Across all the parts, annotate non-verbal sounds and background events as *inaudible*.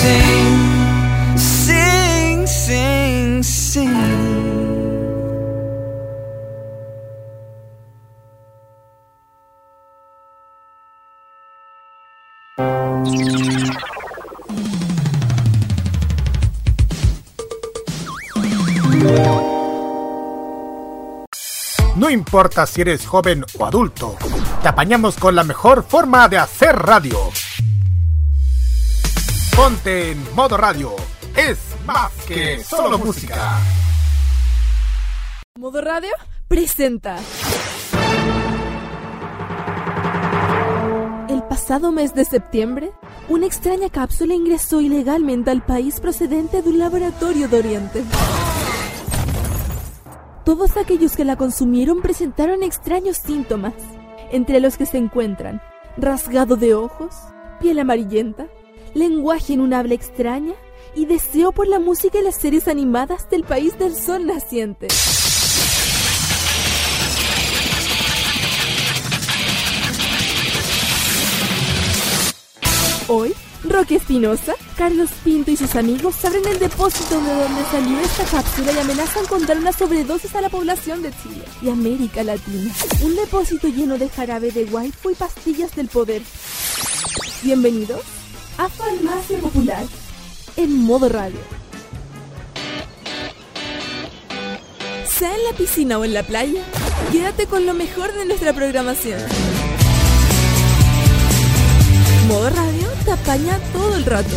sing, sing, sing, sing. No importa si eres joven o adulto, te apañamos con la mejor forma de hacer radio. Ponte en modo radio. Es más que solo música. Modo Radio presenta. El pasado mes de septiembre, una extraña cápsula ingresó ilegalmente al país procedente de un laboratorio de Oriente. Todos aquellos que la consumieron presentaron extraños síntomas, entre los que se encuentran rasgado de ojos, piel amarillenta, lenguaje en un habla extraña y deseo por la música y las series animadas del país del sol naciente. Hoy, Roque Espinosa, Carlos Pinto y sus amigos abren el depósito de donde salió esta cápsula y amenazan con dar una sobredosis a la población de Chile y América Latina. Un depósito lleno de jarabe de waifu y pastillas del poder. Bienvenidos a Farmacia Popular en modo radio. Sea en la piscina o en la playa, quédate con lo mejor de nuestra programación. Modo radio te apaña todo el rato.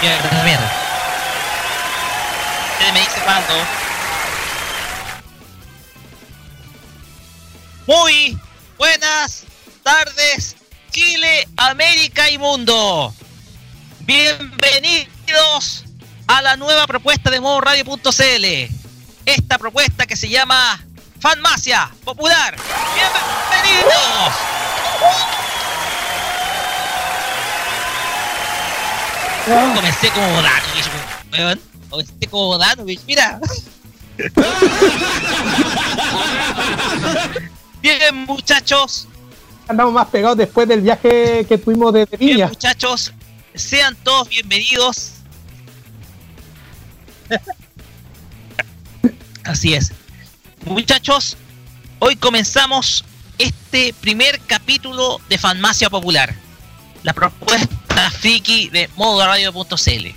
Mierda, mierda. Muy buenas tardes, Chile, América y mundo. Bienvenidos a la nueva propuesta de modo radio.cl. Esta propuesta que se llama Fanmacia Popular. Bienvenidos. Comencé como. Comencé como Danovich, mira. Bien, muchachos. Andamos más pegados después del viaje que tuvimos de Bien, Viña. muchachos. Sean todos bienvenidos. Así es. Muchachos, hoy comenzamos este primer capítulo de Farmacia Popular. La propuesta friki de modoradio.cl.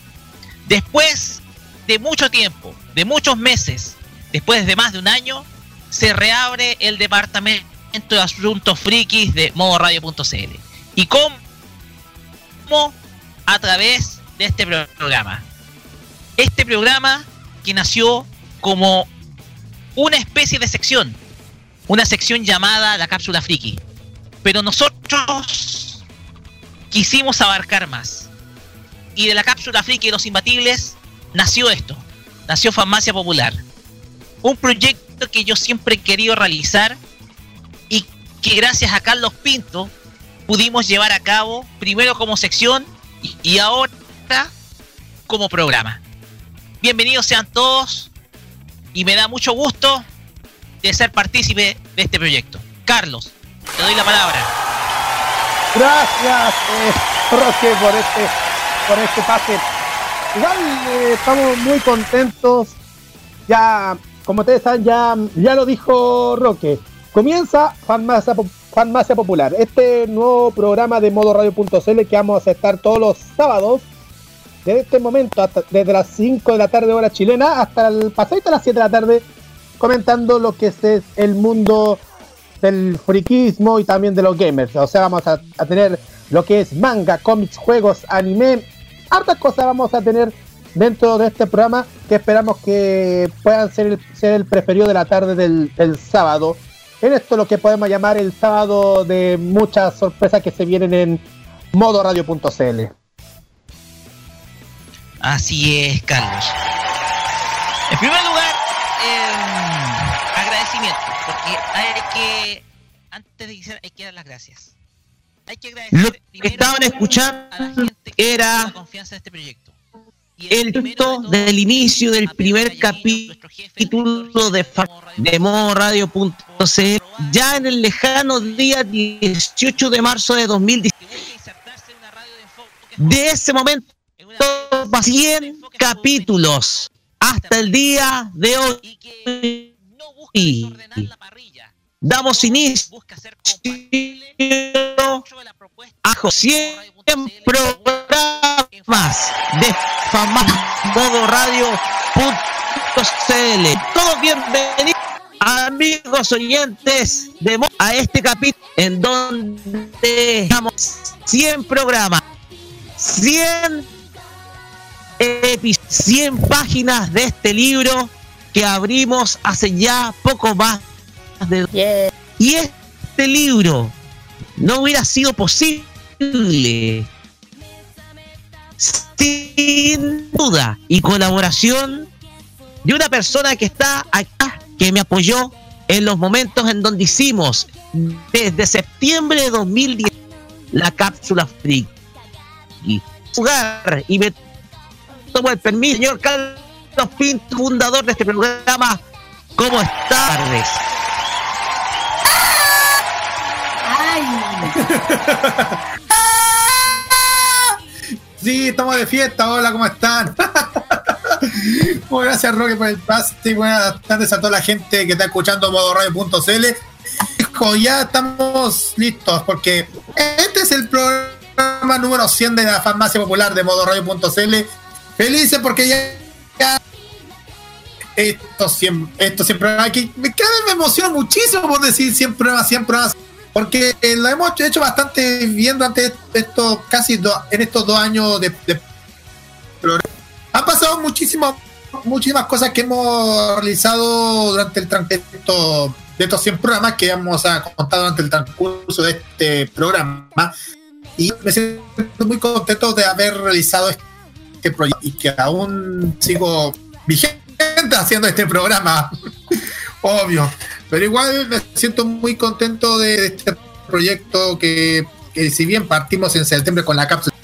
Después de mucho tiempo, de muchos meses, después de más de un año, se reabre el departamento de asuntos frikis de modoradio.cl. ¿Y cómo? A través de este programa. Este programa que nació como una especie de sección, una sección llamada la cápsula friki. Pero nosotros quisimos abarcar más. Y de la cápsula friki de los imbatibles nació esto, nació Farmacia Popular. Un proyecto que yo siempre he querido realizar y que gracias a Carlos Pinto pudimos llevar a cabo primero como sección y, ahora como programa. Bienvenidos sean todos y me da mucho gusto de ser partícipe de este proyecto. Carlos, te doy la palabra. Gracias, eh, Roque, por este, por este pase. Igual eh, estamos muy contentos. Ya, como ustedes saben, ya, ya lo dijo Roque. Comienza Farmacia, Farmacia Popular, este nuevo programa de modo radio.cl que vamos a estar todos los sábados. Desde este momento, desde las 5 de la tarde hora chilena hasta el pasadito a las 7 de la tarde, comentando lo que es el mundo del friquismo y también de los gamers. O sea, vamos a, a tener lo que es manga, cómics, juegos, anime, hartas cosas vamos a tener dentro de este programa que esperamos que puedan ser el, ser el preferido de la tarde del, sábado. En esto lo que podemos llamar el sábado de muchas sorpresas que se vienen en modoradio.cl. Así es, Carlos. En primer lugar, eh, agradecimiento, porque hay que, antes de iniciar, hay que dar las gracias. Hay que agradecer Lo que estaban escuchando a la gente que era- la confianza en este proyecto. el punto del inicio del primer capítulo de, de ya en el lejano día 18 de marzo de 2017. De ese momento, 100 capítulos hasta el día de hoy. Damos inicio a 100 programas de fama modo radio.cl. Todos bienvenidos amigos oyentes de a este capítulo en donde estamos 100 programas, 100 100 páginas de este libro que abrimos hace ya poco más de y este libro no hubiera sido posible sin duda y colaboración de una persona que está acá, que me apoyó en los momentos en donde hicimos desde septiembre de 2010 la cápsula free. Jugar y me tomo el permiso, señor Carlos Pinto, fundador de este programa. ¿Cómo está? Tardes. *laughs* Sí, estamos de fiesta. Hola, ¿cómo están? *laughs* Muchas gracias, Roque, por el pase. Buenas tardes a toda la gente que está escuchando modoradio.cl. Ya estamos listos porque este es el programa número 100 de la farmacia popular de modoradio.cl. Felices porque ya, esto siempre, esto siempre aquí cada vez me emociona muchísimo por decir 100 pruebas, 100 pruebas porque eh, lo hemos hecho bastante bien durante estos casi en estos dos años de, han pasado muchísimas muchísimas cosas que hemos realizado durante el transcurso de estos 100 programas que hemos ah, contado durante el transcurso de este programa. Y me siento muy contento de haber realizado este proyecto y que aún sigo vigente haciendo este programa. *laughs* Obvio pero igual me siento muy contento de este proyecto que, si bien partimos en septiembre con la cápsula,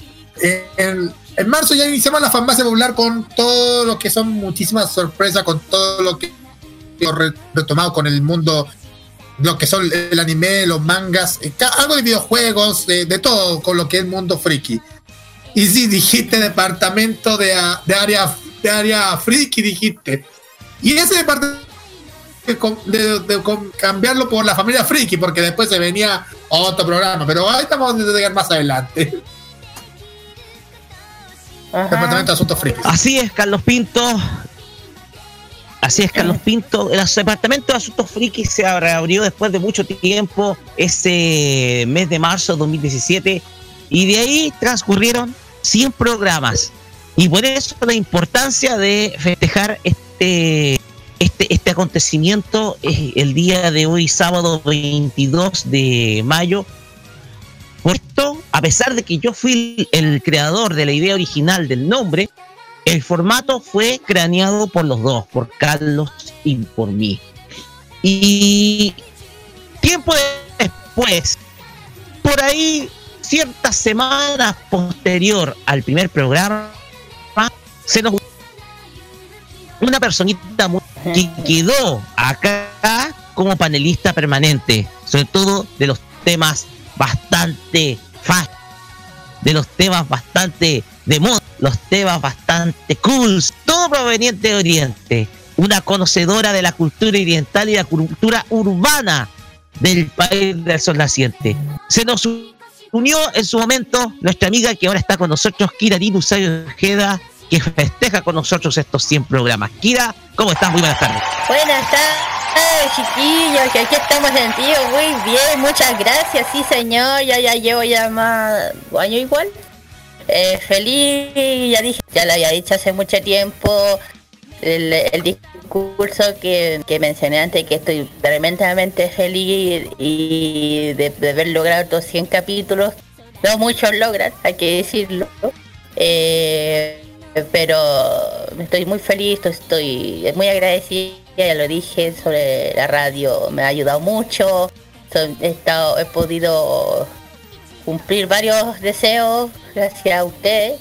en, marzo ya iniciamos la farmacia popular con todo lo que son muchísimas sorpresas, con todo lo que retomado con el mundo, lo que son el anime, los mangas, eh, algo de videojuegos, de, todo con lo que es el mundo friki. Y si dijiste departamento de, de área de área friki, dijiste. Y ese departamento de, cambiarlo por la familia Friki, porque después se venía otro programa, pero ahí estamos a llegar más adelante. Departamento de Asuntos Friki. Así es, Carlos Pinto. Así es, Carlos Pinto. El Departamento de Asuntos Friki se reabrió después de mucho tiempo, ese mes de marzo de 2017, y de ahí transcurrieron 100 programas. Y por eso la importancia de festejar este este, este acontecimiento es el día de hoy, sábado 22 de mayo. Por esto, a pesar de que yo fui el creador de la idea original del nombre, el formato fue craneado por los dos, por Carlos y por mí. Y tiempo después, por ahí, ciertas semanas posterior al primer programa, se nos una personita que quedó acá como panelista permanente, sobre todo de los temas bastante fáciles, de los temas bastante de moda, los temas bastante cool, todo proveniente de Oriente, una conocedora de la cultura oriental y la cultura urbana del país del sol naciente. Se nos unió en su momento nuestra amiga que ahora está con nosotros, Kira Dinusayo Ojeda, que festeja con nosotros estos 100 programas. Kira, ¿cómo estás? Muy buenas tardes. Buenas tardes, chiquillos, que aquí estamos sentidos muy bien, muchas gracias, sí señor, ya ya llevo ya más año igual. Eh, feliz, ya dije, ya lo había dicho hace mucho tiempo, el, discurso que, mencioné antes, que estoy tremendamente feliz y de, haber logrado estos 100 capítulos. No muchos logran, hay que decirlo. Eh, pero estoy muy feliz, estoy muy agradecida, ya lo dije, sobre la radio, me ha ayudado mucho, he, podido cumplir varios deseos gracias a usted.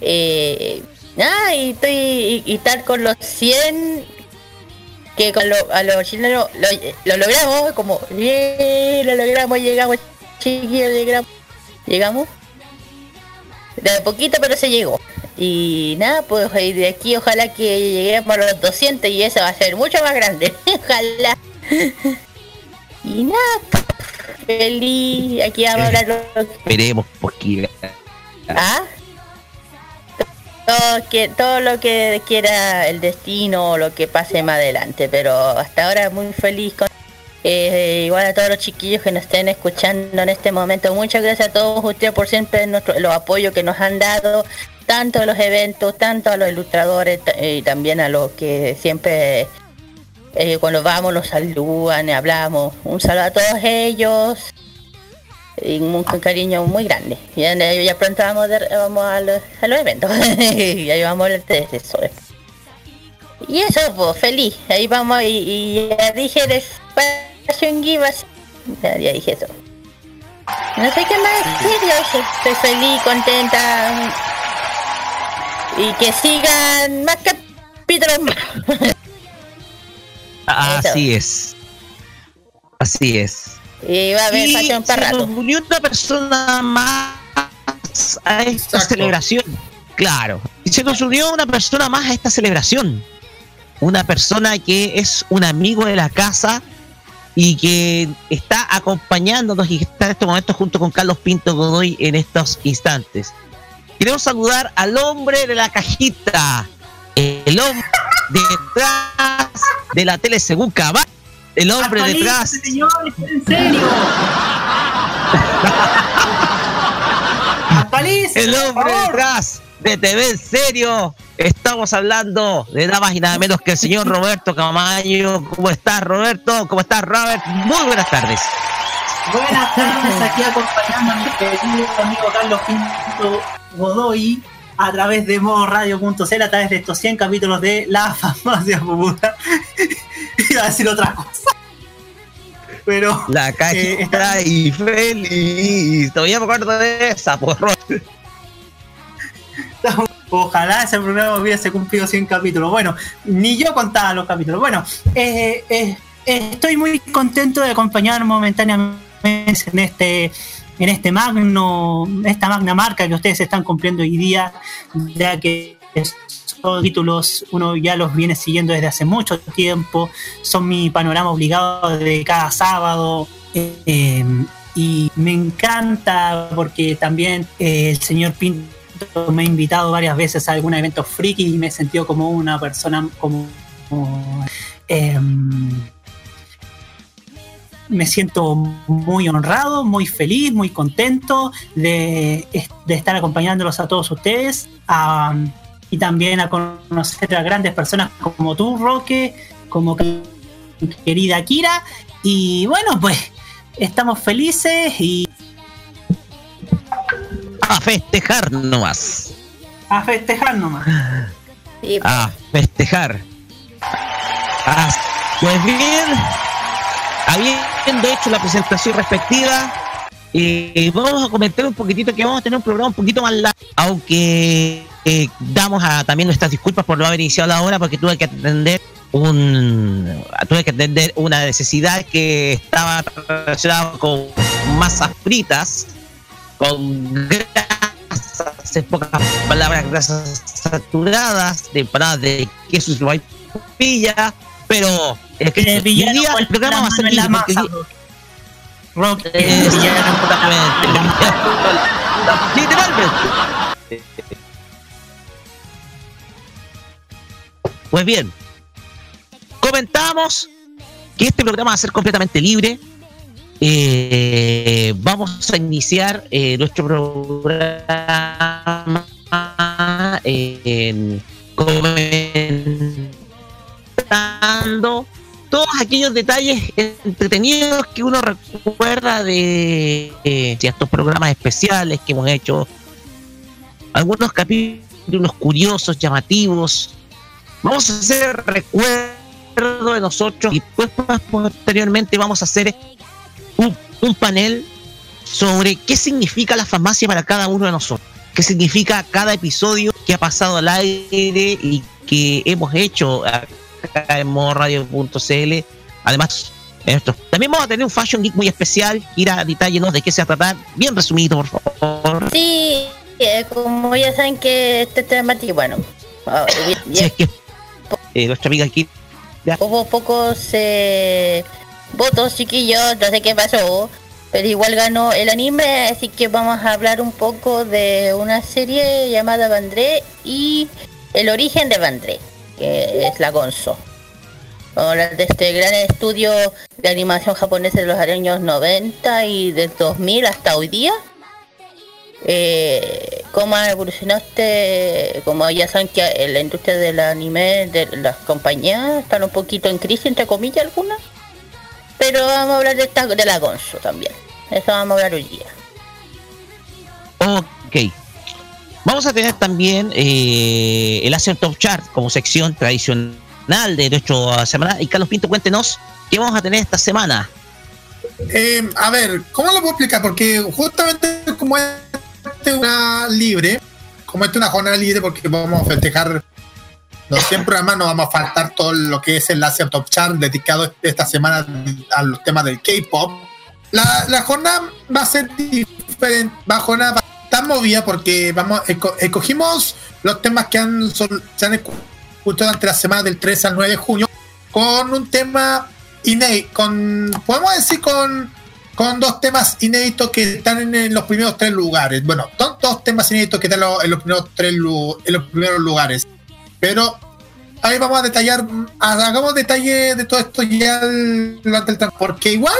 Eh, Ah, y estoy y, estar con los 100 que con lo, a los chilenos lo, logramos, como bien, lo logramos, llegamos, chiquillos, llegamos, llegamos. De poquito, pero se llegó. Y nada, pues de aquí ojalá que lleguemos a los 200 y eso va a ser mucho más grande. *laughs* ojalá. *laughs* y nada, feliz. Aquí vamos a hablar. Esperemos, porque. ¿Ah? todo, que, todo lo que quiera el destino o lo que pase más adelante, pero hasta ahora muy feliz con eh, igual a todos los chiquillos que nos estén escuchando en este momento. Muchas gracias a todos ustedes por siempre nuestro, los apoyos que nos han dado, tanto a los eventos, tanto a los ilustradores y también a los que siempre eh, cuando vamos nos saludan y hablamos. Un saludo a todos ellos y un, cariño muy grande. Ya, ya pronto vamos, vamos a, los, a los eventos. *laughs* ya llevamos el eso. Y eso, pues, feliz. Ahí vamos y, y ya dije de Fashion Givas. Ya, dije eso. No sé qué más decir, estoy feliz, contenta. Y que sigan más capítulos más. Así es. Así es. Y va a haber Fashion para rato. unió una persona más a esta celebración. Claro. Y se nos unió una persona más a esta celebración. Una persona que es un amigo de la casa y que está acompañándonos y está en este momento junto con Carlos Pinto Godoy en estos instantes. Queremos saludar al hombre de la cajita, el hombre detrás de la tele según Cabal, el hombre detrás. Señor, en serio. el hombre detrás de TV en serio. Estamos hablando de nada más y nada menos que el señor Roberto Camayo. ¿Cómo estás, Roberto? ¿Cómo estás, Robert? Muy buenas tardes. Buenas tardes, aquí acompañando a mi querido amigo Carlos Pinto Godoy a través de modoradio.cl, a través de estos 100 capítulos de La Farmacia Popular. *laughs* Iba a decir otra cosa. Pero. La calle eh, está ahí feliz. Todavía me acuerdo de esa, porro. Ojalá ese programa hubiese cumplido 100 capítulos. Bueno, ni yo contaba los capítulos. Bueno, eh, eh, estoy muy contento de acompañar momentáneamente en este en este magno, esta magna marca que ustedes están cumpliendo hoy día, ya que son títulos, uno ya los viene siguiendo desde hace mucho tiempo, son mi panorama obligado de cada sábado. Eh, y me encanta porque también eh, el señor Pinto me ha invitado varias veces a algún evento friki y me he sentido como una persona como, em, me siento muy honrado, muy feliz, muy contento de, estar acompañándolos a todos ustedes y también a conocer a grandes personas como tú, Roque, como querida Kira. Y bueno, pues estamos felices y... A festejar nomás. A festejar nomás. A festejar. Ah, pues bien habiendo hecho la presentación respectiva, eh, vamos a comentar un poquitito que vamos a tener un programa un poquito más largo, aunque eh, damos a, también nuestras disculpas por no haber iniciado la hora porque tuve que atender un tuve que atender una necesidad que estaba relacionada con masas fritas, con grasas, pocas palabras, grasas saturadas, de empanadas de queso y pilla, pero es que el, villano día, el programa va a ser la masa, Rock, es, Literalmente. Pues bien, comentamos que este programa va a ser completamente libre. Eh, vamos a iniciar eh, nuestro programa eh, comentando todos aquellos detalles entretenidos que uno recuerda de eh, ciertos programas especiales que hemos hecho, algunos capítulos curiosos, llamativos. Vamos a hacer recuerdo de nosotros y después posteriormente vamos a hacer un, un panel sobre qué significa la farmacia para cada uno de nosotros. qué significa cada episodio que ha pasado al aire y que hemos hecho acá en modoradio.cl. Además, también vamos a tener un Fashion Geek muy especial. Ir a detalles de qué se va a tratar. Bien resumido, por favor. Sí, eh, como ya saben que este tema, bueno, ah, es que eh, nuestra amiga aquí. Hubo pocos eh, votos, chiquillos, no sé qué pasó, pero igual ganó el anime, así que vamos a hablar un poco de una serie llamada Bandré y el origen de Bandré, que es la Gonzo. Ahora, de este gran estudio de animación japonesa de los años 90 y del 2000 hasta hoy día. Eh, cómo ha evolucionado este, como ya saben que la industria del anime, de las compañías, están un poquito en crisis, entre comillas algunas. Pero vamos a hablar de, esta, de la Gonzo también. Eso vamos a hablar hoy día. Ok. Vamos a tener también eh, el Acer Top Chart como sección tradicional de nuestra semana. Y Carlos Pinto, cuéntenos qué vamos a tener esta semana. Eh, a ver, ¿cómo lo puedo explicar? Porque justamente como es una libre, como es una jornada libre, porque vamos a festejar los *laughs* 100 programas, no vamos a faltar todo lo que es el Asia Top Chart dedicado esta semana a los temas del K-pop. La, la, jornada va a ser diferente, va a jornada tan movida porque vamos, escogimos los temas que han, se han justo durante la semana del 3 al 9 de junio, con un tema inédito, con, podemos decir con, con dos temas inéditos que están en, los primeros tres lugares. Bueno, son dos temas inéditos que están en los primeros tres en los primeros lugares. Pero ahí vamos a detallar, hagamos detalle de todo esto ya durante el porque igual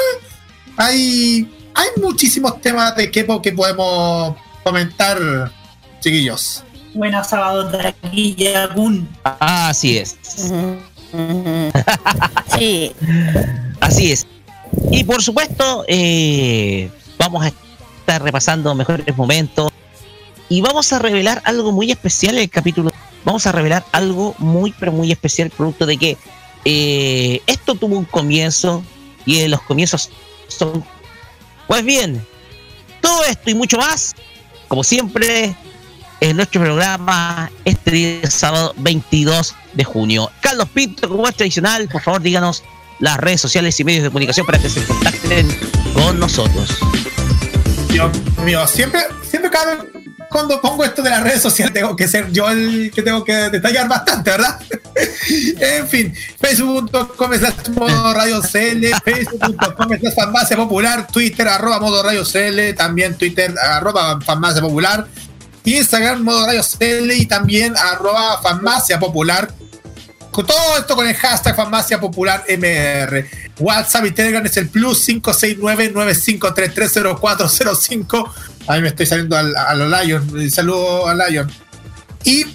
hay, hay muchísimos temas de que podemos comentar, chiquillos. Buenas sábado Draguilla Gun. Ah, así es. sí. *laughs* Así es. Y por supuesto, eh, vamos a estar repasando mejores momentos. Y vamos a revelar algo muy especial en el capítulo. Vamos a revelar algo muy, pero muy especial, producto de que eh, esto tuvo un comienzo y los comienzos son. Pues bien, todo esto y mucho más, como siempre, en nuestro programa este día sábado 22 de junio. Carlos Pinto, como es tradicional, por favor díganos las redes sociales y medios de comunicación para que se contacten con nosotros. Dios mío, siempre, siempre cada cuando pongo esto de las redes sociales tengo que ser yo el que tengo que detallar bastante, ¿verdad? *laughs* en fin, facebook.com slash modo radio CL, facebook.com slash farmacia popular, twitter arroba modo radio CL, también twitter arroba farmacia popular, Instagram, modo Radio CL y también arroba farmacia popular. Todo esto con el hashtag farmacia popular MR. WhatsApp y Telegram es el plus 569-95330405. A mí me estoy saliendo a los Lion. Saludo a Lion. Y,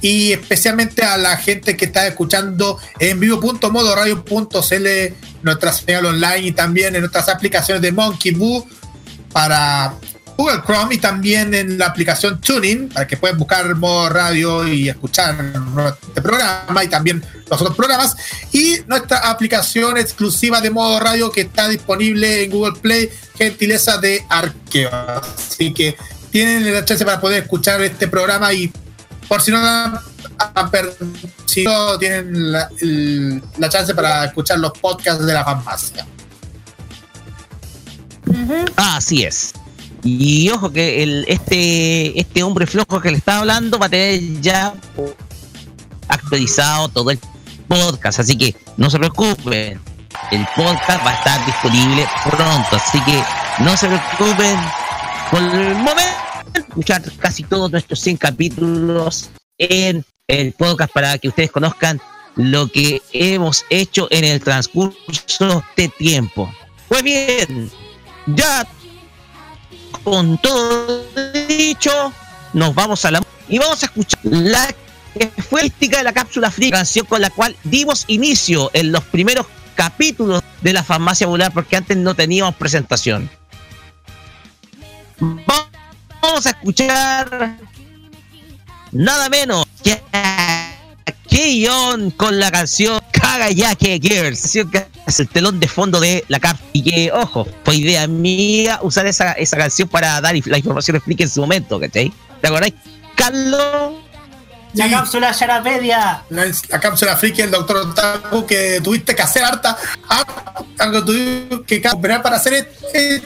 y especialmente a la gente que está escuchando en vivo.modoradio.cl, nuestra señal online y también en nuestras aplicaciones de Monkey Boo para Google Chrome y también en la aplicación Tuning, para que puedan buscar modo radio y escuchar este programa y también los otros programas. Y nuestra aplicación exclusiva de modo radio que está disponible en Google Play, gentileza de Arqueo. Así que tienen la chance para poder escuchar este programa y por si no si no tienen la, la chance para escuchar los podcasts de la farmacia. Así es. Y ojo que este, este hombre flojo que le estaba hablando va a tener ya actualizado todo el podcast, así que no se preocupen. El podcast va a estar disponible pronto, así que no se preocupen. Por el momento, escuchar casi todos nuestros 100 capítulos en el podcast para que ustedes conozcan lo que hemos hecho en el transcurso de tiempo. Pues bien, ya con todo dicho, nos vamos a la y vamos a escuchar la que fue de la cápsula fría, canción con la cual dimos inicio en los primeros capítulos de la farmacia popular porque antes no teníamos presentación. Vamos a escuchar nada menos que Keyon con la canción Kagayake Girls, que es el telón de fondo de la CAF. Y que, ojo, fue idea mía usar esa, esa canción para dar la información explique en su momento, ¿cachai? ¿Te acordáis? Carlos. La cápsula Sharapedia. La, la, cápsula friki del doctor Otaku que tuviste que hacer harta, algo tuviste que operar para hacer este,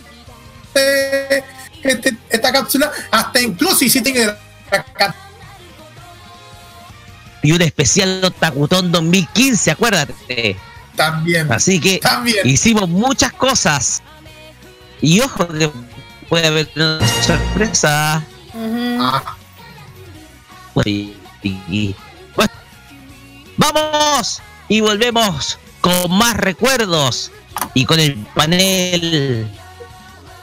este, este, esta cápsula. Hasta incluso hiciste la, la y un especial Otakutón 2015, acuérdate. También. Así que también. hicimos muchas cosas. Y ojo que puede haber una sorpresa. Uh ah. -huh. y, bueno. Vamos y volvemos con más recuerdos y con el panel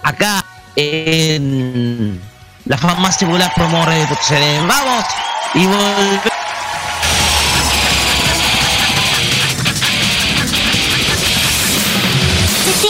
acá en la fama singular promo Vamos y volvemos.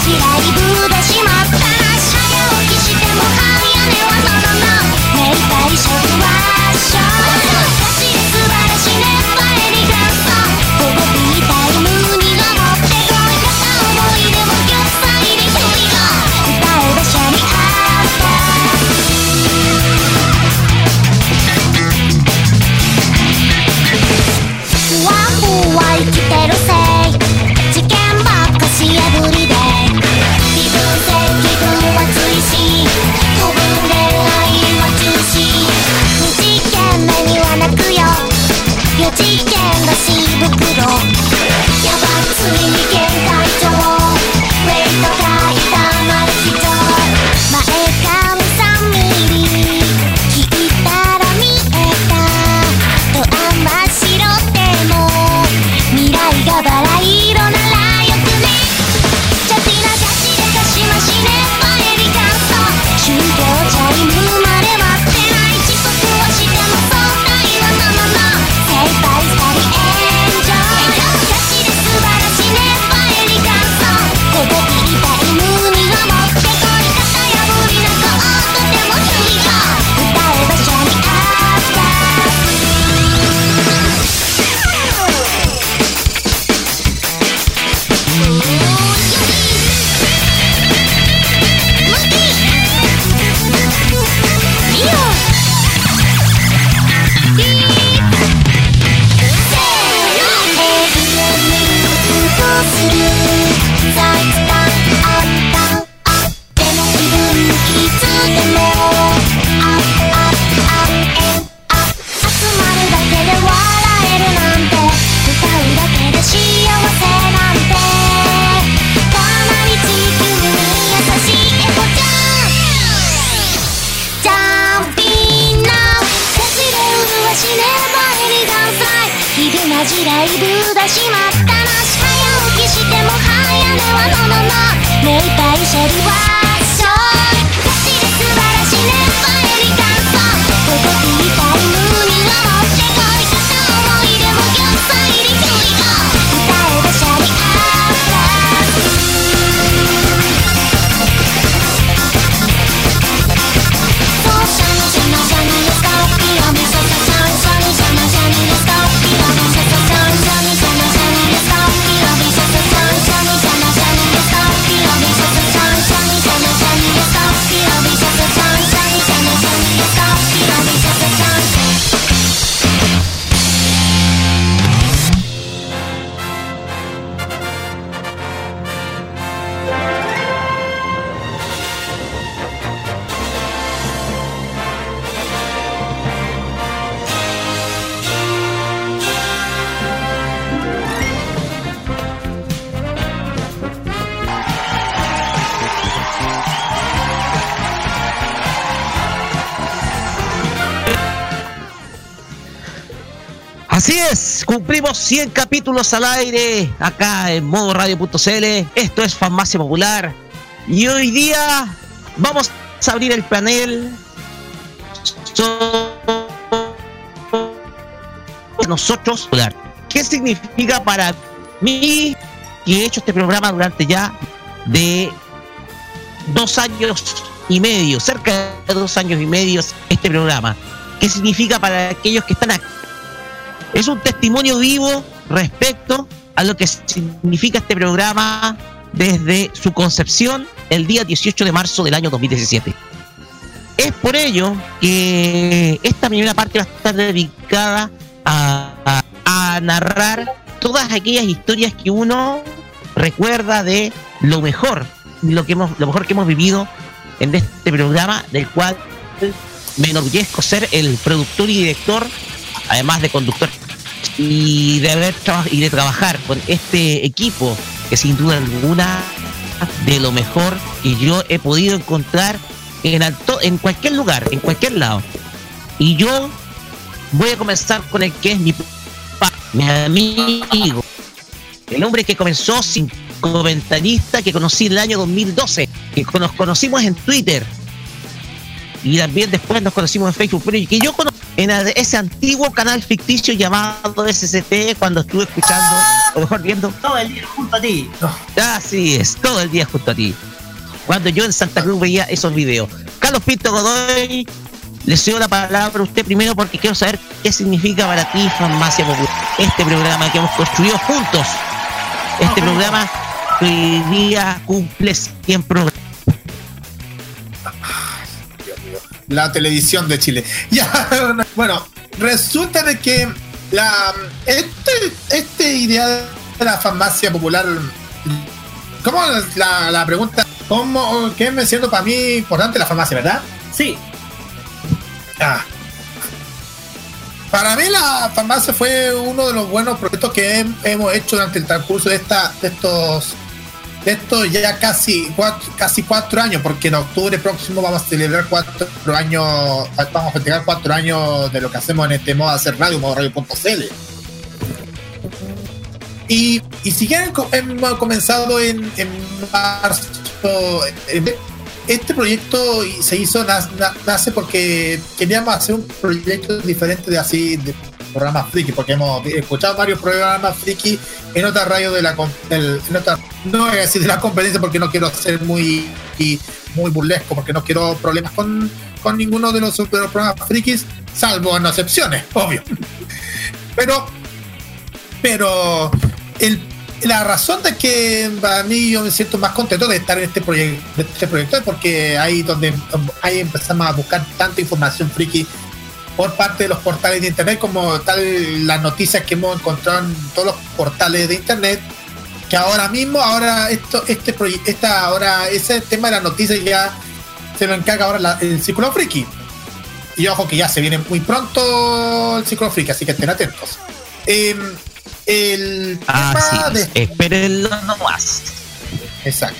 「はやおきしてもはや根はまだのだ」「めいたいしょくはしょ」同ライブだしまったな早起きしても早寝はののの目いっぱシェルはそう。ガチ素晴らしいね。ファイリ感想届きたいの cumplimos 100 capítulos al aire acá en modo radio.cl. Esto es Farmacia Popular. Y hoy día vamos a abrir el panel. Nosotros, ¿qué significa para mí que he hecho este programa durante ya de dos años y medio, cerca de dos años y medio este programa? ¿Qué significa para aquellos que están aquí? Es un testimonio vivo respecto a lo que significa este programa desde su concepción el día 18 de marzo del año 2017. Es por ello que esta primera parte va a estar dedicada a, narrar todas aquellas historias que uno recuerda de lo mejor, lo lo mejor que hemos vivido en este programa, del cual me enorgullezco ser el productor y director, además de conductor, y de haber y de trabajar con este equipo que sin duda alguna de lo mejor que yo he podido encontrar en, alto, en cualquier lugar, en cualquier lado. Y yo voy a comenzar con el que es mi, mi amigo, el hombre que comenzó sin comentarista que conocí en el año 2012, que nos conocimos en Twitter y también después nos conocimos en Facebook, pero que yo conocí en ese antiguo canal ficticio llamado SCT cuando estuve escuchando, o mejor viendo, Todo el día junto a ti. Así es, todo el día junto a ti. Cuando yo en Santa Cruz veía esos videos. Carlos Pinto Godoy, le cedo la palabra a usted primero porque quiero saber qué significa para ti Farmacia Popular. Este programa que hemos construido juntos. Este programa que hoy día cumple 100 programas. La televisión de Chile. *laughs* Ya, bueno, resulta de que la este, este idea de la farmacia popular, ¿cómo la, la pregunta? ¿Cómo, ¿Qué me siento para mí importante la farmacia, verdad? Sí, Ah. Para mí la farmacia fue uno de los buenos proyectos que hem- hemos hecho durante el transcurso de, esta, de estos de estos ya casi cuatro, casi cuatro años, porque en octubre próximo vamos a celebrar cuatro años, vamos a festejar cuatro años de lo que hacemos en este modo de hacer radio, modo radio.cl. Y, y si co- hemos comenzado en, marzo. este proyecto se hizo, nace porque queríamos hacer un proyecto diferente de así, programas friki, porque hemos escuchado varios programas friki en otras radios de la en otra- no voy a decir de la competencia porque no quiero ser muy muy burlesco, porque no quiero problemas con, con ninguno de los de los programas frikis, salvo en excepciones, *laughs* obvio. Pero pero el, la razón de que para mí yo me siento más contento de estar en este proyecto, este proyecto es porque ahí donde ahí empezamos a buscar tanta información friki por parte de los portales de internet como tal las noticias que hemos encontrado en todos los portales de internet que ahora mismo ahora esto este esta ahora ese tema de las noticias ya se lo encarga ahora la- el círculo friki y ojo que ya se viene muy pronto el círculo friki así que estén atentos Em, el tema Así de es, espérenlo nomás. Exacto.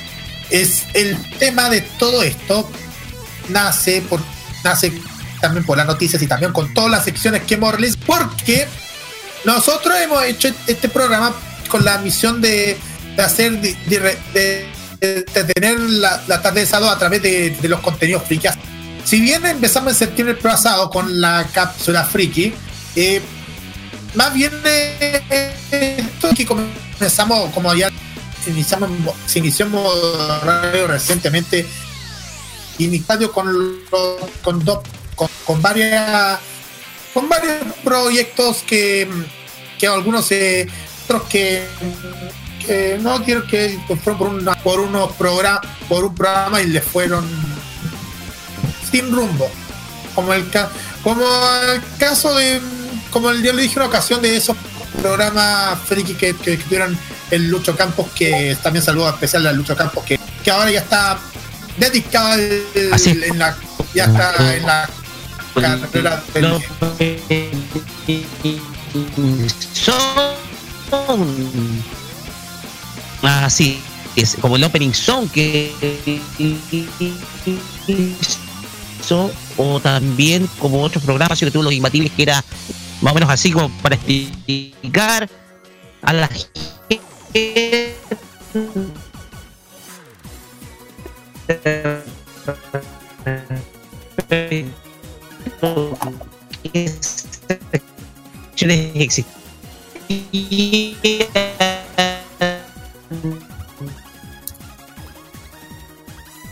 Es el tema de todo esto nace por nace también por las noticias y también con todas las secciones que hemos realizado porque nosotros hemos hecho este programa con la misión de, hacer de, tener la, tarde de sábado a través de, los contenidos friki. Si bien empezamos en septiembre pasado con la cápsula friki, eh, más bien eh, esto que comenzamos como ya iniciamos se inició en radio recientemente iniciado con con dos con, con varias con varios proyectos que que algunos eh, otros que, que no quiero que fueron por una, por unos programas por un programa y le fueron sin rumbo como el como el caso de como el yo le dije una ocasión de esos programas friki que, que, que tuvieron el Lucho Campos que también saludo especial al Lucho Campos que, que ahora ya está dedicado es. en la ya está en la carrera son así es como el opening song que hizo o también como otros programas que tuvo los imbatibles que era más o menos así como para explicar a la gente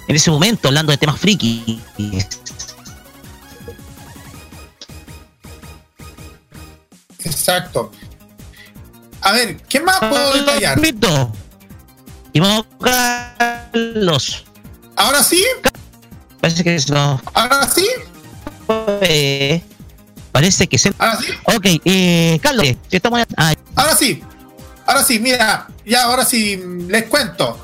en ese momento hablando de temas friki Exacto. A ver, ¿qué más puedo detallar? Y vamos Carlos. ¿Ahora sí? Parece que no. ¿Ahora sí? Eh, parece que se. ¿Ahora sí? Ok, eh, Carlos, estamos. Ah, Ahora sí. Ahora sí, mira, ya ahora sí les cuento.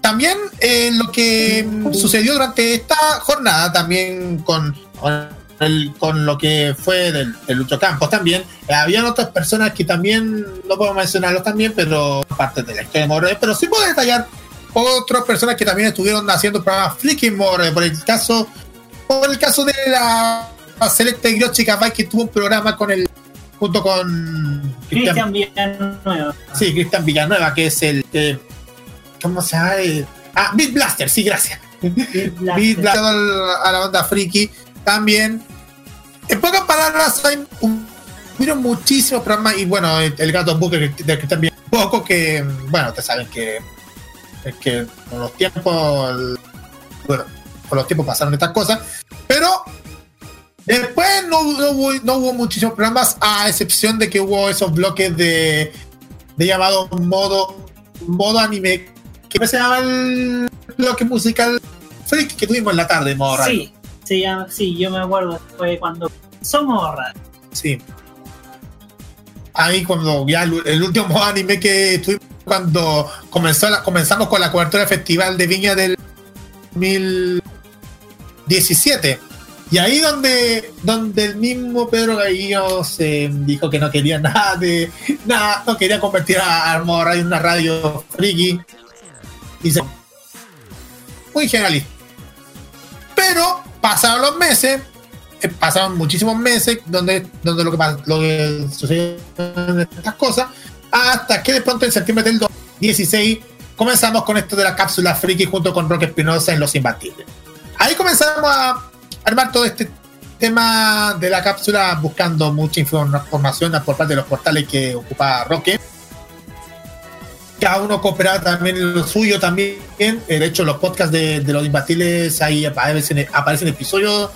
También eh, lo que sucedió durante esta jornada, también con, con, el- con lo que fue del, del Lucho Campos también, eh, habían otras personas que también, no puedo mencionarlos también, pero parte de la historia de Morre, pero sí puedo detallar otras personas que también estuvieron haciendo programas Freaking Morre, por el caso, por el caso de la, la Celeste Griochica Vai, que tuvo un programa con el junto con Cristian Villanueva. Sí, Cristian Villanueva, que es el. eh, ¿Cómo se llama? Eh, ah, Beat Blaster, sí, gracias. Beat *laughs* Blaster al- a la banda Friki. También. En pocas palabras, hay un- hubieron muchísimos programas. Y bueno, el, el gato Booker de Cristian Villanueva. Poco que. Bueno, ustedes saben que. Es que con los tiempos. el- bueno, con los tiempos pasaron estas cosas. Pero Después no, no hubo, no hubo muchísimos programas, a excepción de que hubo esos bloques de, de llamado modo, modo anime. ¿Qué se llama el bloque musical freak que tuvimos en la tarde, modo? Sí, se llama, sí, yo me acuerdo, fue cuando somos radio. Sí. Ahí cuando ya el, el último modo *laughs* anime que tuvimos cuando comenzó la- comenzamos con la cobertura del Festival de Viña del 2017. Y ahí donde, donde el mismo Pedro Gallo se dijo que no quería *laughs* nada de nada, no quería convertir a Armo Radio en una radio friki. Se- muy generalista. Pero pasaron los meses, eh, pasaron muchísimos meses donde, donde lo que lo que sucedieron estas cosas, hasta que de pronto en septiembre del 2016 comenzamos con esto de la cápsula friki junto con Roque Espinosa en Los Imbatibles. Ahí comenzamos a armar todo este tema de la cápsula buscando mucha información por parte de los portales que ocupa Roque. Cada uno cooperaba también lo suyo también. Eh, De hecho, los podcasts de, los imbatibles ahí aparecen, episodios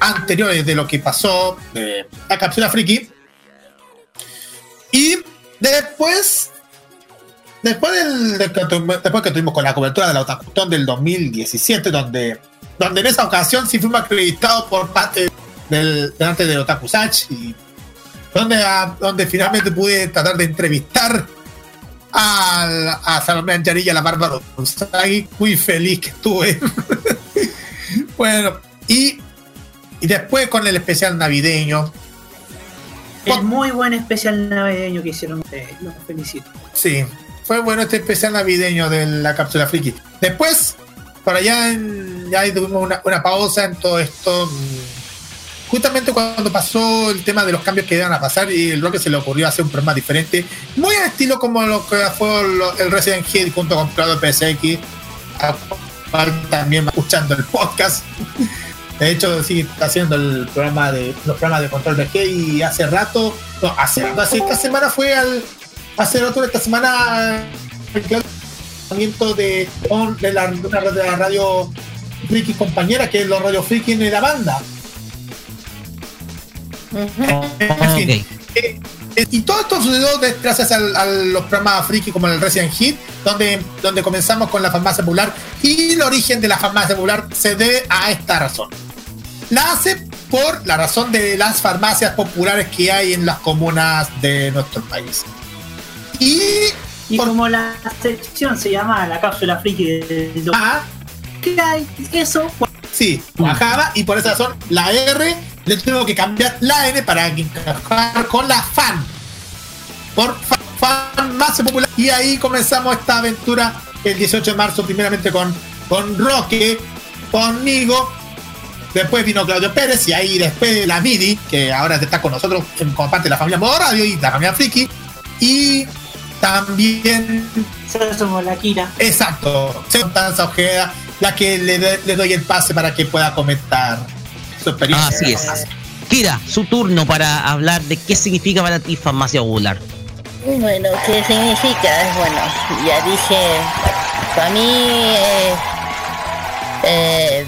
anteriores de lo que pasó de la cápsula friki. Y después, después, del, de que después que tuvimos con la cobertura de la Otakutón del 2017, donde, donde en esa ocasión sí fuimos acreditados por parte del, delante de Otaku Sach y donde, a- donde finalmente pude tratar de entrevistar al- a Salomé Anjarilla, la Bárbara Usagi, muy feliz que estuve. *laughs* bueno, y, y después con el especial navideño, Es muy buen especial navideño que hicieron ustedes, los felicito. Sí, fue bueno este especial navideño de la cápsula friki. Después, por allá en, ya tuvimos una, pausa en todo esto. mm, Justamente cuando pasó el tema de los cambios que iban a pasar y el Roque se le ocurrió hacer un programa diferente, muy al estilo como lo que fue el Resident Evil junto con Claudio PSX, también escuchando el podcast. *laughs* De hecho, sí, está haciendo el programa de los programas de control de G y hace rato, no, hace rato, esta semana fue al hace rato esta semana de, de, la, de la- la radio Friki compañera, que es la radio Friki de la banda. En fin, eh, eh, y todo esto sucedió gracias al- a los programas friki como el Resident Hit, donde, donde comenzamos con la farmacia popular y el origen de la farmacia popular se debe a esta razón. Nace por la razón de las farmacias populares que hay en las comunas de nuestro país. Y, Y como la sección se llama la cápsula friki del Ah, ¿Qué hay? Eso. Sí, bajaba y por esa razón la R le tuvo que cambiar la N para encajar con la fan. Por fa- fan más popular. Y ahí comenzamos esta aventura el 18 de marzo, primeramente con, con Roque, conmigo. Después vino Claudio Pérez y ahí después la Midi, que ahora está con nosotros como parte de la familia Modo Radio y la familia Friki. Y también, Nosotros somos la Kira. exacto, Constanza Ojeda, la que le, doy el pase para que pueda comentar su experiencia. Así es. Kira, su turno para hablar de qué significa para ti farmacia popular. Bueno, ¿qué significa? Bueno, ya dije, para mí, eh, eh,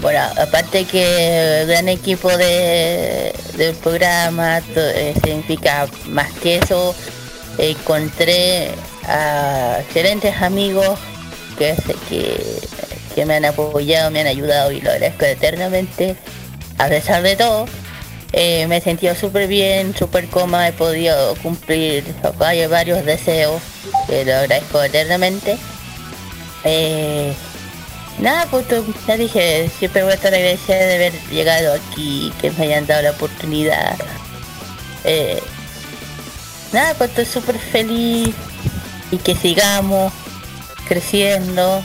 bueno, aparte que gran equipo de, del programa, to- eh, significa más que eso, encontré a excelentes amigos que, que, me han apoyado, me han ayudado y lo agradezco eternamente, a pesar de todo. Eh, me he sentido súper bien, súper cómoda, he podido cumplir varios, deseos, que lo agradezco eternamente. Eh, nada, pues ya dije, siempre voy a estar agradecida de haber llegado aquí, que me hayan dado la oportunidad. Eh, nada, pues estoy súper feliz y que sigamos creciendo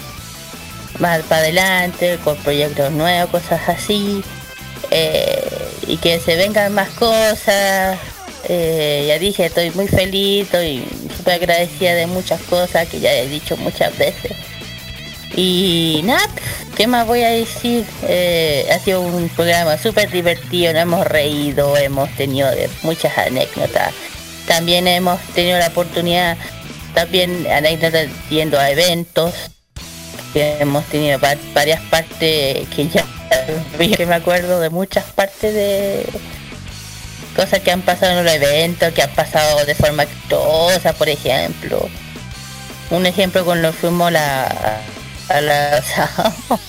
más para adelante, con proyectos nuevos, cosas así eh, y que se vengan más cosas. Eh, ya dije, estoy muy feliz, estoy súper agradecida de muchas cosas que ya he dicho muchas veces. Y nada, ¿qué más voy a decir? Eh, ha sido un programa súper divertido, nos hemos reído, hemos tenido muchas anécdotas. También hemos tenido la oportunidad, también anécdotas yendo a eventos, que hemos tenido va- varias partes que ya *laughs* que me acuerdo de muchas partes de cosas que han pasado en los eventos, que han pasado de forma exitosa, por ejemplo. Un ejemplo cuando fuimos a la a la *laughs*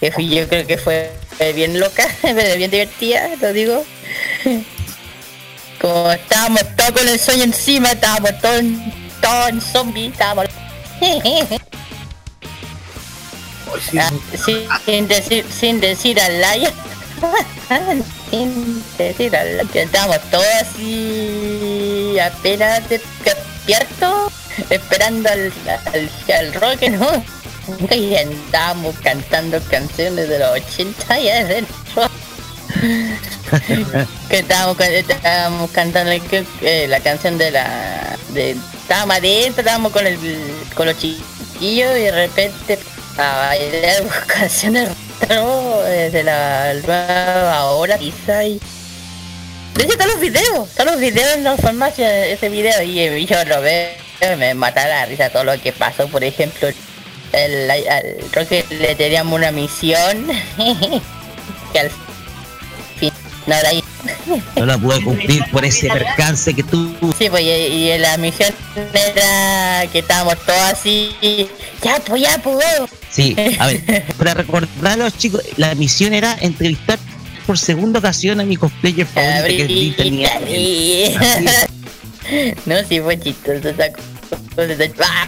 que yo creo que fue bien loca, *laughs* pero bien divertida, lo digo. Como estábamos todos con el sueño encima, estábamos todos en, todos en zombies, estábamos Ah, sin decir sin decir al Lion *laughs* sin decir al Lion estábamos todos así apenas de- despiertos esperando al, al, al rock no y andábamos cantando canciones de los 80 y adentro *laughs* que estábamos, estábamos cantando que- eh, la canción de la de estábamos adentro estábamos con el con los chiquillos y de repente a bailar canciones eh, de la nueva hora quizá y de hecho están los videos están los videos en la farmacia ese video y, yo lo veo me mata la risa todo lo que pasó por ejemplo el, al Roque le teníamos una misión *laughs* que al no la pude cumplir por ese percance que tú. Sí, pues y, y la misión era que estábamos todos así, ya pues ya pues. Sí, a ver, *laughs* para recordar a los chicos, la misión era entrevistar por segunda ocasión a mi cosplayer favorito que es Little Niña. Y- no, sí fue chistoso esa cosa.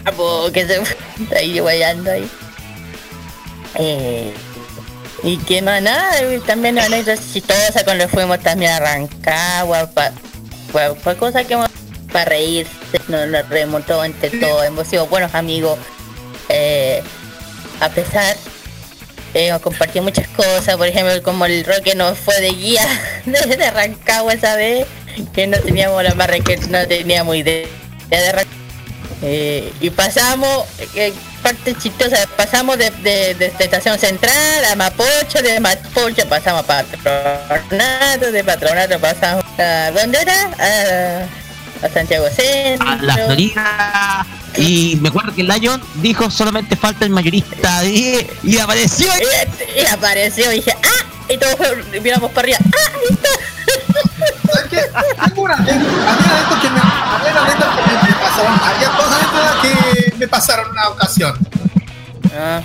Vamos, que se ahí guayando ahí. Eh, y que más nada, también anécdotas chistosas cuando fuimos también a Rancagua, pa, fue, cosa que para reírse, nos, remontó entre todos, hemos sido buenos amigos, eh, a pesar, eh, muchas cosas, por ejemplo como el Roque nos fue de guía *laughs* desde Rancagua esa vez, que no teníamos la marra que no teníamos idea de Rancagua. Eh, y pasamos, eh, parte chistosa, pasamos de, de, de Estación Central a Mapocho, de Mapocho pasamos a Patronato, de Patronato pasamos a... ¿Dónde era? A, a Santiago Centro. A la Florida. Y me acuerdo que el Lion dijo solamente falta el mayorista y, y apareció. Y, y apareció y dije, ¡ah! Y todos miramos para arriba, ¡ah! ahí está! ¿Sabes qué? Tengo una anécdota, había anécdotas que me, había anécdotas que me, me pasaron, había anécdotas que me pasaron una ocasión. Ah,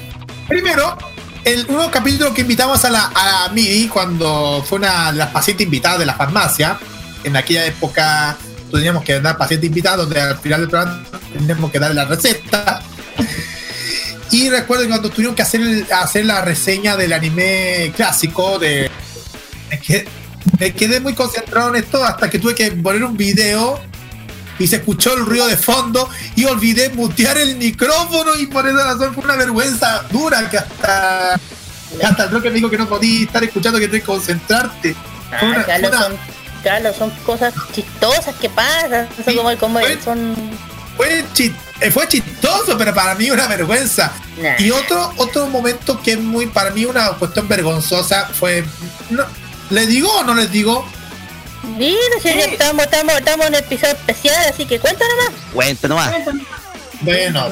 Primero, el nuevo capítulo que invitamos a la, a la MIDI cuando fue una de las pacientes invitadas de la farmacia. En aquella época teníamos que dar paciente invitado, donde al final del programa teníamos que darle la receta. Y recuerdo que cuando tuvieron que hacer, el- hacer la reseña del anime clásico, de, me, quedé, me quedé muy concentrado en esto hasta que tuve que poner un video y se escuchó el ruido de fondo y olvidé mutear el micrófono y por esa razón fue una vergüenza dura que hasta Hasta el Roque me dijo que no podía estar escuchando, que tenés que concentrarte. Ah, una- Carlos, una- son, Carlos, son cosas chistosas que pasan. Son Sí, como, como fue- son. fue, chi- eh, fue chistoso, pero para mí una vergüenza. Nah. Y otro, otro momento que es muy, para mí una cuestión vergonzosa fue. no, ¿Les digo o no les digo? Mira, ya estamos, estamos, estamos en un episodio especial, así que cuéntanos más. Cuenta nomás. Bueno,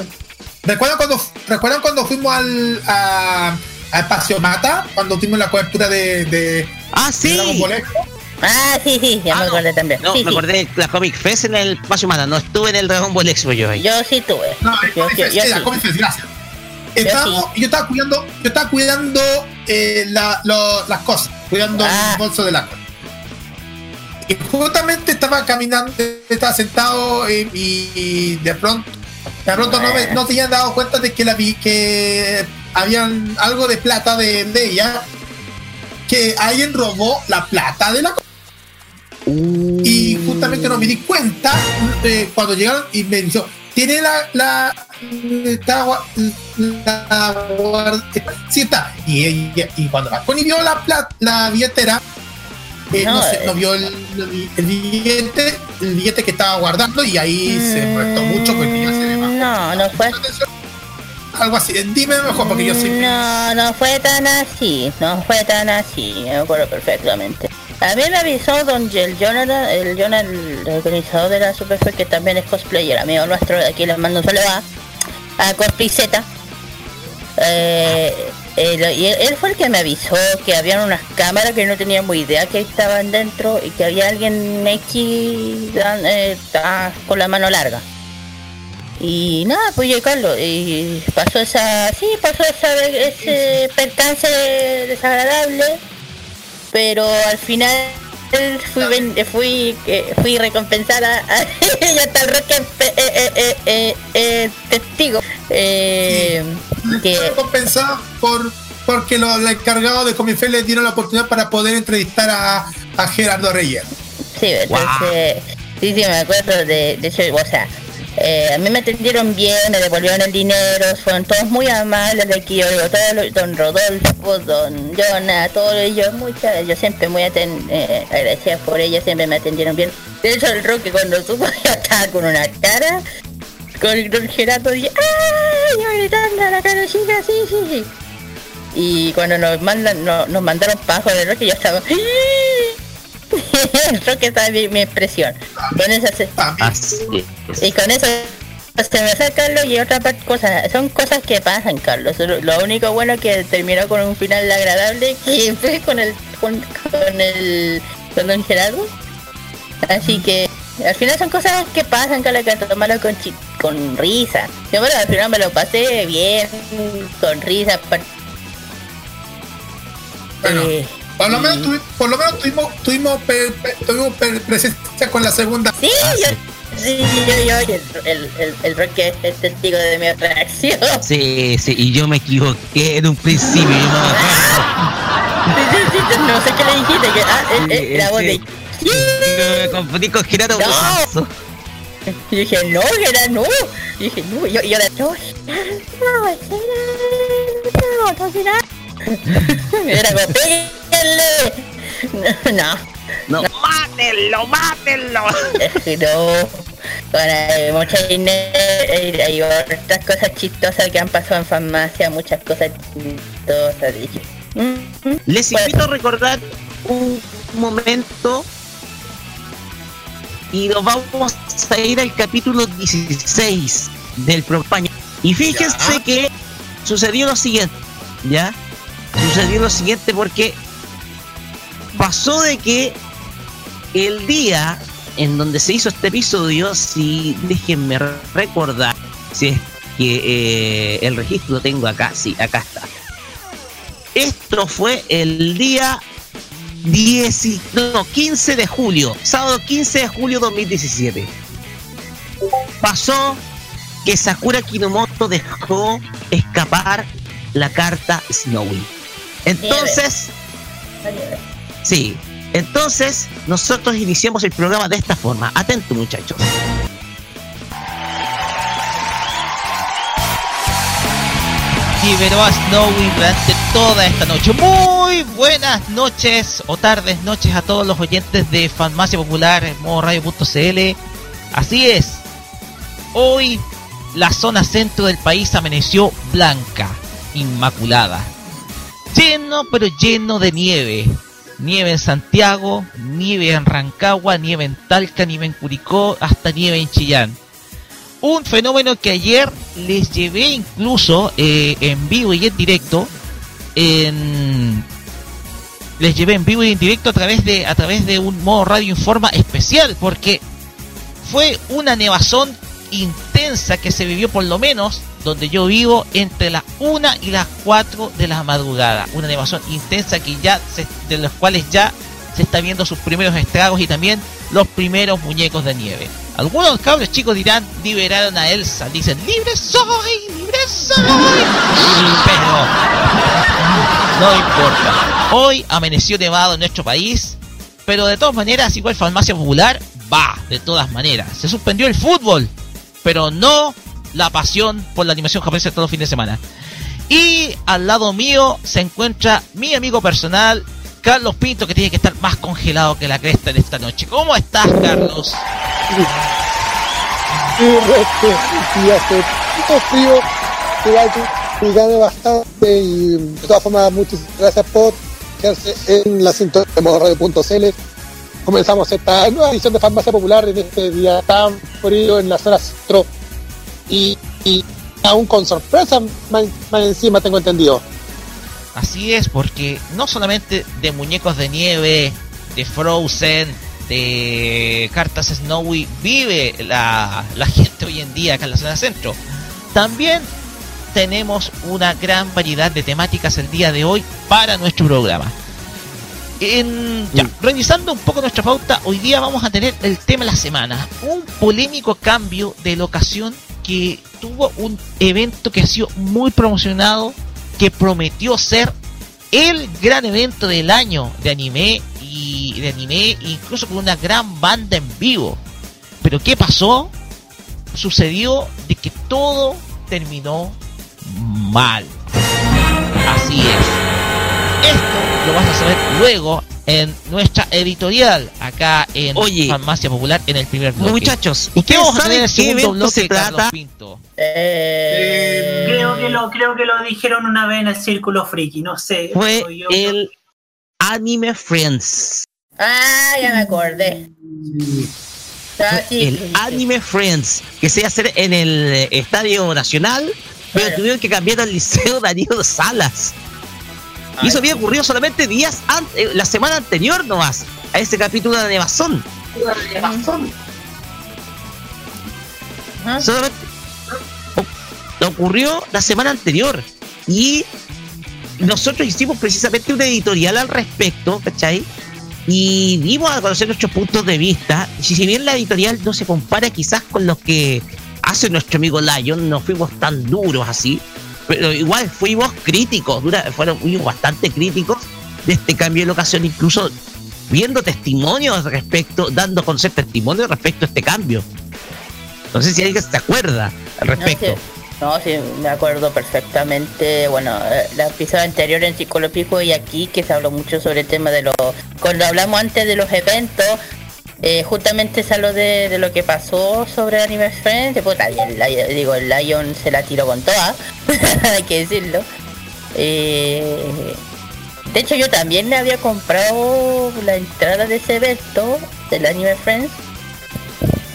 ¿recuerdan cuando, ¿recuerdan cuando fuimos al a, a Espacio Mata? Cuando tuvimos la cobertura de, de Ah, de Dragon sí. Expo? Ah, sí, sí, ya Ah, me no. acordé también. No, sí, me sí. acordé de la Comic Fest en el Espacio Mata. No estuve en el Dragon Ball Expo yo ahí. Yo sí tuve. No, el yo, Comic yo, Fest, yo sí, la sí. Comic Fest, gracias. Estábamos, yo estaba cuidando, yo estaba cuidando eh, la- lo- las cosas, cuidando Ah. el bolso del agua. Y justamente estaba caminando, estaba sentado y, y de pronto, de pronto no, me, no se habían dado cuenta de que la vi que habían algo de plata de, de ella, que alguien robó la plata de la y justamente no me di cuenta eh, cuando llegaron y me dijo tiene la la gua- la guard- sí está y ella- y cuando Marconi vio la la billetera eh, no, sé, eh. no vio el, el billete el billete que estaba guardando y ahí se molestó mucho porque ya se le bajó Mm, No, no fue. algo así dime mejor porque yo sí No, no fue tan así, no fue tan así, me acuerdo perfectamente. A mí me avisó don el Jonathan, el Jonathan, el organizador de la Superfest, que también es cosplayer, amigo nuestro, de aquí les mando un saludo a, a Cosplay Z. Eh, él, él, fue el que me avisó que habían unas cámaras que no teníamos idea que estaban dentro y que había alguien X eh, con la mano larga. Y nada, pues yo y pasó esa, sí, pasó esa, ese percance desagradable, pero al final fui ven- fui eh, fui recompensada, *laughs* ya está el Roque eh, eh, eh, eh, eh, testigo, eh, que compensado por porque los encargados de Comife les dieron la oportunidad para poder entrevistar a, a Gerardo Reyes. Sí, entonces, sí, sí, me acuerdo de, de eso, o sea, eh, a mí me atendieron bien, me devolvieron el dinero, fueron todos muy amables de aquí, yo digo, todos los- don Rodolfo, don Jonah, todos ellos, muchas, yo siempre muy eh, agradecida por ellos, siempre me atendieron bien. De hecho, el Roque cuando supo *laughs* yo estaba con una cara, con don Gerardo dije, ¡ay! Gritando la cara chica, sí, sí, sí. Y cuando nos mandan, no- nos mandaron para abajo del Roque, yo estaba, *laughs* Creo que está mi, mi expresión. Con eso se- y con eso se me saca Carlos y otra parte cosas son cosas que pasan Carlos. Lo, único bueno es que terminó con un final agradable que *laughs* fue con el con, con el con don Gerardo. Así que al final son cosas que pasan Carlos que tomarlo con chi- con risa. Yo bueno al final me lo pasé bien con risa Bueno, Eh, por lo menos, tuvi- por lo menos tuvimos, tuvimos, per- per- tuvimos per- presencia con la segunda. Sí, yo, sí, yo, yo, el, el, el, el Roque es testigo de mi reacción. Sí, sí, y yo me equivoqué en un principio. yo. Sí, sí, sí, sí, no sé qué le dijiste, que ah, eh, eh, la voz de... Yo me confundí con Gerardo No. Bolazo. Y dije, no, era no. Y dije, no, yo, yo era, no, no, no, no, no, no, Era como, péguenle. *laughs* No, No, mátenlo, mátenlo. es que no. Bueno, hay muchas hay, hay otras cosas chistosas que han pasado en farmacia, muchas cosas chistosas. dije. Mm, Les invito a recordar un momento y nos vamos a ir al capítulo 16 del programa. Y fíjense Ya. que sucedió lo siguiente, ¿ya? Sucedió lo siguiente porque pasó de que el día en donde se hizo este episodio, si déjenme recordar, si es que eh, el registro lo tengo acá, sí, acá está. Esto fue el día 10, y- no, 15 de julio, sábado 15 de julio 2017. Pasó que Sakura Kinomoto dejó escapar la carta Snowy. Entonces, sí, entonces nosotros iniciamos el programa de esta forma. Atento muchachos. liberó a Snowy durante toda esta noche. Muy buenas noches o tardes, noches a todos los oyentes de Farmacia Popular en modo radio.cl. Así es, hoy la zona centro del país amaneció blanca, inmaculada. Lleno, pero lleno de nieve. Nieve en Santiago, nieve en Rancagua, nieve en Talca, nieve en Curicó, hasta nieve en Chillán. Un fenómeno que ayer les llevé incluso eh, en vivo y en directo en les llevé en vivo y en directo a través de a través de un modo radio informa especial porque fue una nevazón intensa que se vivió por lo menos donde yo vivo entre las 1 y las 4 de la madrugada una nevazón intensa que ya de los cuales ya se está viendo sus primeros estragos y también los primeros muñecos de nieve algunos cabros chicos dirán, liberaron a Elsa. Dicen, libre soy, libre soy. Pero *laughs* no importa. Hoy amaneció nevado en nuestro país. Pero de todas maneras, igual Farmacia Popular va, de todas maneras. Se suspendió el fútbol, pero no la pasión por la animación japonesa todo fin de semana. Y al lado mío se encuentra mi amigo personal, Carlos Pinto, que tiene que estar más congelado que la cresta en esta noche. ¿Cómo estás, Carlos? Y hace frío, gane bastante y de todas formas muchas gracias por quedarse en la sintonía de modoradio.cl. Comenzamos esta nueva edición de Farmacia Popular en este día tan frío en la zona centro y, y aún con sorpresa más, encima tengo entendido. Así es, porque no solamente de muñecos de nieve, de Frozen, de cartas Snowy vive la, la *laughs* gente hoy en día acá en la zona centro. También tenemos una gran variedad de temáticas el día de hoy para nuestro programa. En, ya, revisando un poco nuestra pauta, hoy día vamos a tener el tema de la semana. Un polémico cambio de locación que tuvo un evento que ha sido muy promocionado que prometió ser el gran evento del año de anime y de anime, incluso con una gran banda en vivo. Pero ¿qué pasó? Sucedió de que todo terminó mal. Así es. Esto lo vas a saber luego en nuestra editorial acá en Farmacia Popular en el primer bloque. Muchachos, ¿ustedes saben el segundo bloque, se trata? Eh, creo, que lo, creo que lo dijeron una vez en el Círculo Friki, no sé. Fue el Anime Friends. Ah, ya me acordé. el Anime Friends, que se iba a hacer en el Estadio Nacional, pero tuvieron que cambiar al Liceo Darío Salas. Y eso había ocurrido solamente días antes, eh, la semana anterior nomás, a ese capítulo de Nevazón. Solamente ocurrió la semana anterior. Y nosotros hicimos precisamente una editorial al respecto, ¿cachai? Y dimos a conocer nuestros puntos de vista. Y si bien la editorial no se compara quizás con los que hace nuestro amigo Lion, no fuimos tan duros así pero igual fuimos críticos, fueron fuimos bastante críticos de este cambio de locación, incluso viendo testimonios respecto, dando con testimonios respecto a este cambio. No sé si alguien se acuerda al respecto. No, sí, me acuerdo perfectamente. Bueno, eh, la episodio anterior en Psicológico y aquí que se habló mucho sobre el tema de los... Cuando hablamos antes de los eventos, eh, justamente algo de, de, lo que pasó sobre Anime Friends. Pues, el, digo, el Lion se la tiró con toda, *laughs* hay que decirlo. Eh, de hecho, yo también me había comprado la entrada de ese evento del Anime Friends,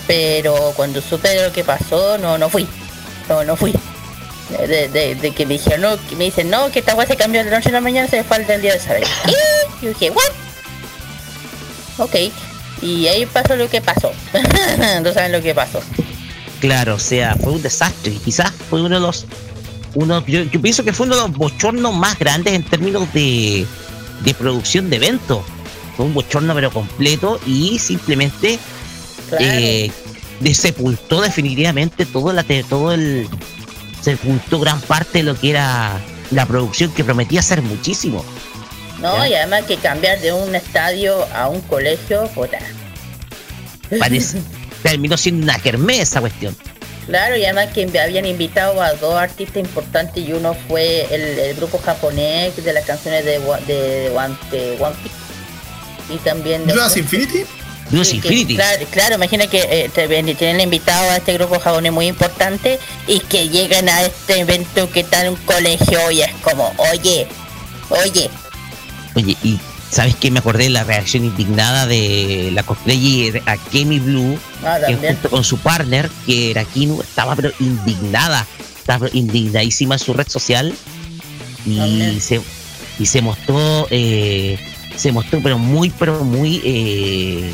pero cuando supe de lo que pasó, no, no fui. No, no fui. De, que me dijeron, me dicen, no, que esta guay se cambió de noche a la mañana, se falta el día de saber. Y yo dije, ¿what? Ok. Y ahí pasó lo que pasó. *laughs* no saben lo que pasó. Claro, o sea, fue un desastre. Quizás fue uno de los. Uno, yo, pienso que fue uno de los bochornos más grandes en términos de, de producción de eventos. Fue un bochorno pero completo y simplemente eh, sepultó definitivamente todo, la, todo el. Sepultó gran parte de lo que era la producción que prometía ser muchísimo. No, y además que cambiar de un estadio a un colegio, puta. Parece, *laughs* terminó siendo una kermés esa cuestión. Claro, y además que habían invitado a dos artistas importantes y uno fue el, el grupo japonés de las canciones de, de, One, de One Piece. Y también de... ¿Judas Infinity? Sí, que- Infinity. Claro, claro, imagina que eh, te- ven- tienen invitado a este grupo japonés muy importante y que llegan a este evento que está en un colegio y es como, oye, oye, Oye, y ¿sabes qué? Me acordé de la reacción indignada de la cosplayer a Kemi Blue, ah, que junto con su partner, que era Kinu, estaba pero indignada, estaba indignadísima en su red social y También. se, y se mostró, eh, se mostró pero muy, pero muy, eh,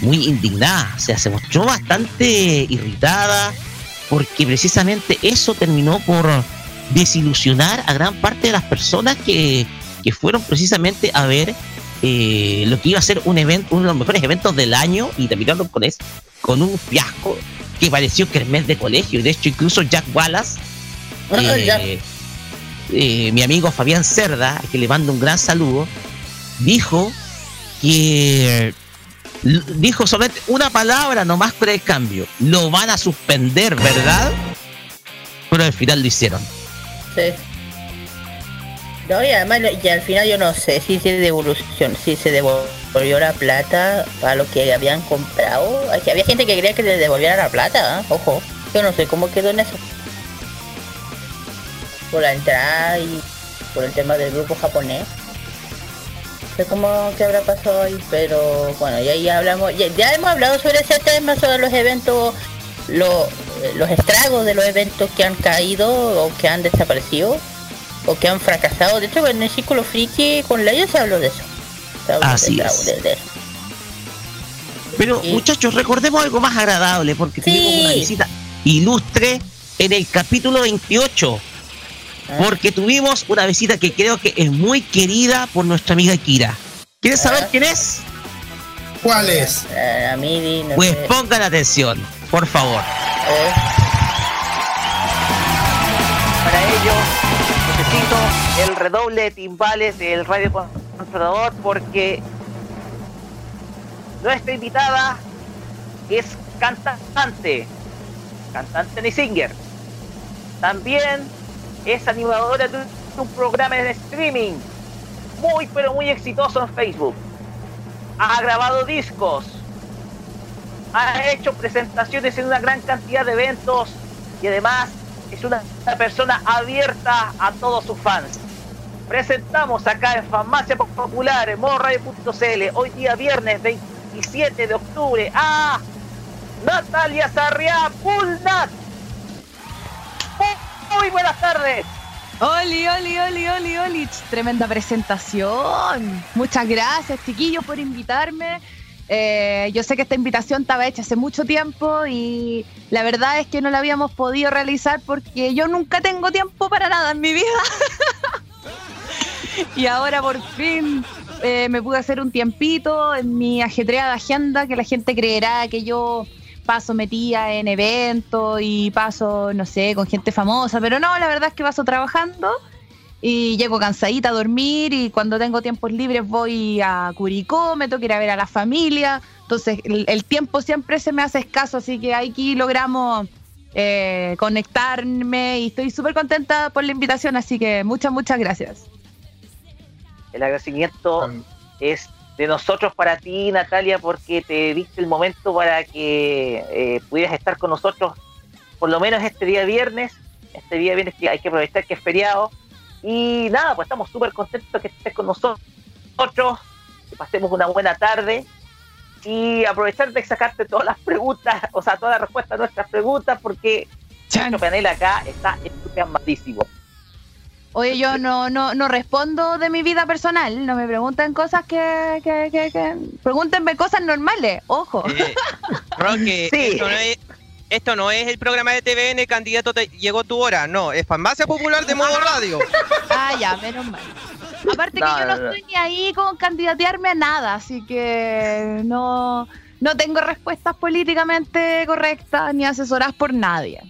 muy indignada, o sea, se mostró bastante irritada porque precisamente eso terminó por desilusionar a gran parte de las personas que, que fueron precisamente a ver eh, lo que iba a ser un evento, uno de los mejores eventos del año y terminaron con, es, con un fiasco que pareció que mes de colegio. De hecho, incluso Jack Wallace, Ah, eh, eh, mi amigo Fabián Cerda, a que le mando un gran saludo, dijo que dijo solamente una palabra nomás por el cambio. Lo van a suspender, ¿verdad? Pero al final lo hicieron. Sí. No, y además, y al final yo no sé si se devolución, si se devolvió la plata a lo que habían comprado. Aquí había gente que quería que le devolviera la plata, ¿ah? ojo. Yo no sé cómo quedó en eso. Por la entrada y por el tema del grupo japonés. No sé cómo qué habrá pasado ahí, pero bueno, ya, ya hablamos, ya, hemos hablado sobre ese tema, sobre los eventos, lo- los estragos de los eventos que han caído o que han desaparecido o que han fracasado. De hecho, en el círculo friki con Leia se habló de eso. Se habló de Así estragos, es. de- de eso. Pero muchachos, recordemos algo más agradable porque Sí. tuvimos una visita ilustre en el capítulo 28. Ah. Porque tuvimos una visita que creo que es muy querida por nuestra amiga Kira. ¿Quieres saber Ah. quién es? ¿Cuál es? Eh, a mí, no Pues sé. pongan atención, por favor. Eh, el redoble de timbales del radio controlador porque nuestra invitada es cantante, cantante ni singer. También es animadora de un programa de streaming muy pero muy exitoso en Facebook. Ha grabado discos, ha hecho presentaciones en una gran cantidad de eventos y además es una, persona abierta a todos sus fans. Presentamos acá en Farmacia Popular, en hoy día viernes 27 de octubre, a Natalia Sarriá Pulnat. Muy- buenas tardes. Oli, oli, oli, oli, oli. Tremenda presentación. Muchas gracias, chiquillos, por invitarme. Eh, yo sé que esta invitación estaba hecha hace mucho tiempo y la verdad es que no la habíamos podido realizar porque yo nunca tengo tiempo para nada en mi vida. *laughs* y ahora por fin eh, me pude hacer un tiempito en mi ajetreada agenda que la gente creerá que yo paso metida en eventos y paso, no sé, con gente famosa, pero no, la verdad es que paso trabajando y llego cansadita a dormir y cuando tengo tiempos libres voy a Curicó, me tengo que ir a ver a la familia, entonces el, el tiempo siempre se me hace escaso, así que aquí logramos eh, conectarme y estoy súper contenta por la invitación, así que muchas, muchas gracias. El agradecimiento es de nosotros para ti, Natalia, porque te diste el momento para que eh, pudieras estar con nosotros, por lo menos este día viernes, este día viernes que hay que aprovechar que es feriado. Y nada, pues estamos súper contentos que estés con nosotros, que pasemos una buena tarde y aprovechar de sacarte todas las preguntas, *laughs* o sea, todas las respuestas a nuestras preguntas, porque nuestro panel acá está entusiasmadísimo. Oye, yo no, no, no respondo de mi vida personal, no me pregunten cosas que, que, que, que- Pregúntenme cosas normales, ojo. Eh, Roque, *laughs* Sí. esto, no es, esto no es el programa de TVN, candidato, te- llegó tu hora. No, es Farmacia Popular de modo radio. Ah, ya, menos mal. Aparte que yo no estoy ni ahí con candidatearme a nada, así que no, no tengo respuestas políticamente correctas ni asesoradas por nadie.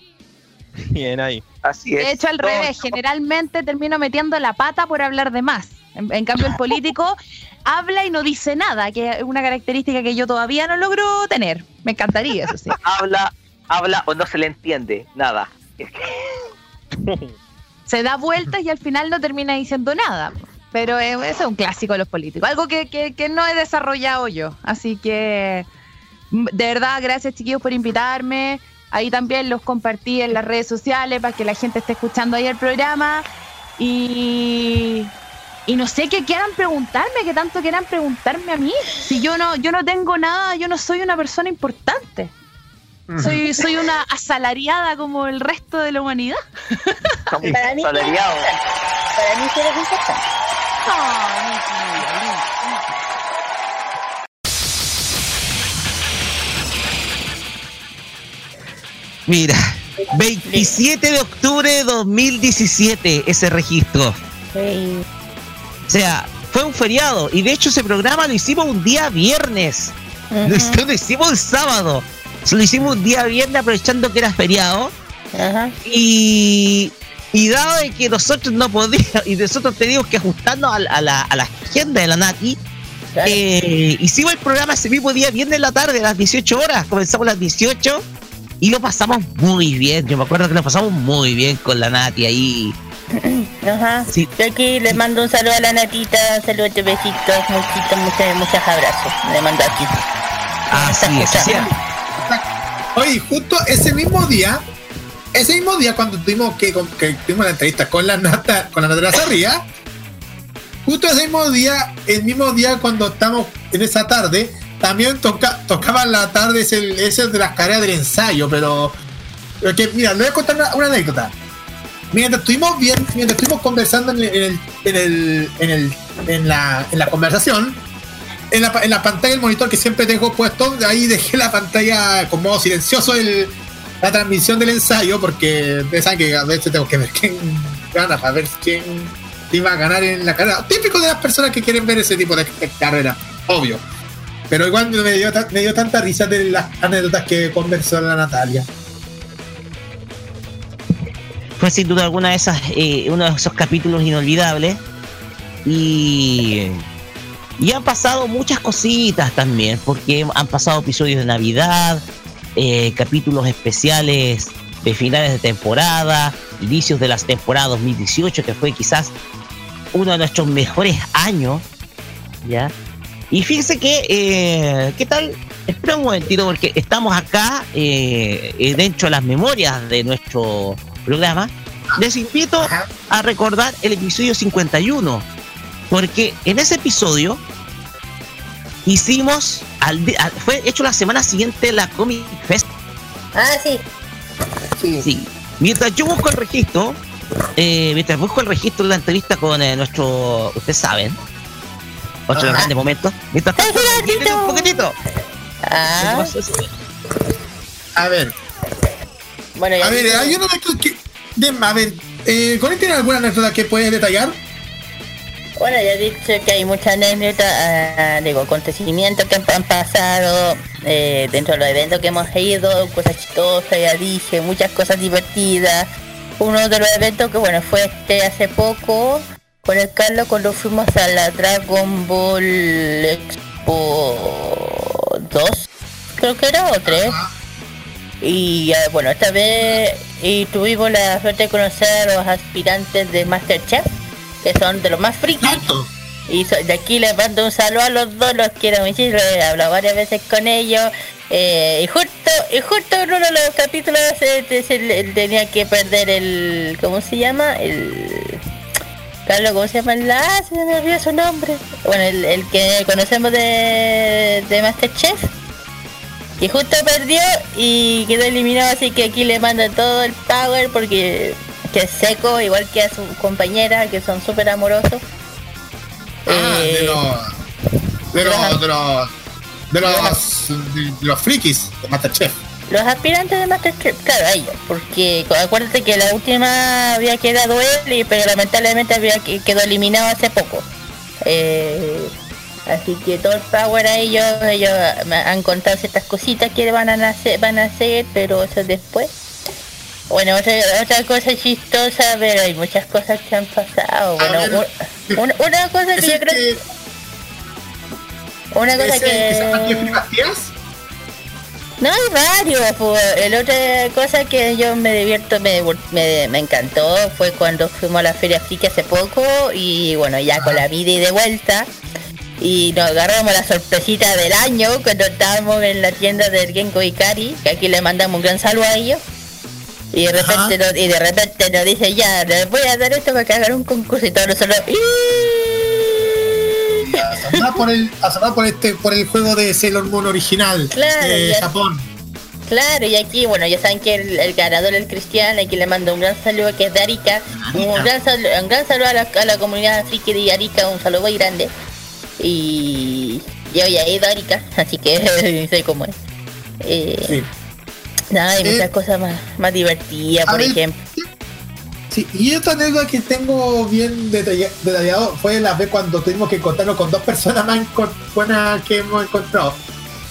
Bien ahí. Así es. De hecho, al revés, generalmente termino metiendo la pata por hablar de más. En, en cambio, el político *laughs* habla y no dice nada, que es una característica que yo todavía no logro tener. Me encantaría, eso sí. habla, habla o no se le entiende nada. *laughs* Se da vueltas y al final no termina diciendo nada. Pero eh, eso es un clásico de los políticos. Algo que, que- que no he desarrollado yo. Así que, mm, de verdad, gracias chiquillos por invitarme. Ahí también los compartí en las redes sociales para que la gente esté escuchando ahí el programa. Y, y no sé qué quieran preguntarme, que tanto quieran preguntarme a mí. Si yo no, yo no tengo nada, yo no soy una persona importante. Soy, soy una asalariada como el resto de la humanidad. Para mí, para mí sí eres importante. Mira, 27 de octubre de 2017 ese registro. O sea, fue un feriado y de hecho ese programa lo hicimos un día viernes. Lo hicimos el sábado. Se lo hicimos un día viernes aprovechando que era feriado. Y, y dado de que nosotros no podíamos, y nosotros teníamos que ajustarnos a, la- a la, a la agenda de la Nati, eh, hicimos el programa ese mismo día, viernes en la tarde, a las 18 horas. Comenzamos a las 18 y lo pasamos muy bien. Yo me acuerdo que lo pasamos muy bien con la Nati ahí. *clears throat* Ajá. Yo aquí le mando un saludo a la Natita, saludos, besitos, muchitos, muchos, muchos abrazos. Le mando aquí. Así es. Oye, justo ese mismo día, ese mismo día cuando tuvimos que, tuvimos la entrevista con la Nata, con la Natalia Sarria, justo ese mismo día, el mismo día cuando estamos en esa tarde, también toca, tocaba la tarde ese, ese de las carreras del ensayo, pero, mira, le voy a contar una, anécdota. Mientras estuvimos bien, mientras estuvimos conversando en el, en el, en la conversación, en la, en la pantalla del monitor que siempre dejo puesto, ahí dejé la pantalla con modo silencioso el, la transmisión del ensayo, porque ustedes saben que a veces tengo que ver quién gana, para ver quién iba a ganar en la carrera. Típico de las personas que quieren ver ese tipo de, carrera, obvio. Pero igual me dio, me dio tanta risa de las anécdotas que conversó la Natalia. Fue sin duda alguna de esas, eh, uno de esos capítulos inolvidables. Y, y han pasado muchas cositas también, porque han pasado episodios de Navidad, eh, capítulos especiales de finales de temporada, inicios de las temporadas 2018, que fue quizás uno de nuestros mejores años. ¿Ya? Y fíjense que, eh, ¿qué tal? Espera un momentito, porque estamos acá eh, eh, dentro de las memorias de nuestro programa. Les invito a recordar el episodio 51, porque en ese episodio hicimos, al al- fue hecho la semana siguiente la Comic Fest. Ah, sí. Sí. Mientras yo busco el registro, eh, mientras busco el registro de la entrevista con eh, nuestro, ustedes saben, otro de los grandes momentos. Mientras tanto, un poquitito. Ah. A ver. Bueno, A ver, hay una anécdota que. de- a ver, eh, ¿Connie tiene alguna anécdota que puedes detallar? Bueno, ya he dicho que hay muchas anécdotas, ah, digo, acontecimientos que han, pasado eh, dentro de los eventos que hemos ido, cosas chistosas, ya dije, muchas cosas divertidas. Uno de los eventos que, bueno, fue este hace poco con el Carlos cuando fuimos a la Dragon Ball Expo 2, creo que era, o 3. Y bueno, esta vez y tuvimos la suerte de conocer a los aspirantes de Masterchef, que son de los más frikis. Y so- de aquí les mando un saludo a los dos, los quiero muchísimo, he hablado varias veces con ellos. eh, y justo y justo en uno de los capítulos eh, se tenía que perder el... ¿Cómo se llama? El... Carlos, ¿cómo se llama? el- Ah, se me olvidó su nombre. Bueno, el, el que conocemos de, de Masterchef. Y justo perdió y quedó eliminado, así que aquí le mando todo el power porque que es seco, igual que a su compañera, que son súper amorosos. Ah, Eh, de los. De los. De los. De los, de los frikis de Masterchef. Los aspirantes de Masterchef, claro, a ellos, porque cu- acuérdate que la última había quedado él, y, pero lamentablemente había que- quedó eliminado hace poco. Eh, así que todo el power a ellos, ellos me han contado ciertas cositas que van a hacer, van a hacer, pero eso después. Bueno, otra, otra cosa chistosa, pero hay muchas cosas que han pasado. Bueno, un- un- una cosa que yo creo que... Una cosa ¿Ese que? No, hay varios. pues. El otra cosa que yo me divierto, me, me, me encantó, fue cuando fuimos a la Feria Friki hace poco y bueno, ya con la vida y de vuelta. Y nos agarramos la sorpresita del año cuando estábamos en la tienda del Genko Ikari, que aquí le mandamos un gran saludo a ellos. Y de repente, nos, y de repente nos dice ya, les voy a dar esto para que hagan un concurso y todos nosotros. Asombrado por el, por este, por el juego de Sailor Moon original Claro, de ya- Japón. Claro, y aquí, bueno, ya saben que el, el ganador es el Cristian, aquí le mando un gran saludo que es de Arica. Un gran, saludo, un gran saludo a la, a la comunidad friki de Arica, un saludo muy grande. Y yo ya he ido a Arica, así que sé cómo es. Eh, Nada, Eh, muchas cosas más, más divertidas, por ver, ejemplo. Sí, y otra anécdota que tengo bien detalla- detallado fue la vez cuando tuvimos que encontrarnos con dos personas más buenas que hemos encontrado.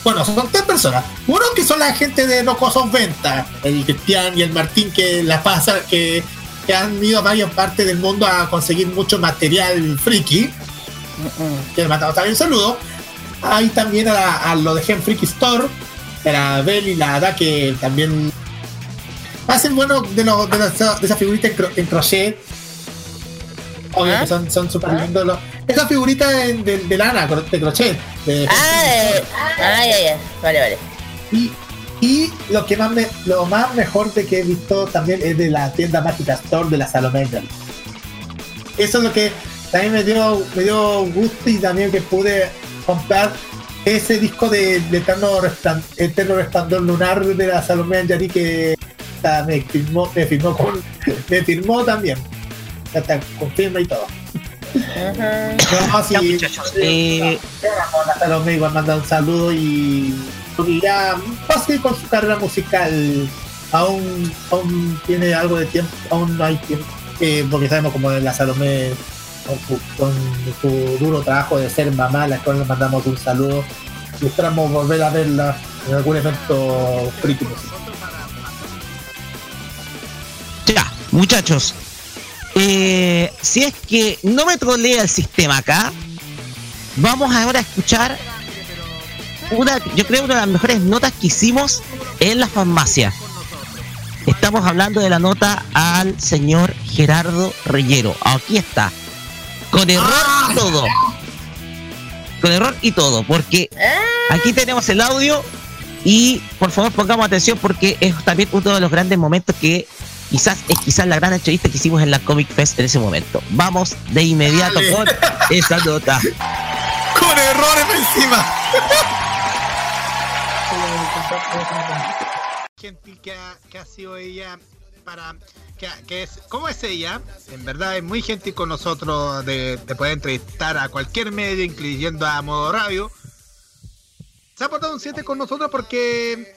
Bueno, son tres personas. Uno que son la gente de No Cosos Venta, el Cristian y el Martín que la pasa, que, que han ido a varias partes del mundo a conseguir mucho material friki. Que le mandamos también un saludo. Hay también a, a lo de Gen Freaky Store, la Bel y la Ada que también hacen bueno de, los de, los- de esas figuritas en, cro- en crochet. Obvio que son son súper lindos. los- Esas figuritas en- de, de lana, de crochet. de- Ah, ah, ya, ya. Vale, vale. y, y lo que más me, lo más mejor de que he visto también es de la tienda Mágica Store de la Salomé. Eso es lo que también me dio, me dio gusto y también que pude comprar ese disco de, de Eterno, Resplan- Eterno Resplandor Lunar de la Salomé Anjari que hasta me firmó, me firmó con, *laughs* me firmó también. Hasta confirma y todo. No, sí, Eh, la Salomé igual manda un saludo y, y ya seguir con su carrera musical. Aún, aún tiene algo de tiempo, aún no hay tiempo, eh, porque sabemos como la Salomé con su, duro trabajo de ser mamá, a la cual le mandamos un saludo y esperamos volver a verla en algún evento friki. Ya, muchachos. eh, si es que no me trolea el sistema acá, vamos ahora a escuchar una, yo creo una de las mejores notas que hicimos en la farmacia. Estamos hablando de la nota al señor Gerardo Reyero. Aquí está. Con error y todo. Con error y todo. Porque aquí tenemos el audio y por favor pongamos atención porque es también uno de los grandes momentos que quizás es quizás la gran entrevista que hicimos en la Comic Fest en ese momento. Vamos de inmediato Dale. con esa nota. Con errores encima. Gentil que ha, que ha sido ella para que, que es cómo es ella en verdad es muy gentil con nosotros de, de poder entrevistar a cualquier medio incluyendo a modo radio. Se ha portado un 7 con nosotros porque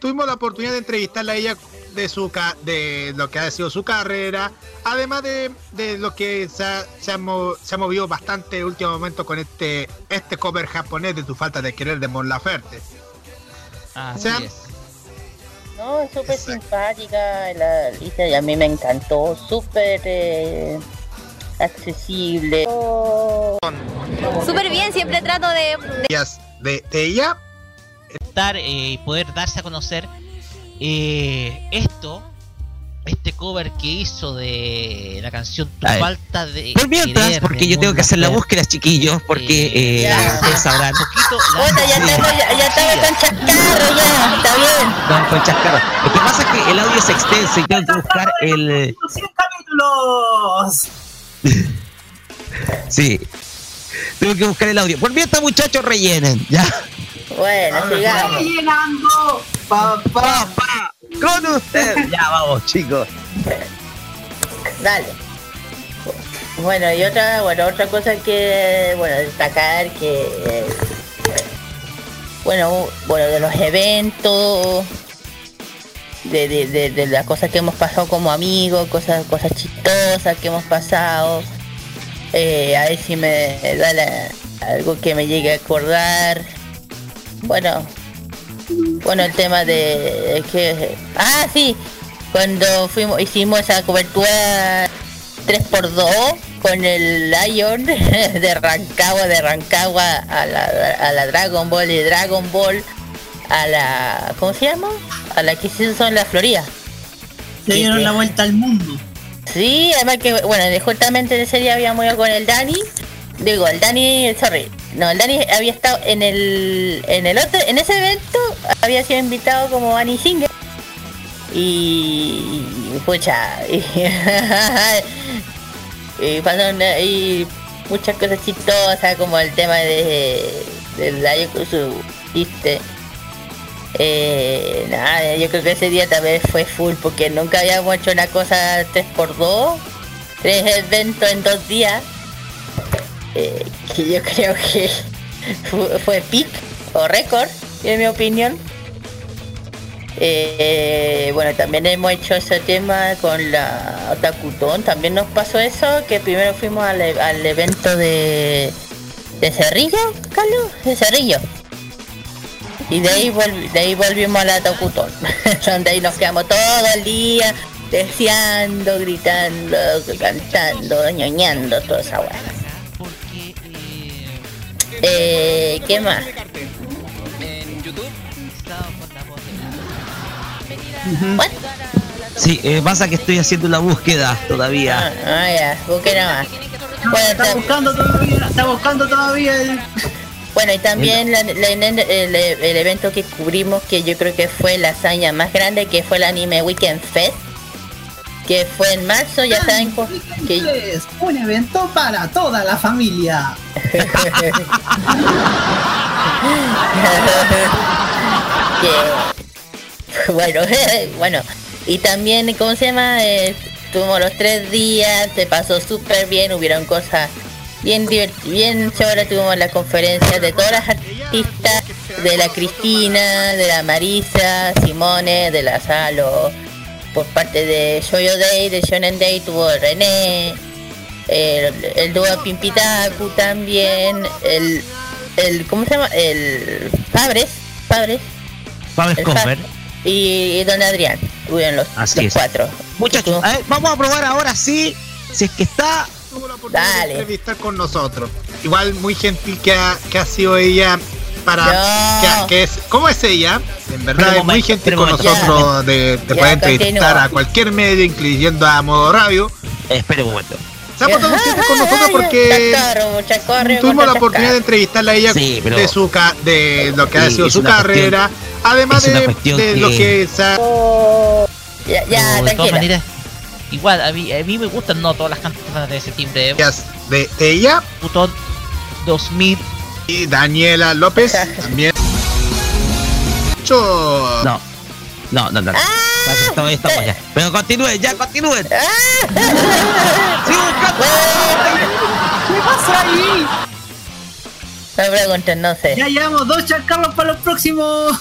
tuvimos la oportunidad de entrevistarla a ella de su de lo que ha sido su carrera además de, de lo que se ha, se, ha mo- se ha movido bastante en el último momento con este este cover japonés de tu falta de querer de Mon Laferte. Así es. No, es súper simpática la Alicia y a mí me encantó, súper eh, accesible. Súper bien, siempre trato de... ellas- de, de ella estar eh, y poder darse a conocer eh, esto, este cover que hizo de la canción Tu falta de. Por mientras, querer porque yo tengo que hacer la búsqueda, chiquillos, porque eh, Ya. ustedes sabrán. Puta, ya estamos, ya, ya estamos con chascarro, ya, está bien. Con, con chascarro. Lo que pasa es que el audio es extenso y tengo que buscar el. capítulos! *laughs* Sí. Tengo que buscar el audio. Por mientras, muchachos, rellenen. Ya. Bueno, sigamos. Llenando! ¡Papá! Con ustedes. *laughs* Ya, vamos, chicos. Dale. Bueno, y otra, bueno, otra cosa que, bueno, destacar que, eh, bueno, bueno, de los eventos, de, de, de, de las cosas que hemos pasado como amigos, cosas, cosas chistosas que hemos pasado, eh, a ver si me da la- algo que me llegue a acordar. Bueno, bueno, el tema de que, ah, sí, cuando fuimos, hicimos esa cobertura 3x2 con el Lion *laughs* de Rancagua, de Rancagua a la, a la Dragon Ball y Dragon Ball a la, ¿cómo se llama? A la que se hizo en la Florida. Se dieron la vuelta al mundo. Sí, además que, bueno, justamente en ese día habíamos ido con el Dani. Digo, el Dani, sorry. No, el Dani había estado en el, en el otro, en ese evento había sido invitado como Annie Singer. Y, pucha, *laughs* y, y pasaron ahí muchas cosas chistosas como el tema de, de la Yokuzu, ¿viste? Eh, nada, yo creo que ese día también fue full porque nunca habíamos hecho una cosa 3x2, tres eventos en dos días. Eh, que yo *laughs* creo que fue, peak o récord, en mi opinión. Eh, bueno, también hemos hecho ese tema con la Otakutón, también nos pasó eso, que primero fuimos al, e- al evento de, de Cerrillo, Carlos, de Cerrillo. Y de ahí, volvi- de ahí volvimos a la Tocutón, *laughs* donde ahí nos quedamos todo el día deseando, gritando, cantando, ñoñando, toda esa weá. Eh, ¿qué más? Sí, eh, pasa que estoy haciendo la búsqueda todavía. Ah, ya, busque nada más. Bueno, Está buscando todavía, está buscando todavía el... Bueno, y también la- la- el, el- el evento que cubrimos, que yo creo que fue la hazaña más grande, que fue el Anime Weekend Fest, que fue en marzo, ya saben que Es un evento para toda la familia. *laughs* que- bueno, *laughs* bueno, y también, ¿cómo se llama? Eh, tuvimos los tres días, se pasó súper bien, hubieron cosas bien divertidas, bien chéveres, tuvimos las conferencias de todas las artistas, de la Cristina, de la Marisa, Simone, de la Salo, por parte de Shoyo Day, de Shonen Day, tuvo René, el, el dúo Pimpitaku también, el, el, ¿cómo se llama? El Fabres, Fabres, Pablo el Comer. Fa- y, y Don Adrián, tuvieron los, Así los es. cuatro. Muchachos, a ver, vamos a probar ahora sí, si es que está Dale. entrevistar con nosotros. Igual muy gentil que ha, que ha sido ella para que, es ¿cómo es ella? En verdad Pero es muy momento, pero con momento. nosotros de, de Ya, poder entrevistar a cualquier medio, incluyendo a Modo Radio. Espera un momento. Se ha portado con nosotros porque tuvimos la oportunidad de entrevistarla a ella Sí, pero- de su ca- de lo que ha sido su carrera, además de, lo que- se ha- Ya, ya, Pero de todas tranquila. maneras, igual, a mí, a mí me gustan no todas las canciones de septiembre. de ella Putón 2000. Y Daniela López *laughs* también. No, no, no, no. no. Que estamos- estamos ya. Pero continúen, ya continúen. Sí, buscando. ¿Qué pasa ahí? No pregunten, no sé. Ya llevamos dos chascarros para los próximos.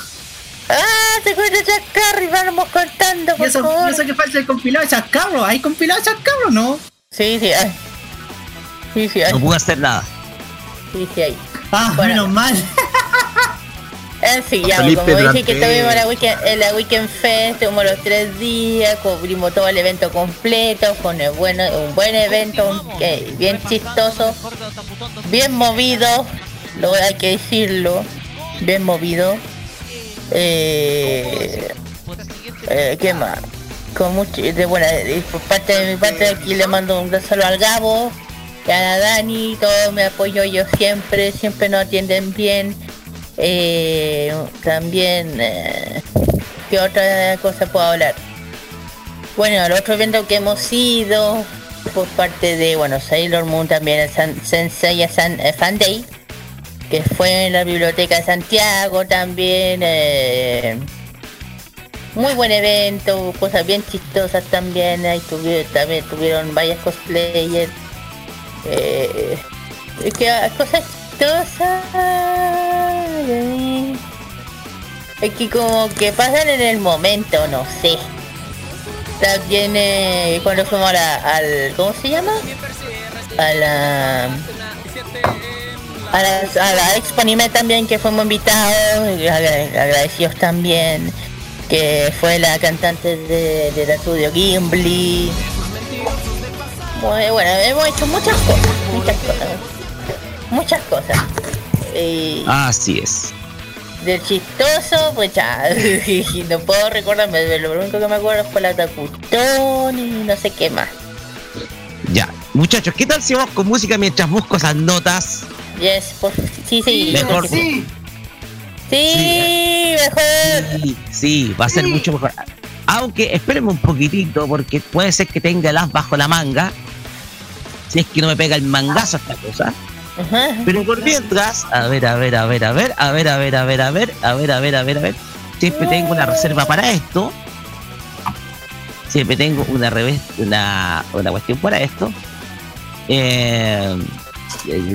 Ah, se cuenta Chascarro y vamos contando, Y por eso, favor. eso que falta el compilado de chascarros. ¿Hay compilado de chascarros no? Sí, sí, hay. Sí, sí, hay. No pude hacer nada. Sí, sí, hay. Ah, Bueno. menos mal. En fin, ya, Felipe como dije que tuvimos la weekend, en la Weekend Fest, tuvimos los tres días, cubrimos todo el evento completo, fue un, bueno, un buen evento, un- eh, bien chistoso, bien movido, lo hay que decirlo, bien movido. Eh, eh, ¿Qué más? Con mucho, de, bueno, de- por parte de mi parte aquí le mando un saludo al Gabo, a Dani, todo me apoyo yo siempre, siempre nos atienden bien. Eh, también, eh, ¿qué otra cosa puedo hablar? Bueno, el otro evento que hemos ido por parte de, bueno, Sailor Moon también, el San, Sensei San, eh, Fan Day, que fue en la Biblioteca de Santiago también. eh, muy buen evento, cosas bien chistosas también, ahí tuvieron, también tuvieron varias cosplayers. Eh, que cosas chistosas. eh, que como que pasan en el momento, no sé. También eh, cuando fuimos a la, al... ¿Cómo se llama? A la... A la, a la Expo Anime también que fuimos invitados, agradecidos también, que fue la cantante de, del estudio Gimli. Muy bueno, hemos hecho muchas cosas, muchas cosas, muchas cosas. Y, Así es. Del chistoso, pues ya, *laughs* no puedo recordarme, lo único que me acuerdo fue la Takutón y no sé qué más. Ya, muchachos, ¿qué tal si vamos con música mientras busco esas notas? Yes, por, sí, sí. Mejor. Sí. Sí, mejor. Sí, sí, va a ser mucho mejor. Aunque espérenme un poquitito, porque puede ser que tenga el as bajo la manga. Si es que no me pega el mangazo esta cosa. Pero por mientras, a ver, a ver, a ver, a ver, a ver, a ver, a ver, a ver, a ver, a ver, a ver, a ver. Siempre tengo una reserva para esto. Siempre tengo una revés, una, una cuestión para esto. Eh,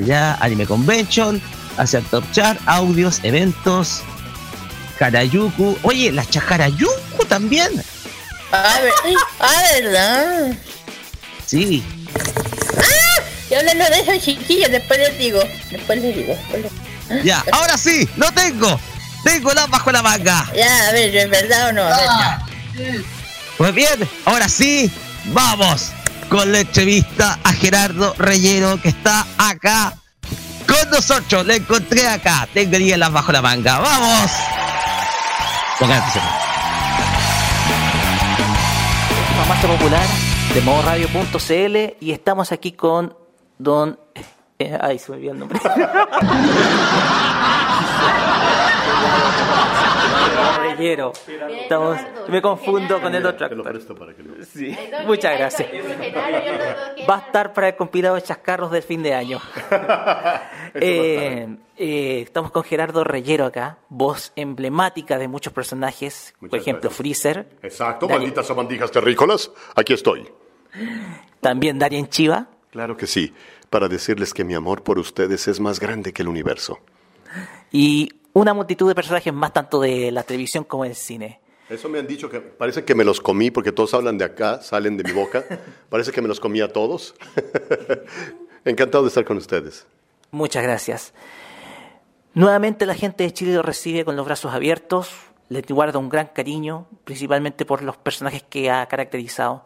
ya, Anime Convention, hacia Top Chart, audios, eventos, Karayuku. Oye, la Chakarayuku también. Ah, ver- ah, ¿verdad? Sí. ¡Ah! Y hablando de eso, chiquillos, después les digo. Después les digo. después les- Ya, ahora sí, lo tengo. Tengo el as bajo la manga. Ya, a ver, ¿es verdad o no? A ver, ya. Pues bien, ahora sí, vamos con la entrevista a Gerardo Reyero que está acá con nosotros. Le encontré acá. Tengo el las bajo la manga. ¡Vamos! Pongan atención. Popular de modoradio.cl y estamos aquí con don... eh, ay, se me olvidó el nombre. Reyero. Estamos, me confundo con el otro actor. Sí, muchas gracias. Va a estar para el compilado de chascarros del fin de año. *laughs* Eh, eh, estamos con Gerardo Reyero acá, voz emblemática de muchos personajes, por ejemplo Freezer, Exacto, Dale. malditas sabandijas terrícolas. Aquí estoy. también Darien Chiva, Claro que sí, para decirles que mi amor por ustedes es más grande que el universo. y una multitud de personajes más tanto de la televisión como del cine. Eso me han dicho que parece que me los comí porque todos hablan de acá, salen de mi boca. *laughs* Parece que me los comí a todos. *laughs* Encantado de estar con ustedes. Muchas gracias. Nuevamente la gente de Chile lo recibe con los brazos abiertos, le guarda un gran cariño, principalmente por los personajes que ha caracterizado.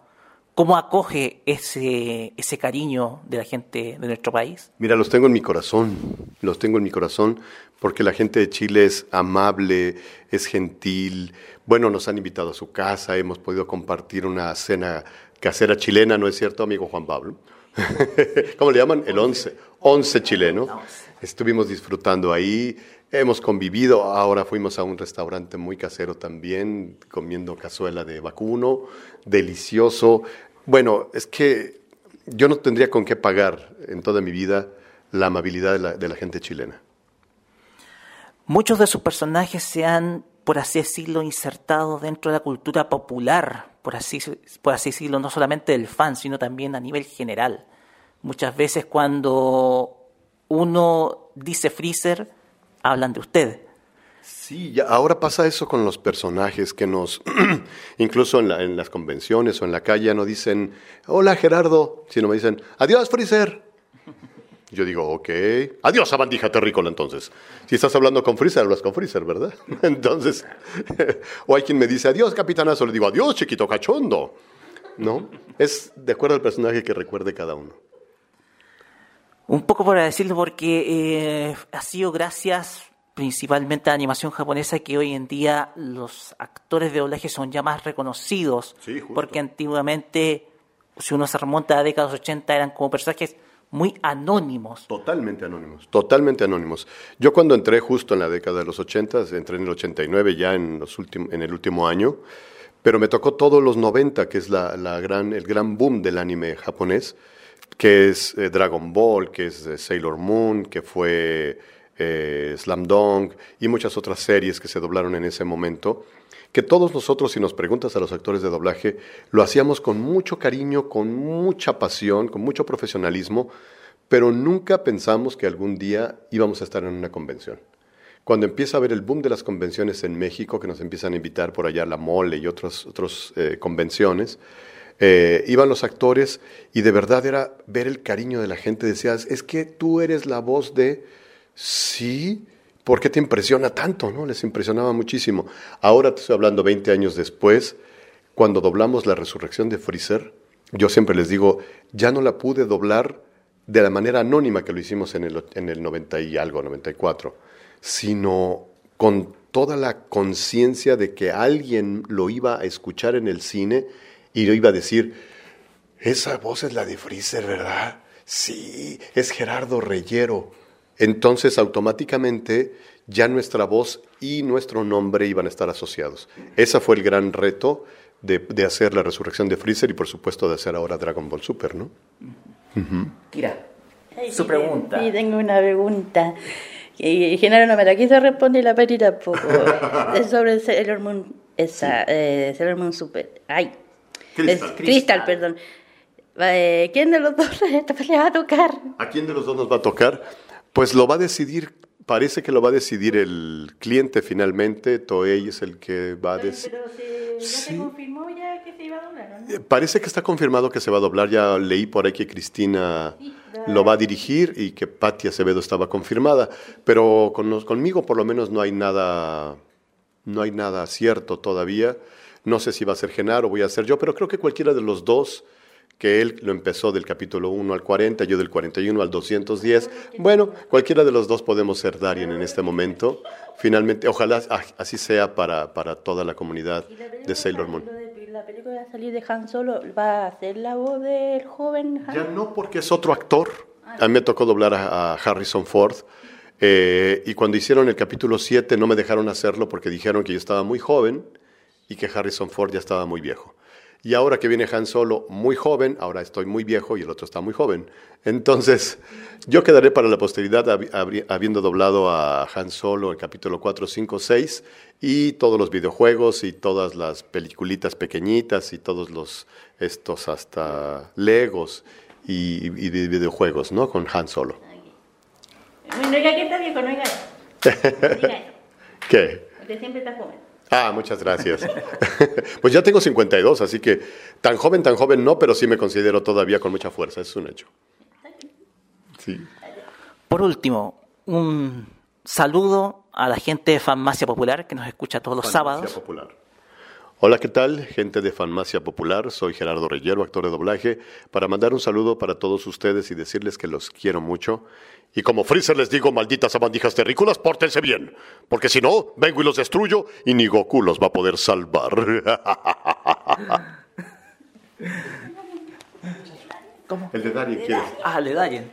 ¿Cómo acoge ese, ese cariño de la gente de nuestro país? Mira, los tengo en mi corazón, los tengo en mi corazón porque la gente de Chile es amable, es gentil. Bueno, nos han invitado a su casa, hemos podido compartir una cena casera chilena, ¿no es cierto, amigo Juan Pablo? *laughs* ¿Cómo le llaman? El once, once chileno. Estuvimos disfrutando ahí, hemos convivido, ahora fuimos a un restaurante muy casero también, comiendo cazuela de vacuno, delicioso. Bueno, es que yo no tendría con qué pagar en toda mi vida la amabilidad de la, de la gente chilena. Muchos de sus personajes se han, por así decirlo, insertado dentro de la cultura popular, por así, por así decirlo, no solamente del fan, sino también a nivel general. Muchas veces cuando uno dice Freezer, hablan de usted. Sí, ya ahora pasa eso con los personajes que nos, *clears throat* incluso en, la- en las convenciones o en la calle, no dicen, hola Gerardo, sino me dicen, adiós Freezer. Yo digo, ok, adiós sabandija terrícola entonces. Si estás hablando con Freezer, hablas con Freezer, ¿verdad? *laughs* Entonces, *laughs* o hay quien me dice, adiós capitanazo, le digo, adiós chiquito cachondo. ¿No? Es de acuerdo al personaje que recuerde cada uno. Un poco para decirlo porque eh, ha sido gracias principalmente la animación japonesa que hoy en día los actores de doblaje son ya más reconocidos. porque antiguamente, si uno se remonta a la década de los 80, eran como personajes muy anónimos. Totalmente anónimos, totalmente anónimos. Yo cuando entré justo en la década de los 80, entré en el 89 ya en, los en el último año, pero me tocó todos los 90, que es la, la gran, el gran boom del anime japonés, que es eh, Dragon Ball, que es eh, Sailor Moon, que fue eh, y muchas otras series que se doblaron en ese momento, que todos nosotros, si nos preguntas a los actores de doblaje, lo hacíamos con mucho cariño, con mucha pasión, con mucho profesionalismo, pero nunca pensamos que algún día íbamos a estar en una convención. Cuando empieza a haber el boom de las convenciones en México, que nos empiezan a invitar por allá a la Mole y otras otros, eh, convenciones, eh, iban los actores y de verdad era ver el cariño de la gente. Decías, es que tú eres la voz de, sí, ¿por qué te impresiona tanto? ¿no? Les impresionaba muchísimo. Ahora te estoy hablando 20 años después, cuando doblamos la resurrección de Freezer, yo siempre les digo, ya no la pude doblar de la manera anónima que lo hicimos en el, en el 90 y algo, 94, sino con toda la conciencia de que alguien lo iba a escuchar en el cine y lo iba a decir, esa voz es la de Freezer, ¿verdad? Sí, es Gerardo Reyero. Entonces automáticamente ya nuestra voz y nuestro nombre iban a estar asociados. Ese fue el gran reto de, de hacer la resurrección de Freezer y por supuesto de hacer ahora Dragon Ball Super, ¿no? Ujú. Kira, Ay, su sí, pregunta. Sí, tengo una pregunta. Y Genaro no me la quiso responder y la Peri tampoco. *laughs* es sobre Sailor Moon, esa, eh, Sailor Moon Super. Ay. Crystal. Es- Crystal, perdón. Eh, ¿Quién de los dos *laughs* le va a tocar? ¿A quién de los dos nos va a tocar? Pues lo va a decidir, parece que lo va a decidir el cliente finalmente, Toei es el que va a decidir. ¿Ya se confirmó ya que se iba a doblar no? Parece que está confirmado que se va a doblar. Ya leí por ahí que Cristina lo va a dirigir y que Patti Acevedo estaba confirmada. Pero con conmigo por lo menos no hay nada, no hay nada cierto todavía. No sé si va a ser Genaro o voy a ser yo, pero creo que cualquiera de los dos, que él lo empezó del capítulo 1 al 40, yo del 41 al 210. Bueno, cualquiera de los dos podemos ser Darien en este momento. Finalmente, ojalá así sea para, para toda la comunidad de Sailor Moon. La película va a salir de Han Solo, ¿va a hacer la voz del joven Han? Ya no, porque es otro actor. A mí me tocó doblar a, a Harrison Ford. eh, y cuando hicieron el capítulo 7 no me dejaron hacerlo porque dijeron que yo estaba muy joven y que Harrison Ford ya estaba muy viejo. Y ahora que viene Han Solo muy joven, ahora estoy muy viejo y el otro está muy joven. Entonces, *laughs* yo quedaré para la posteridad habiendo doblado a Han Solo el capítulo 4, 5, 6 y todos los videojuegos y todas las peliculitas pequeñitas y todos los estos hasta Legos y, y de videojuegos, ¿no? Con Han Solo. Bueno, oiga, ¿qué está viejo? No eso. *laughs* ¿Qué? Usted siempre está joven. Ah, muchas gracias. *laughs* pues ya tengo 52, así que tan joven, tan joven no, pero sí me considero todavía con mucha fuerza, es un hecho. Sí. Por último, un saludo a la gente de Farmacia Popular que nos escucha todos los Farmacia sábados. Popular. Hola, ¿qué tal? Gente de Farmacia Popular, soy Gerardo Reyero, actor de doblaje, para mandar un saludo para todos ustedes y decirles que los quiero mucho. Y como Freezer les digo, malditas abandijas terrícolas, pórtense bien, porque si no, vengo y los destruyo y ni Goku los va a poder salvar. ¿Cómo? El de Darien, ¿quieres? Ah, le Darien.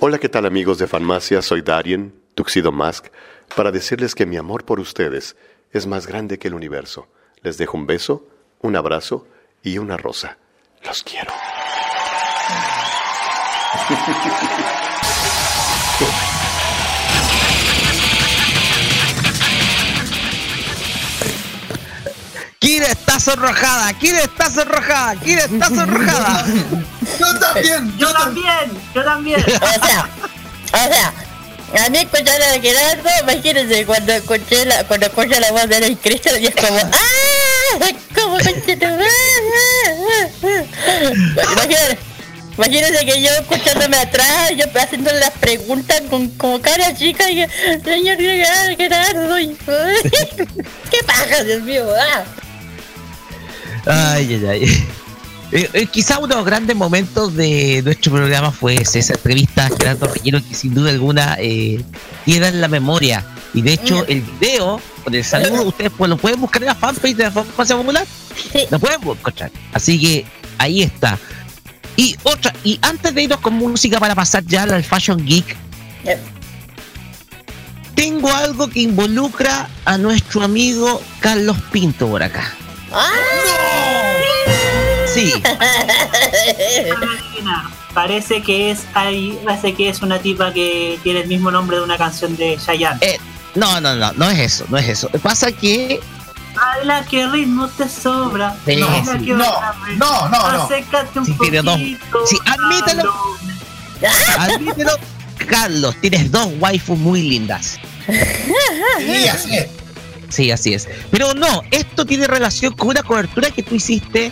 Hola, ¿qué tal amigos de Farmacia? Soy Darien, Tuxedo Mask, para decirles que mi amor por ustedes es más grande que el universo. Les dejo un beso, un abrazo y una rosa. Los quiero. Kira está sonrojada, Kira está sonrojada, Kira está sonrojada. *laughs* Yo también, yo también, yo *laughs* también. O sea, o sea, a mí escuchar a Gerardo, imagínense, cuando escuché la, cuando escuché la voz de Eric Christian y es como *laughs* ¡Ah! Como Imagínense, imagínense que yo escuchándome atrás, yo haciéndole las preguntas con como cara chica y señor Gerardo, Gerardo, y- *laughs* ¿qué pasa, Dios mío? Ah. Ay, ay, ay. Eh, eh, quizá uno de los grandes momentos de nuestro programa fue esa entrevista a Gerardo Rellero que sin duda alguna eh, queda en la memoria. Y de hecho el video con el saludo ustedes pues, lo pueden buscar en la fanpage de la Farmacia Popular. Lo pueden encontrar. Así que ahí está. Y otra, y antes de irnos con música para pasar ya al Fashion Geek, tengo algo que involucra a nuestro amigo Carlos Pinto por acá. Sí. Parece que es ahí, parece que es una tipa que tiene el mismo nombre de una canción de Chayanne. Eh, no, no, no, no es eso, no es eso. Pasa que Baila que ritmo te sobra. Sí, baila sí. que No, no, no, no. Acércate un Sí, no. poquito. Sí, admítelo. Admítelo, Carlos, tienes dos waifus muy lindas. Sí, así es. Sí, así es. Pero no, esto tiene relación con una cobertura que tú hiciste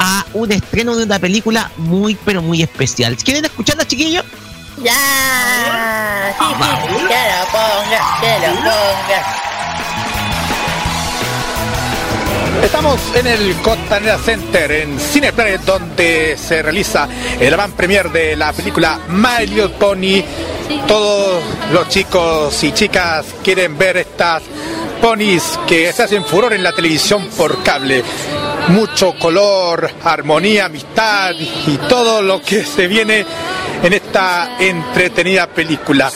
a un estreno de una película muy, pero muy especial. ¿Quieren escucharla, chiquillos? Ya, sí, sí, sí, que lo ponga, que lo ponga. Estamos en el Costanera Center en Cineplanet donde se realiza el avant premier de la película My Little Pony todos los chicos y chicas quieren ver estas ponis que se hacen furor en la televisión por cable. Mucho color, armonía, amistad y todo lo que se viene en esta entretenida película.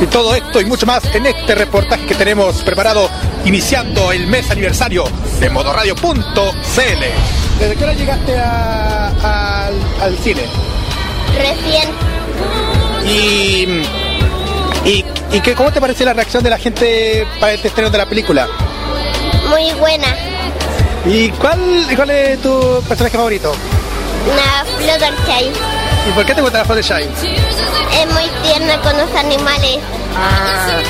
Y todo esto y mucho más en este reportaje que tenemos preparado iniciando el mes aniversario de modoradio.cl. ¿Desde qué hora llegaste a- al, al cine? Recién. ¿Y, y, y qué, cómo te parece la reacción de la gente para este estreno de la película? Muy buena. ¿Y cuál, cuál es tu personaje favorito? Una Fluttershy. ¿Y por qué te gusta la Fluttershy? Es muy tierna con los animales. Ah,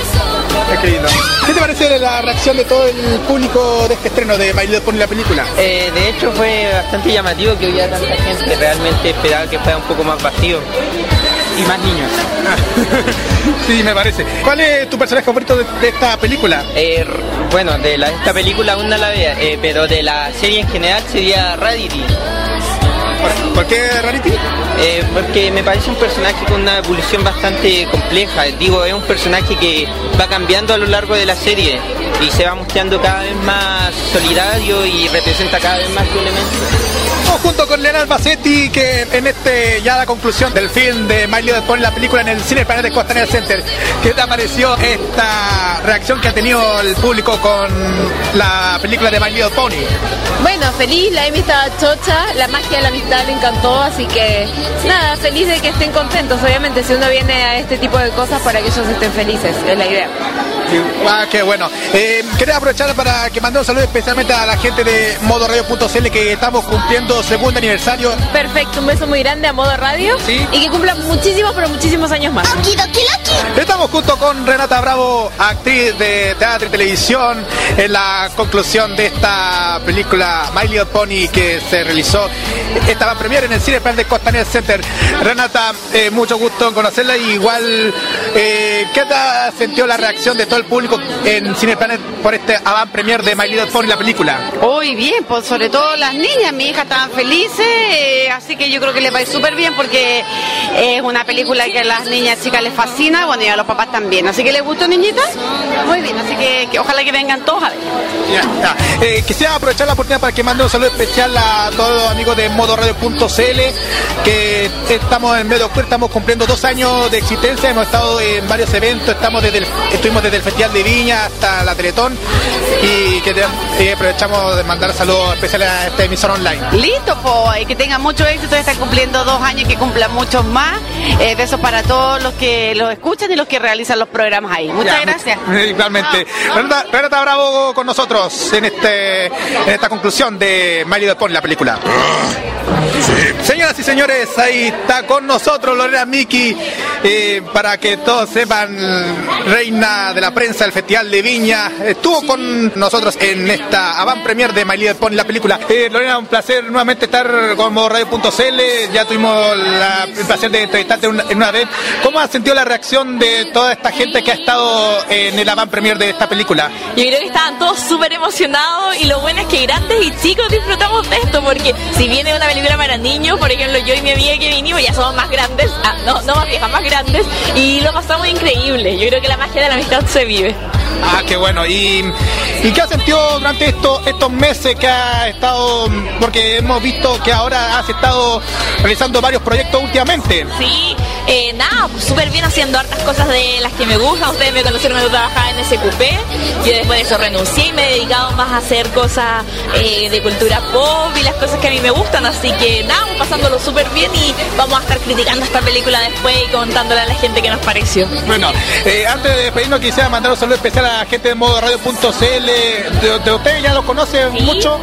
qué lindo. ¿Qué te parece la reacción de todo el público de este estreno de My Little Pony la película? Eh, de hecho fue bastante llamativo que hubiera tanta gente. Realmente esperaba que fuera un poco más vacío. Y más niños. *laughs* sí, me parece. ¿Cuál es tu personaje favorito de, de esta película? Eh, bueno, de la- esta película aún no la vea, eh, pero de la serie en general sería Radity. ¿Por, por qué Rarity? Eh, porque me parece un personaje con una evolución bastante compleja. Digo, es un personaje que va cambiando a lo largo de la serie y se va mostrando cada vez más solidario y representa cada vez más su elemento. Estamos junto con Leonard Bassetti, que en este ya la conclusión del film de My Little Pony, la película en el Cine Planet Costanera Center. ¿Qué te pareció esta reacción que ha tenido el público con la película de My Little Pony? Bueno, feliz, la Amy estaba chocha, la magia de la amistad le encantó, así que nada, feliz de que estén contentos. Obviamente, si uno viene a este tipo de cosas para que ellos estén felices, es la idea. Ah, qué bueno. Eh, quería aprovechar para que mande un saludo especialmente a la gente de modoradio.cl que estamos cumpliendo segundo aniversario. Perfecto, un beso muy grande a modo radio y que cumplan muchísimos, pero muchísimos años más. Estamos junto con Renata Bravo, actriz de teatro y televisión, en la conclusión de esta película My Little Pony que se realizó. Estaba premier en el Cine Plan de Costanera Center. Renata, eh, mucho gusto en conocerla. y Igual, eh, ¿qué te ha sentido la reacción de todo el público en Cine Planet por este avant premier de My Little Pony, la película? Uy, bien, pues sobre todo las niñas, mi hija estaban felices, eh, así que yo creo que les va a ir súper bien porque es una película que a las niñas chicas les fascina, bueno, y a los papás también. Así que les gustó, niñitas. Muy bien, así que, que ojalá que vengan todos a ver. Ya, ya. Eh, quisiera aprovechar la oportunidad para que mande un saludo especial a todos los amigos de modoradio.cl que estamos en medio de octubre, estamos cumpliendo dos años de existencia, hemos estado en varios eventos, estamos desde el, estuvimos desde el Festival de Viña hasta la Teletón y que te- eh, aprovechamos de mandar saludos especiales a esta emisora online. Listo, pues, y que tengan mucho éxito, están cumpliendo dos años, que cumplan muchos más. Eh, besos para todos los que los escuchan y los que realizan los programas ahí. Muchas Ya, gracias. *laughs* Igualmente. Renata, Renata Bravo con nosotros en este en esta conclusión de My Little Pony, la película. Señoras y señores, ahí está con nosotros Lorena Miki, eh, para que todos sepan, reina de la prensa del Festival de Viña, estuvo con nosotros en esta avant premier de My Little Pony, la película. Eh, Lorena, un placer nuevamente estar con Radio.cl, ya tuvimos la- el placer de entrevistarte en una, en una vez. ¿Cómo has sentido la reacción de toda esta gente que ha estado en el avant premier de esta película? Yo creo que estaban todos súper emocionados y lo bueno es que grandes y chicos disfrutamos de esto porque si viene una película para niños, por ejemplo yo y mi amiga que vinimos ya somos más grandes, ah, no, no más viejas, más grandes y lo pasamos increíble. Yo creo que la magia de la amistad se vive. Ah, qué bueno. ¿Y, y qué has sentido durante estos estos meses que ha estado, porque hemos visto que ahora has estado realizando varios proyectos últimamente? Sí, eh, nada, pues súper bien haciendo hartas cosas de las que me gustan. Ustedes me conocieron cuando trabajaba en SQP. Yo después de eso renuncié y me he dedicado más a hacer cosas eh, de cultura pop y las cosas que a mí me gustan. Así que nada, pues, pasándolo súper bien y vamos a estar criticando esta película después y contándole a la gente qué nos pareció. Bueno, eh, antes de despedirnos quisiera mandar un saludo especial a la gente de modo radio.cl. De, de ustedes ya lo conocen mucho,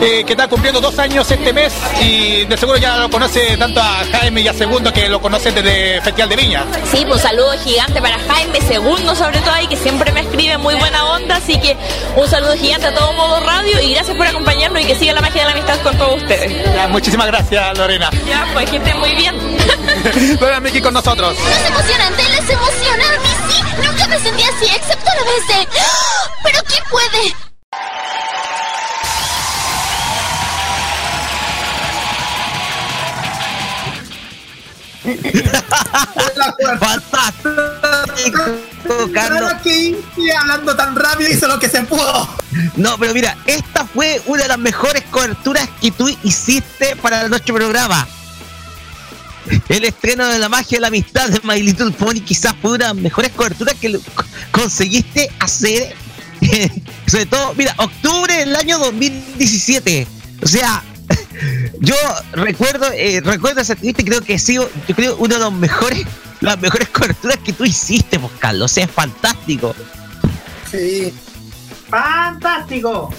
eh, que está cumpliendo dos años este mes y de seguro ya lo conoce tanto a Jaime y a Segundo que lo conocen desde Festival de Viña. Sí, pues un saludo gigante para Jaime Segundo, sobre todo ahí, que siempre me escribe muy buena onda. Así que un saludo gigante a todo modo radio y gracias por acompañarnos y que siga la magia de la amistad con todos ustedes. Ya, muchísimas gracias, Lorena. Ya, pues que estén muy bien. *laughs* Lorena Miki con nosotros. Es emocionante, les emociona a mí sí. Nunca me sentí así, excepto la vez de. ¡Ah! ¿Pero quién puede? Fantástico. Carlos. que hablando tan rápido hizo lo que se pudo. No, pero mira, esta fue una de las mejores coberturas que tú hiciste para nuestro programa. El estreno de la magia de la amistad de My Little Pony quizás fue una de las mejores coberturas que conseguiste hacer. *laughs* Sobre todo, mira, octubre del año 2017. O sea, yo recuerdo, eh, recuerdo esa entrevista y creo que ha sido, yo creo, uno de los mejores, las mejores coberturas que tú hiciste, pues, Carlos. O sea, es fantástico. Sí. ¡Fantástico!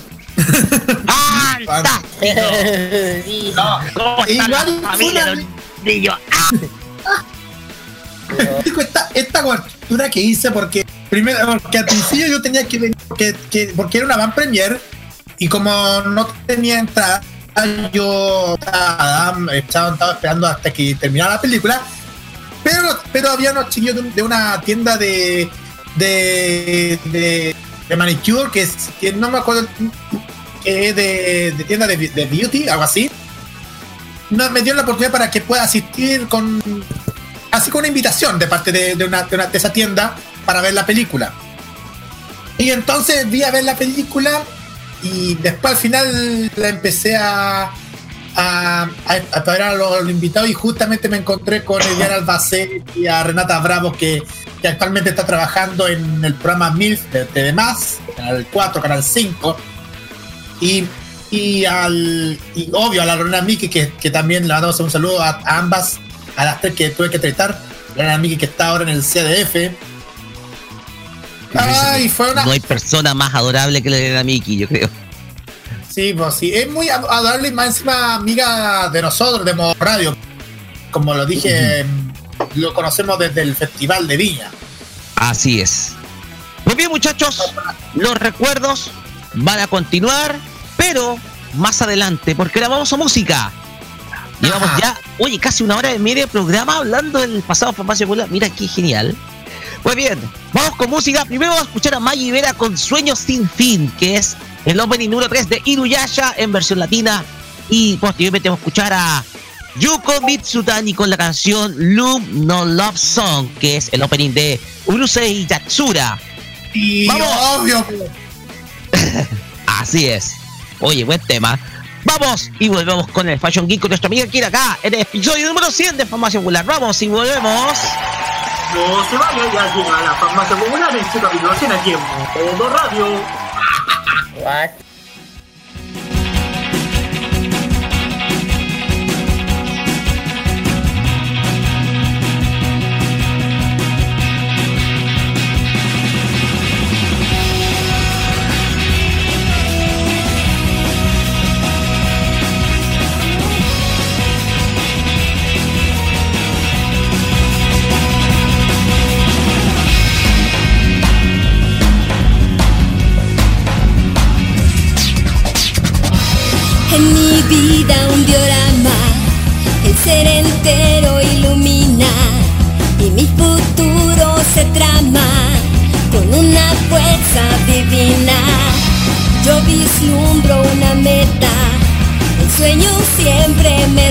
¡Fantástico! Sí. No, ¿Cómo está la familia de? ¡Ah! Esta, esta cobertura que hice porque primero porque al principio yo tenía que venir porque, que- porque era una van premier y como no tenía entrada yo estaba, estaba- estaba esperando hasta que terminara la película pero pero había unos chiquillos de, un- de una tienda de de, de, manicure que, es, que no me acuerdo que es de, tienda de, beauty algo así no, me dio la oportunidad para que pueda asistir con así con una invitación de parte de, una, una- de esa tienda para ver la película. Y entonces vi a ver la película y después al final la empecé a a, a, a traer a los, los invitados y justamente me encontré con Ediana *laughs* Albacete y a Renata Bravo que, que actualmente está trabajando en el programa MILF de TV Más, Canal 4, Canal 5 y, y al y obvio a la Lorena Miki que, que también le mandamos un saludo a, a ambas a las tres que tuve que tratar Lorena Miki que está ahora en el CDF Ay, fue una No hay persona más adorable que la de la Miki, yo creo. Sí, pues sí, es muy ad- adorable y más encima amiga de nosotros, de Modo Radio. Como lo dije, lo conocemos desde el Festival de Viña. Así es. Muy bien, muchachos, los recuerdos van a continuar, pero más adelante, porque ahora vamos a música. Llevamos ya, oye, casi una hora y media de programa hablando del pasado farmacia popular. Mira qué genial. Pues bien, vamos con música. Primero vamos a escuchar a Maggie Vera con Sueños sin fin, que es el opening número 3 de Inuyasha en versión latina. Y posteriormente vamos a escuchar a Yuko Mitsutani con la canción Loom No Love Song, que es el opening de Urusei Yatsura. Y ¡Vamos! obvio, *laughs* Así es. Oye, buen tema. Vamos y volvemos con el Fashion Geek con nuestra amiga Kira acá en el episodio número 100 de Farmacia Popular. Vamos y volvemos. No se vaya, ya llega la farmacia popular en su 100 aquí en Modo Radio. What? Vislumbro una meta, el sueño siempre me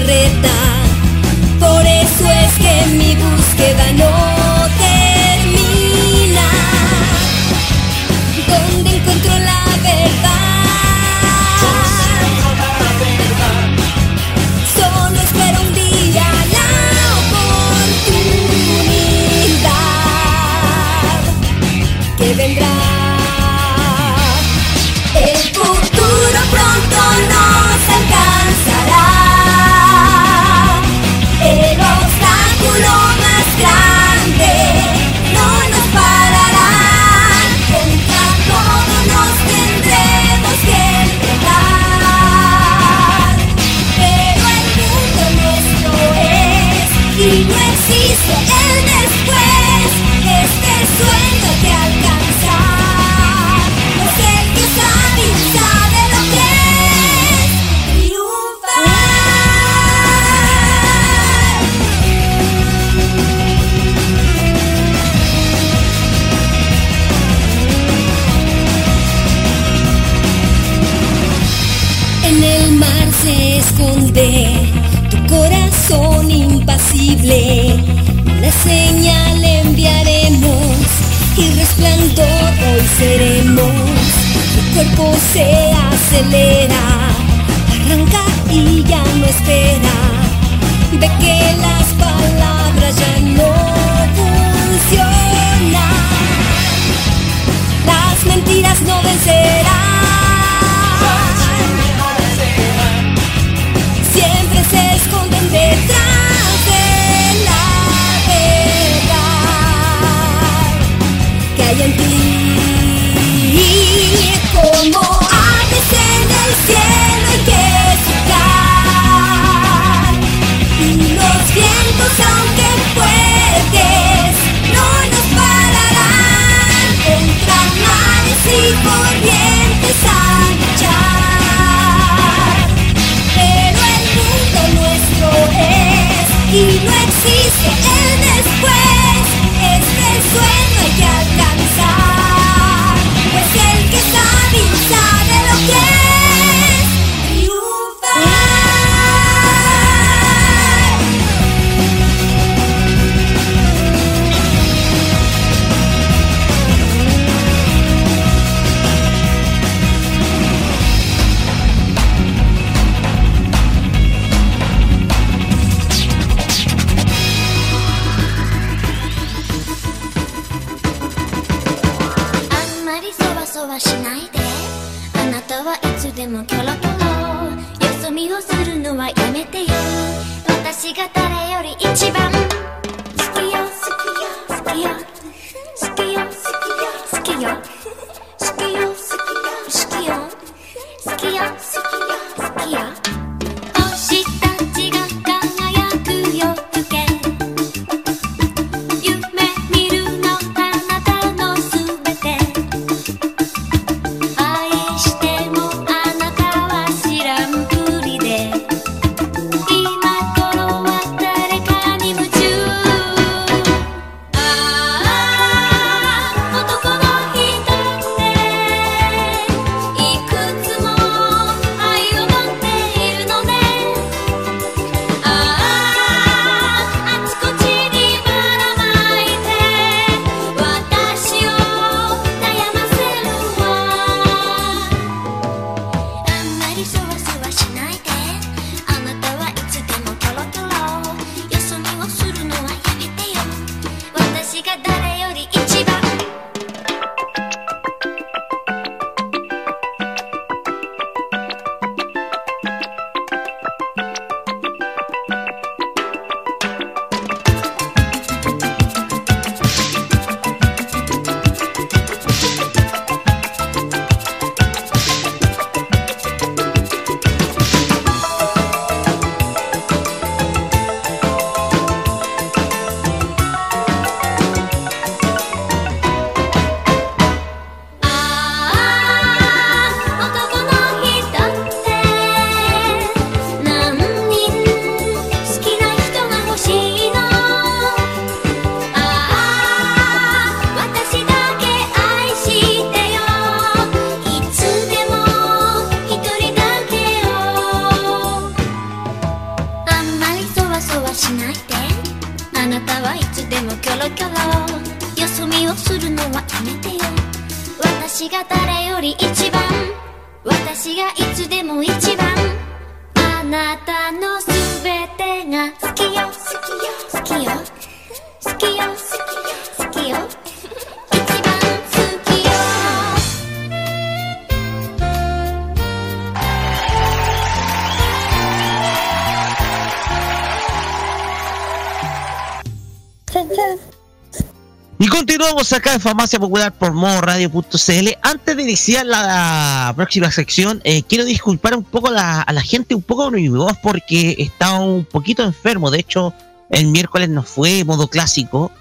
Estamos acá en Farmacia Popular por Radio.cl. Antes de iniciar la próxima sección, eh, quiero disculpar un poco a la gente, un poco mi voz, porque estaba un poquito enfermo. De hecho, el miércoles no fue modo clásico.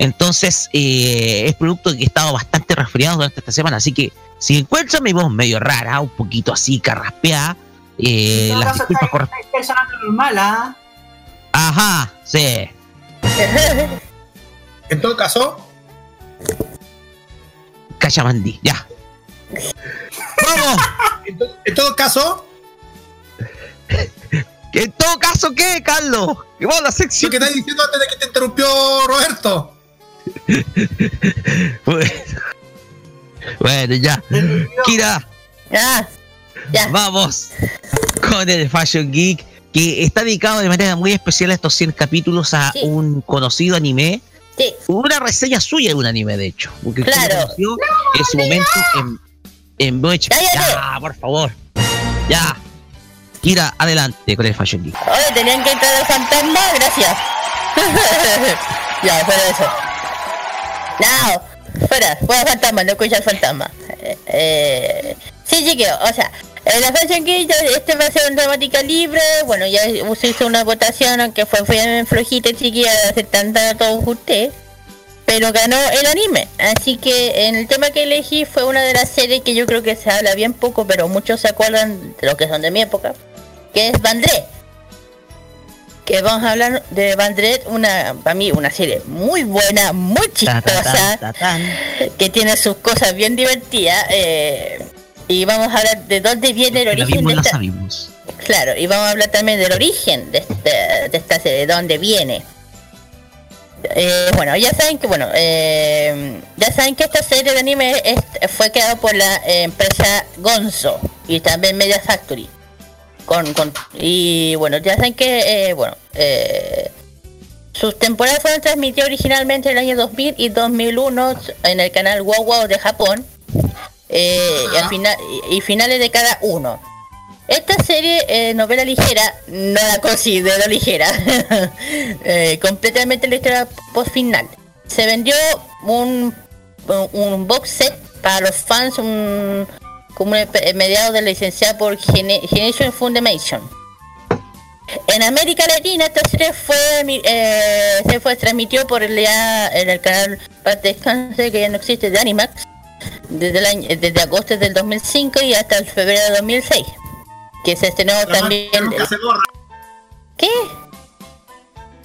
Entonces, eh, es producto de que he estado bastante resfriado durante esta semana. Así que, si encuentran mi voz medio rara, un poquito así, carraspeada, eh, las disculpas normal. Ajá, sí. *laughs* en todo caso, Cachamandí, ya. ¡Vamos! *laughs* En, todo caso. *laughs* ¿En todo caso qué, Carlos? ¿Qué la sección? Lo que estás diciendo antes de que te interrumpió Roberto. *laughs* bueno. ya. Kira. Ya. ya. Vamos con el Fashion Geek, que está dedicado de manera muy especial a estos 100 capítulos a un conocido anime Sí. Una reseña suya de un anime, de hecho. Porque Claro. conoció en su momento en, en Boech. Ya, por favor. Ya. Kira, adelante con el Fashion Geek. Oye, tenían que entrar el fantasma, gracias. *laughs* ya, fuera de eso. No, fuera, fuera fantasma, no escucha el fantasma. Eh, eh, sí, chiquillo, o sea, en la Fashion Geek, este va a ser una temática libre. Bueno, ya se hizo una votación, aunque fue bien flojita, chiquilla, hace tanta a todos ustedes. Pero ganó el anime. Así que en el tema que elegí fue una de las series que yo creo que se habla bien poco, pero muchos se acuerdan de los que son de mi época, que es Bandré. Que vamos a hablar de Bandret, una, para mí, una serie muy buena, muy chistosa, que tiene sus cosas bien divertidas. eh, y vamos a hablar de dónde viene el origen de esta. Claro, y vamos a hablar también del origen de, este- de esta serie, de dónde viene. Eh, bueno, ya saben que bueno, eh, ya saben que esta serie de anime es- fue creada por la eh, empresa Gonzo y también Media Factory. Con, con- y bueno, ya saben que eh, bueno, eh, sus temporadas fueron transmitidas originalmente en el año 2000 y 2001 en el canal Wow Wow de Japón eh, y, al final, y, y finales de cada uno. Esta serie, eh, novela ligera, no la considero ligera. *laughs* Eh, completamente la historia post final. Se vendió un, un, box set para los fans, un, como un mediado de licenciada por Gene- Generation Fundamation. En América Latina esta serie fue, eh, se fue transmitió por el, en el canal Parte Descanse que ya no existe de Animax desde, el año, desde agosto del 2005 y hasta el febrero de 2006 que se estrenó también Nunca se borra. ¿qué?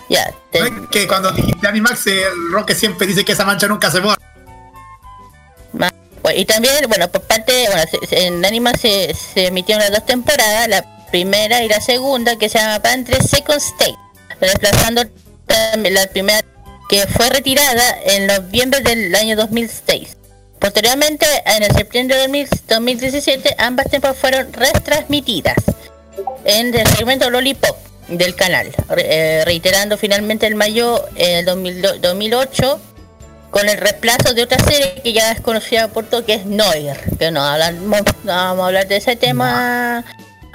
ya ¿No es que cuando dijiste Animax, el Roque siempre dice que esa mancha nunca se borra. Bueno, y también, bueno, por parte, bueno, se- se- en Anima se, se emitieron las dos temporadas, la primera y la segunda, que se llama Pantre Second State, reemplazando la primera que fue retirada en noviembre del año 2006. Posteriormente, en el septiembre de 2000 2017, ambas temporadas fueron retransmitidas en el segmento Lollipop del canal, re- eh, reiterando finalmente el mayo eh, 2000 2008 con el reemplazo de otra serie que ya es conocida por todo, que es Noir, que no hablamos, no vamos a hablar de ese tema.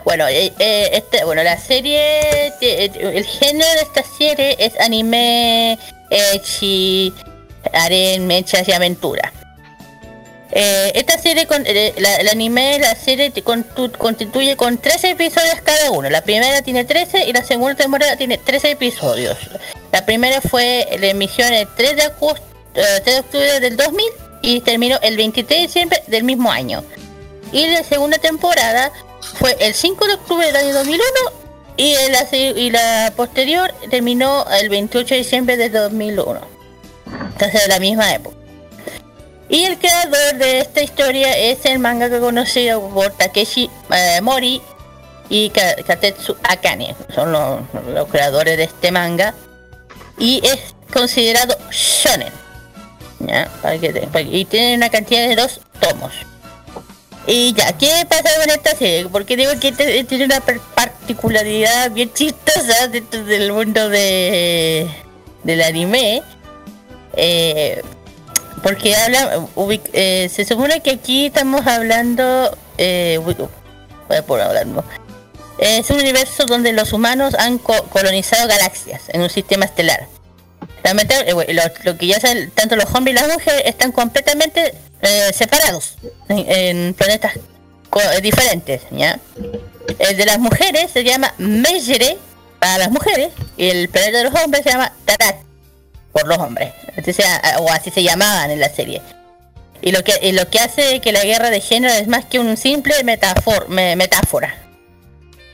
Bueno, eh, eh, este, bueno, la serie, el género de esta serie es anime, echi, aren, mechas y aventura. Eh, esta serie, con, eh, la, el anime, la serie constituye con 13 episodios cada uno. La primera tiene 13 y la segunda temporada tiene 13 episodios. La primera fue la emisión el 3 de, agosto, eh, 3 de octubre del 2000 y terminó el 23 de diciembre del mismo año. Y la segunda temporada fue el 5 de octubre del año 2001 y la, y la posterior terminó el 28 de diciembre del 2001. Entonces de la misma época. Y el creador de esta historia es el manga conocido por Takeshi eh, Mori y Ka- Katetsu Akane. Son los, los creadores de este manga. Y es considerado shonen. y tiene una cantidad de dos tomos. Y ya, ¿qué pasa con esta serie? Porque digo que te- tiene una particularidad bien chistosa dentro del mundo de del anime. Eh, porque habla, ubic- eh, se supone que aquí estamos hablando, eh, por hablando. Es un universo donde los humanos han co- colonizado galaxias en un sistema estelar. Lamentable- eh, lo, que ya saben, tanto los hombres y las mujeres están completamente eh, separados en, en planetas eh, diferentes, ¿ya? El de las mujeres se llama Mejere para las mujeres y el planeta de los hombres se llama Tarat por los hombres, o así se llamaban en la serie. Y lo que lo que hace que la guerra de género es más que un simple metafor- me- metáfora.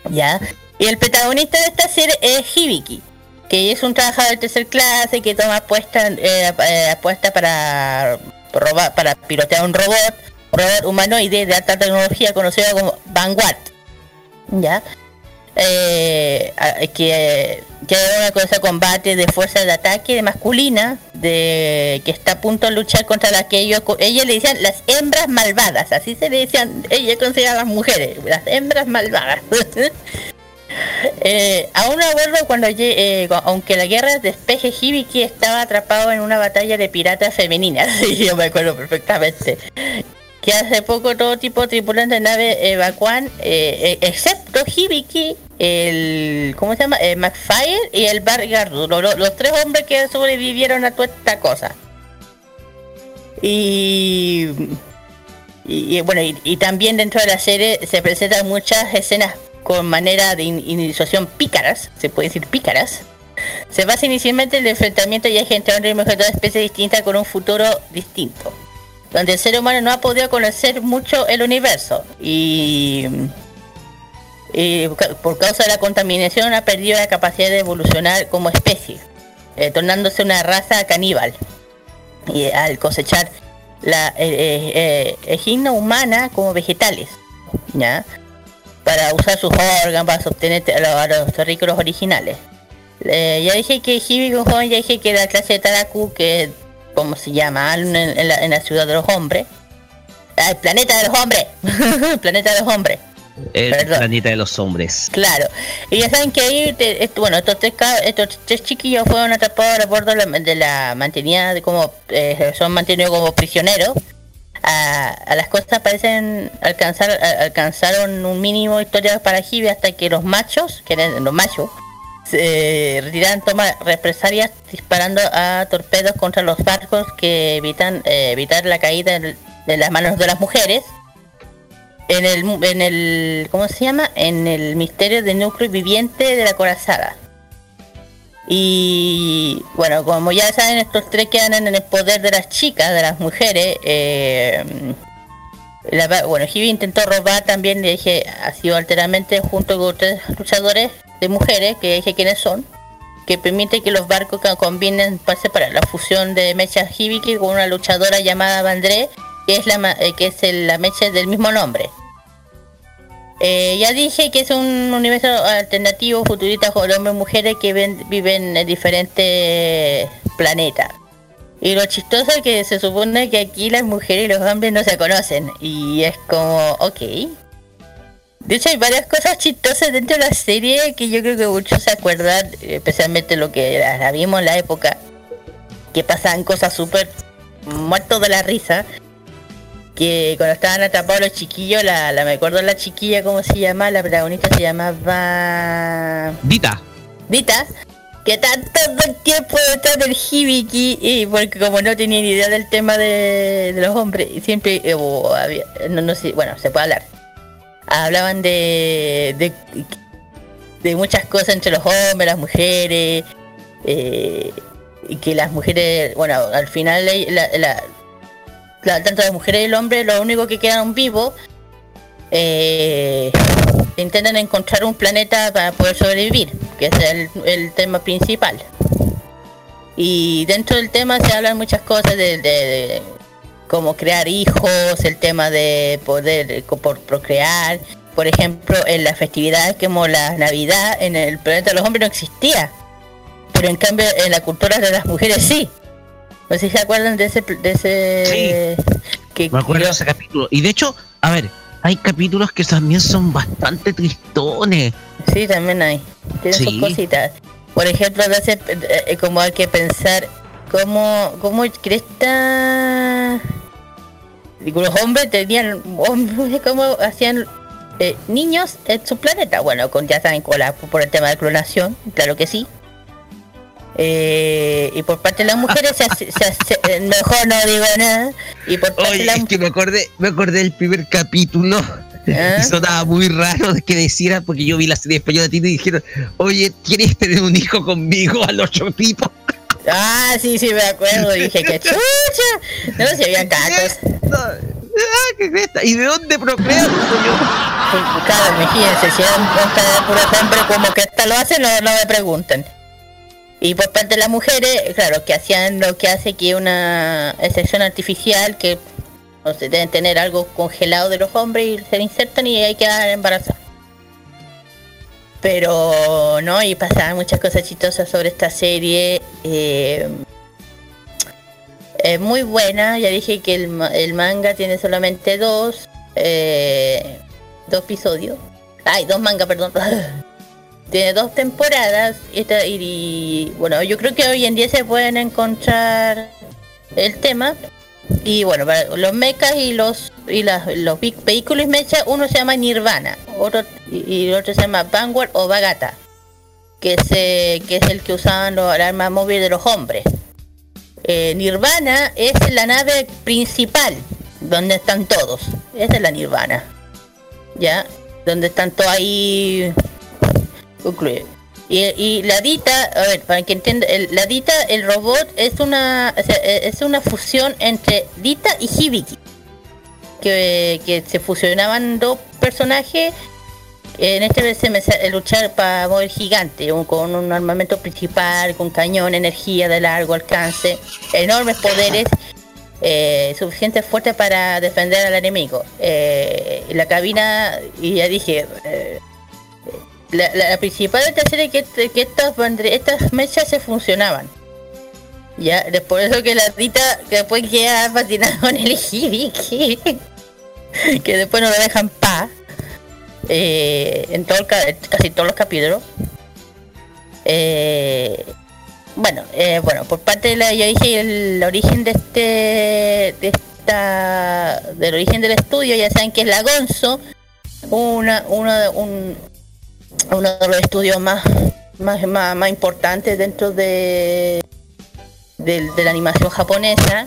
¿Ya? Y el protagonista de esta serie es Hibiki, que es un trabajador de tercer clase que toma apuesta, eh, eh, apuesta para robar, para pilotear un robot, robot humanoide de alta tecnología conocido como Vanguard. ¿Ya? Eh, a- que, que hay una cosa combate de fuerza de ataque de masculina de que está a punto de luchar contra las que ellos ella le decían las hembras malvadas así se le decían ella considera a las mujeres las hembras malvadas. *laughs* Eh, aún me acuerdo cuando eh, aunque la guerra despeje Hibiki estaba atrapado en una batalla de piratas femeninas *laughs* yo me acuerdo perfectamente que hace poco todo tipo de tripulantes de nave evacuan, eh, eh, excepto Hibiki, el, ¿cómo se llama? El McFire y el Bargardu, lo- lo- los tres hombres que sobrevivieron a toda esta cosa. Y, bueno, y, también dentro de la serie se presentan muchas escenas con manera de in- iniciación pícaras, se puede decir pícaras. Se basa inicialmente en el enfrentamiento y hay gente hombre y mujer de especies distintas con un futuro distinto donde el ser humano no ha podido conocer mucho el universo y, por causa de la contaminación ha perdido la capacidad de evolucionar como especie, eh, tornándose una raza caníbal. Y al cosechar la eh, eh, eh, humana como vegetales, ¿ya? Para usar sus órganos, para obtener a los, a los terrícolas originales. Eh, ya dije que Hibi ya dije que la clase de Taraku, que como se llama en, en la, en la ciudad de los hombres. Ah, El planeta de los hombres. *laughs* planeta de los hombres. El Perdón. planeta de los hombres. Claro. Y ya saben que ahí, te- bueno, estos tres, estos tres chiquillos fueron atrapados a bordo de la, de la mantenida, de como, eh, son mantenidos como prisioneros. A, a las cosas parecen alcanzar, a- alcanzaron un mínimo de historia para Hibi hasta que los machos, que eran los machos, se retiran toma represalias disparando a torpedos contra los barcos que evitan eh, evitar la caída de, las manos de las mujeres en el en el ¿cómo se llama? en el misterio del núcleo viviente de la corazada y bueno como ya saben estos tres quedan en el poder de las chicas de las mujeres eh, la bueno, Hibi intentó robar también, le dije, ha sido alteramente junto con tres luchadores de mujeres, que dije quiénes son, que permite que los barcos ca- combinen para separar la fusión de Mecha Hibiki con una luchadora llamada Vandré, que es la eh, que es la Mecha del mismo nombre. Eh, ya dije que es un universo alternativo futurista con hombres y mujeres que ven- viven en diferentes planetas. Y lo chistoso es que se supone que aquí las mujeres y los hombres no se conocen. Y es como, ok. De hecho hay varias cosas chistosas dentro de la serie que yo creo que muchos se acuerdan, especialmente lo que la, la vimos en la época, que pasaban cosas súper muertos de la risa. Que cuando estaban atrapados los chiquillos, la, la me acuerdo la chiquilla, ¿cómo se llama? La protagonista se llamaba... Dita. Dita, que tanto tiempo detrás del Hibiki, y porque como no tenía ni idea del tema de, de los hombres, y siempre, eh, o había- no, no sé, bueno, se puede hablar. Hablaban de, de, muchas cosas entre los hombres, las mujeres, eh, y que las mujeres, bueno, al final la- la- tanto las mujeres y el hombre, lo único que quedaron vivos, eh, intentan encontrar un planeta para poder sobrevivir, que es el, el tema principal. Y dentro del tema se hablan muchas cosas de, de- de cómo crear hijos, el tema de poder por procrear. Por ejemplo, en las festividades como la Navidad, en el planeta de los hombres no existía. Pero en cambio en la cultura de las mujeres sí. No sé si se acuerdan de ese... De ese que, Me acuerdo de ese capítulo. Y de hecho, a ver, hay capítulos que también son bastante tristones. Sí, también hay. Tiene sus cositas. Por ejemplo, de ese, eh, eh, como hay que pensar cómo, cómo Cresta... Los hombres tenían, hombres, cómo hacían eh, niños en su planeta. Bueno, con ya saben, con la- por el tema de clonación, claro que sí. Eh, y por parte de las mujeres se hace, se hace- eh, mejor no digo nada. Y por parte de Oye, las es que me acordé, me acordé del primer capítulo. ¿Ah? *laughs* Y sonaba muy raro de que decía, porque yo vi la serie española y dijeron, oye, ¿quieres tener un hijo conmigo al otro tipo? Ah, sí, sí, me acuerdo. *laughs* Dije que chucha. No se habían cacos. Ah. ¿Y de dónde procrean? Claro, imagínense, si eran un puro hombre como que esta lo hacen, no, no me preguntan. Y por parte de las mujeres, claro, que hacían lo que hace que una excepción artificial, que no sé, deben tener algo congelado de los hombres y se insertan y hay que quedar embarazadas. Pero no, y pasaban muchas cosas chistosas sobre esta serie. Eh, muy buena, ya dije que el manga tiene solamente dos, eh, dos episodios. Ay, dos mangas, perdón. *laughs* tiene dos temporadas. Esta, y, y, bueno, yo creo que hoy en día se pueden encontrar el tema. Y bueno, los mechas y los y las- los vehículos mecha, uno se llama Nirvana, otro y, el otro se llama Vanguard o Bagata, que es, eh, que es el que usaban los el arma móvil de los hombres. Eh, Nirvana es la nave principal, donde están todos. Esa es la Nirvana. ¿Ya? Donde están todos ahí. Y, y la Dita, a ver, para que entienda, el- la Dita, el robot, es una e- es una fusión entre Dita y Hibiki. Que, que se fusionaban dos personajes. En este vez se sa- luchar para mover gigante, con un armamento principal, con cañón, energía de largo alcance, enormes poderes, eh, suficiente fuerte para defender al enemigo. Eh, la cabina, y ya dije, eh, la, la- la principal serie es que, que estas, estas mechas se funcionaban. Ya, es por eso que la Rita que después queda fascinada con el Hibiki. *laughs* que después no lo dejan paz. Eh, en todo el ca- casi todos los capítulos. Eh, bueno, eh, bueno, por parte de la, yo dije el origen de este, de esta, del origen del estudio, ya saben que es la Gonzo, una, de, un, uno de los estudios más, más, más, más importantes dentro de, del- de la animación japonesa,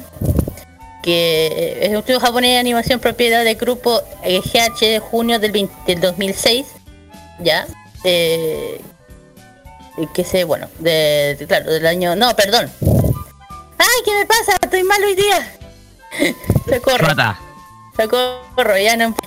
que es un estudio japonés de animación propiedad del grupo GH de junio del, 20 del 2006, ya, eh, que se, bueno, de, de- claro, del año, no, perdón. ¡Ay, qué me pasa! Estoy mal hoy día. *laughs* Socorro. Rata.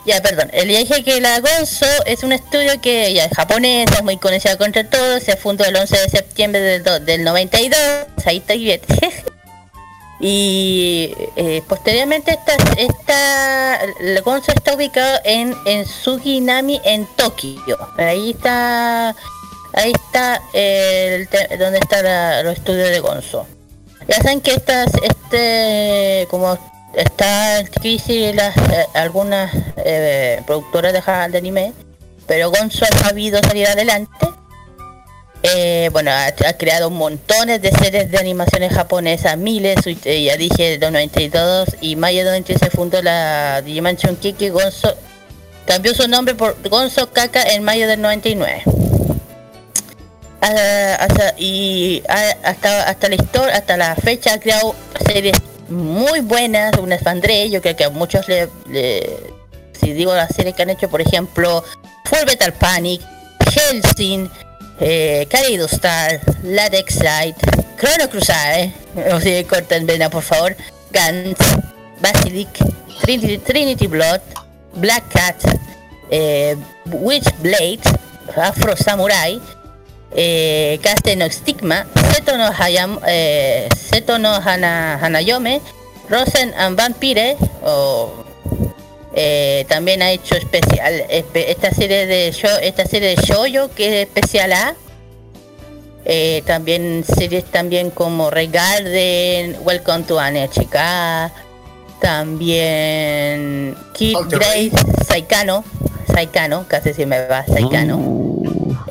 Ya perdón. El dije que la Gonzo es un estudio que ya es japonesa, es muy conocida contra todos, se fundó el 11 de septiembre del, do- del 92, ahí está bien. *laughs* y eh, posteriormente esta, esta, la Gonzo está ubicado en, en Suginami, en Tokio. Ahí está, ahí está el donde está la- los estudios de Gonzo. Ya saben que estas, este, como está en crisis las, algunas eh, productoras de, de anime, pero Gonzo ha sabido salir adelante. Eh, bueno, ha, ha creado montones de series de animaciones japonesas, miles, eh, ya dije, de 92 y mayo de 93 se fundó la Digimansion Kiki Gonzo, cambió su nombre por Gonzo Kaka en mayo del 99. Ah, hasta, y ah, hasta hasta la historia hasta la fecha ha creado series muy buenas unas Fandre yo creo que a muchos le, le- si digo las series que han hecho por ejemplo Full Metal Panic Helsing eh, Star Latex Light Chrono Crusade o si corten vena por favor Gantz Basilic Trinity, Blood Black Cat eh, Witchblade Afro Samurai eh, Caste no Stigma, Seto no, Hayam, eh, Seto no Hana, Hanayome, Rosen and Vampire, o eh, también ha hecho especial espe- esta serie de show, esta serie de Shoujo que es especial A. Eh, también series también como Regarden, Welcome to NHK, también Kid Grace, Saikano, Saikano, casi se me va Saikano.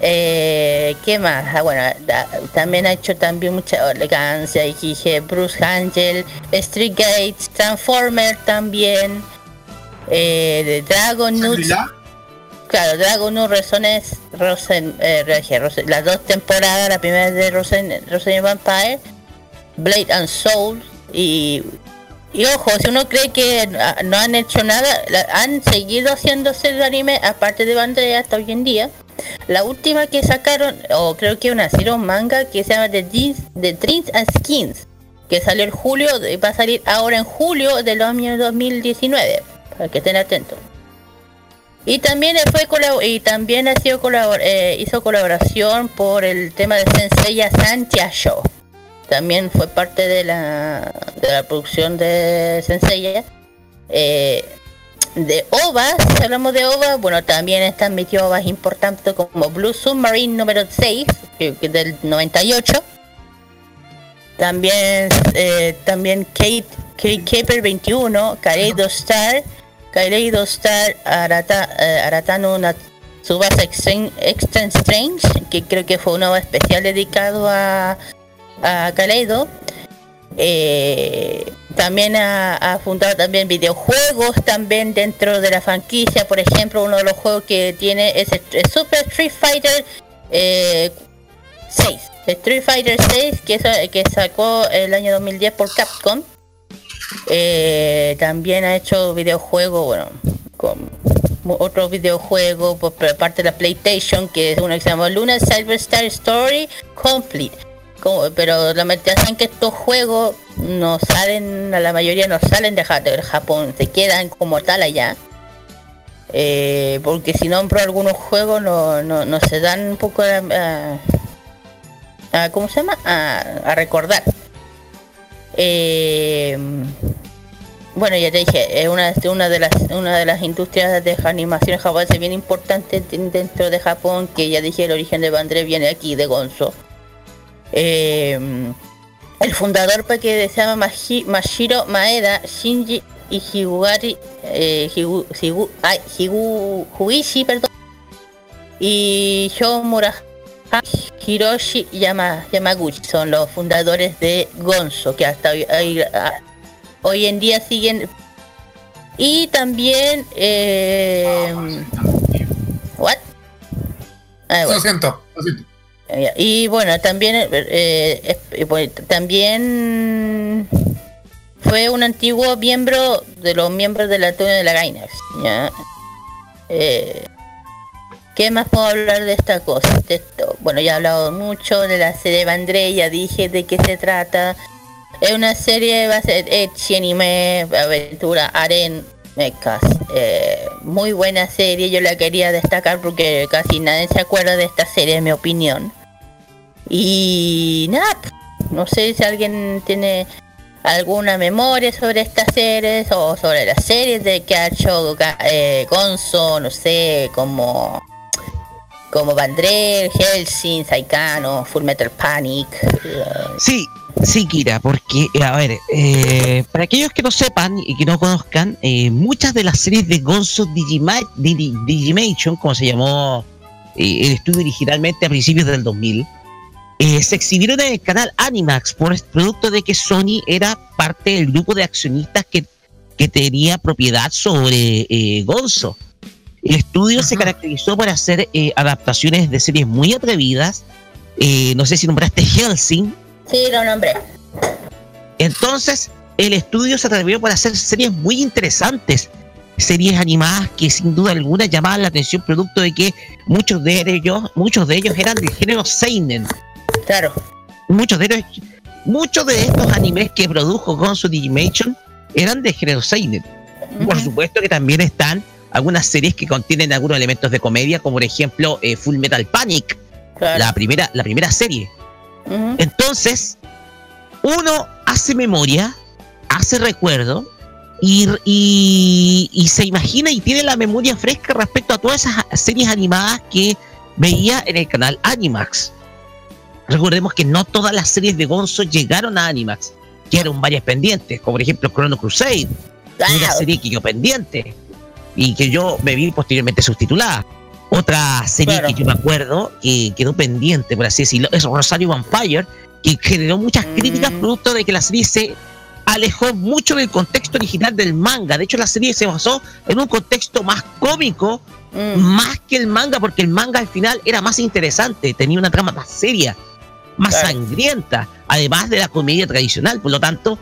Eh, ¿Qué más? Ah, bueno, da- también ha hecho también mucha elegancia y dije Bruce Angel, Street Gates, Transformer también, eh, de Dragon Nuts. Claro, Dragon Nuts, Rosones, Rosen, eh, Rosen- las dos temporadas, la primera de Rosen, Rosen Vampire, Blade and Soul y y ojo, si uno cree que no han hecho nada, han seguido haciendo series de anime aparte de Bandai hasta hoy en día. La última que sacaron, o creo que una hicieron manga que se llama The Jeans, The Dreams and Skins, que salió en julio, va a salir ahora en julio del año 2019, para que estén atentos. Y también fue y también ha sido colabor- eh, hizo colaboración por el tema de Senseiya Santia Show. También fue parte de la, de la producción de Senseiya. Eh, de OVAs, hablamos de OVAs, bueno, también están metidos OVAs importantes como Blue Submarine número 6, que, que del 98. También, eh, también Kate, Kate Caper 21, Kaleido Star, Kaleido Star Arata, eh, Aratano Tsubasa Extreme, Extra Strange, que creo que fue un OVA especial dedicado a, a Kaleido. Eh, también ha, ha fundado también videojuegos también dentro de la franquicia. Por ejemplo, uno de los juegos que tiene es el, Super Street Fighter eh, 6. Street Fighter 6 que, que sacó el año 2010 por Capcom. Eh, también ha hecho videojuegos, bueno, con otro videojuego por por parte de la PlayStation, que es uno que se llama Luna Cyber Star Story Complete. Pero la verdad es que estos juegos no salen, a la mayoría no salen de, Ja- de Japón, se quedan como tal allá. Eh, porque si nombro algunos juegos no, no, no se dan un poco a, a- ¿cómo se llama? A, recordar. Eh, bueno, ya te dije, es una, una, de las, una de las industrias de animación japonesa bien importantes den- dentro de Japón, que ya dije el origen de Bandre viene aquí, de Gonzo. Eh, el fundador que se llama Mashi- Mashiro Maeda, Shinji y Higugari, eh, Higu- Higu- ay, Higu- Huishi, perdón, y Shomura Hiroshi Yama, Yamaguchi son los fundadores de Gonzo, que hasta hoy, hoy- en día siguen. Y también. Eh, ¿What? Ah, bueno. Lo siento, lo siento. Ya, Y bueno, también eh, eh, bueno, también fue un antiguo miembro de los miembros de la Antonio de la Gainax. ¿ya? Eh, ¿Qué más puedo hablar de esta cosa? De esto? Bueno, ya he hablado mucho de la serie Bandré, ya dije de qué se trata. Es una serie, va a ser Echi anime, aventura, aren, mechas. Eh, muy buena serie, yo la quería destacar porque casi nadie se acuerda de esta serie, en mi opinión. Y nada, no sé si alguien tiene alguna memoria sobre estas series o sobre las series de que ha hecho eh, Gonzo, no sé, como como Bandrel, Helsing, Saikano, Full Metal Panic. Sí, sí, Kira, porque, eh, a ver, eh, para aquellos que no sepan y que no conozcan, eh, muchas de las series de Gonzo Digima- Digi- Digimation, como se llamó eh, el estudio originalmente a principios del 2000, eh, se exhibieron en el canal Animax por el producto de que Sony era parte del grupo de accionistas que, que tenía propiedad sobre eh, Gonzo. El estudio se caracterizó por hacer eh, adaptaciones de series muy atrevidas. Eh, no sé si nombraste Helsing, Sí, lo nombré. entonces, el estudio se atrevió por hacer series muy interesantes, series animadas que sin duda alguna llamaban la atención producto de que muchos de ellos, muchos de ellos eran del género seinen. Claro. Muchos de ellos, muchos de estos animes que produjo Gonzo Digimation eran de género seinen. Por supuesto que también están algunas series que contienen algunos elementos de comedia, como por ejemplo eh, Full Metal Panic, la primera, la primera serie. Entonces, uno hace memoria, hace recuerdo y, y- y se imagina y tiene la memoria fresca respecto a todas esas series animadas que veía en el canal Animax. Recordemos que no todas las series de Gonzo llegaron a Animax, quedaron varias pendientes, como por ejemplo Chrono Crusade, una serie que yo pendiente y que yo me vi posteriormente subtitulada. Otra serie que yo me acuerdo que quedó pendiente, por así decirlo, es Rosario Vampire, que generó muchas críticas producto de que la serie se alejó mucho del contexto original del manga. De hecho, la serie se basó en un contexto más cómico, más que el manga, porque el manga al final era más interesante, tenía una trama más seria, más sangrienta, además de la comedia tradicional. Por lo tanto,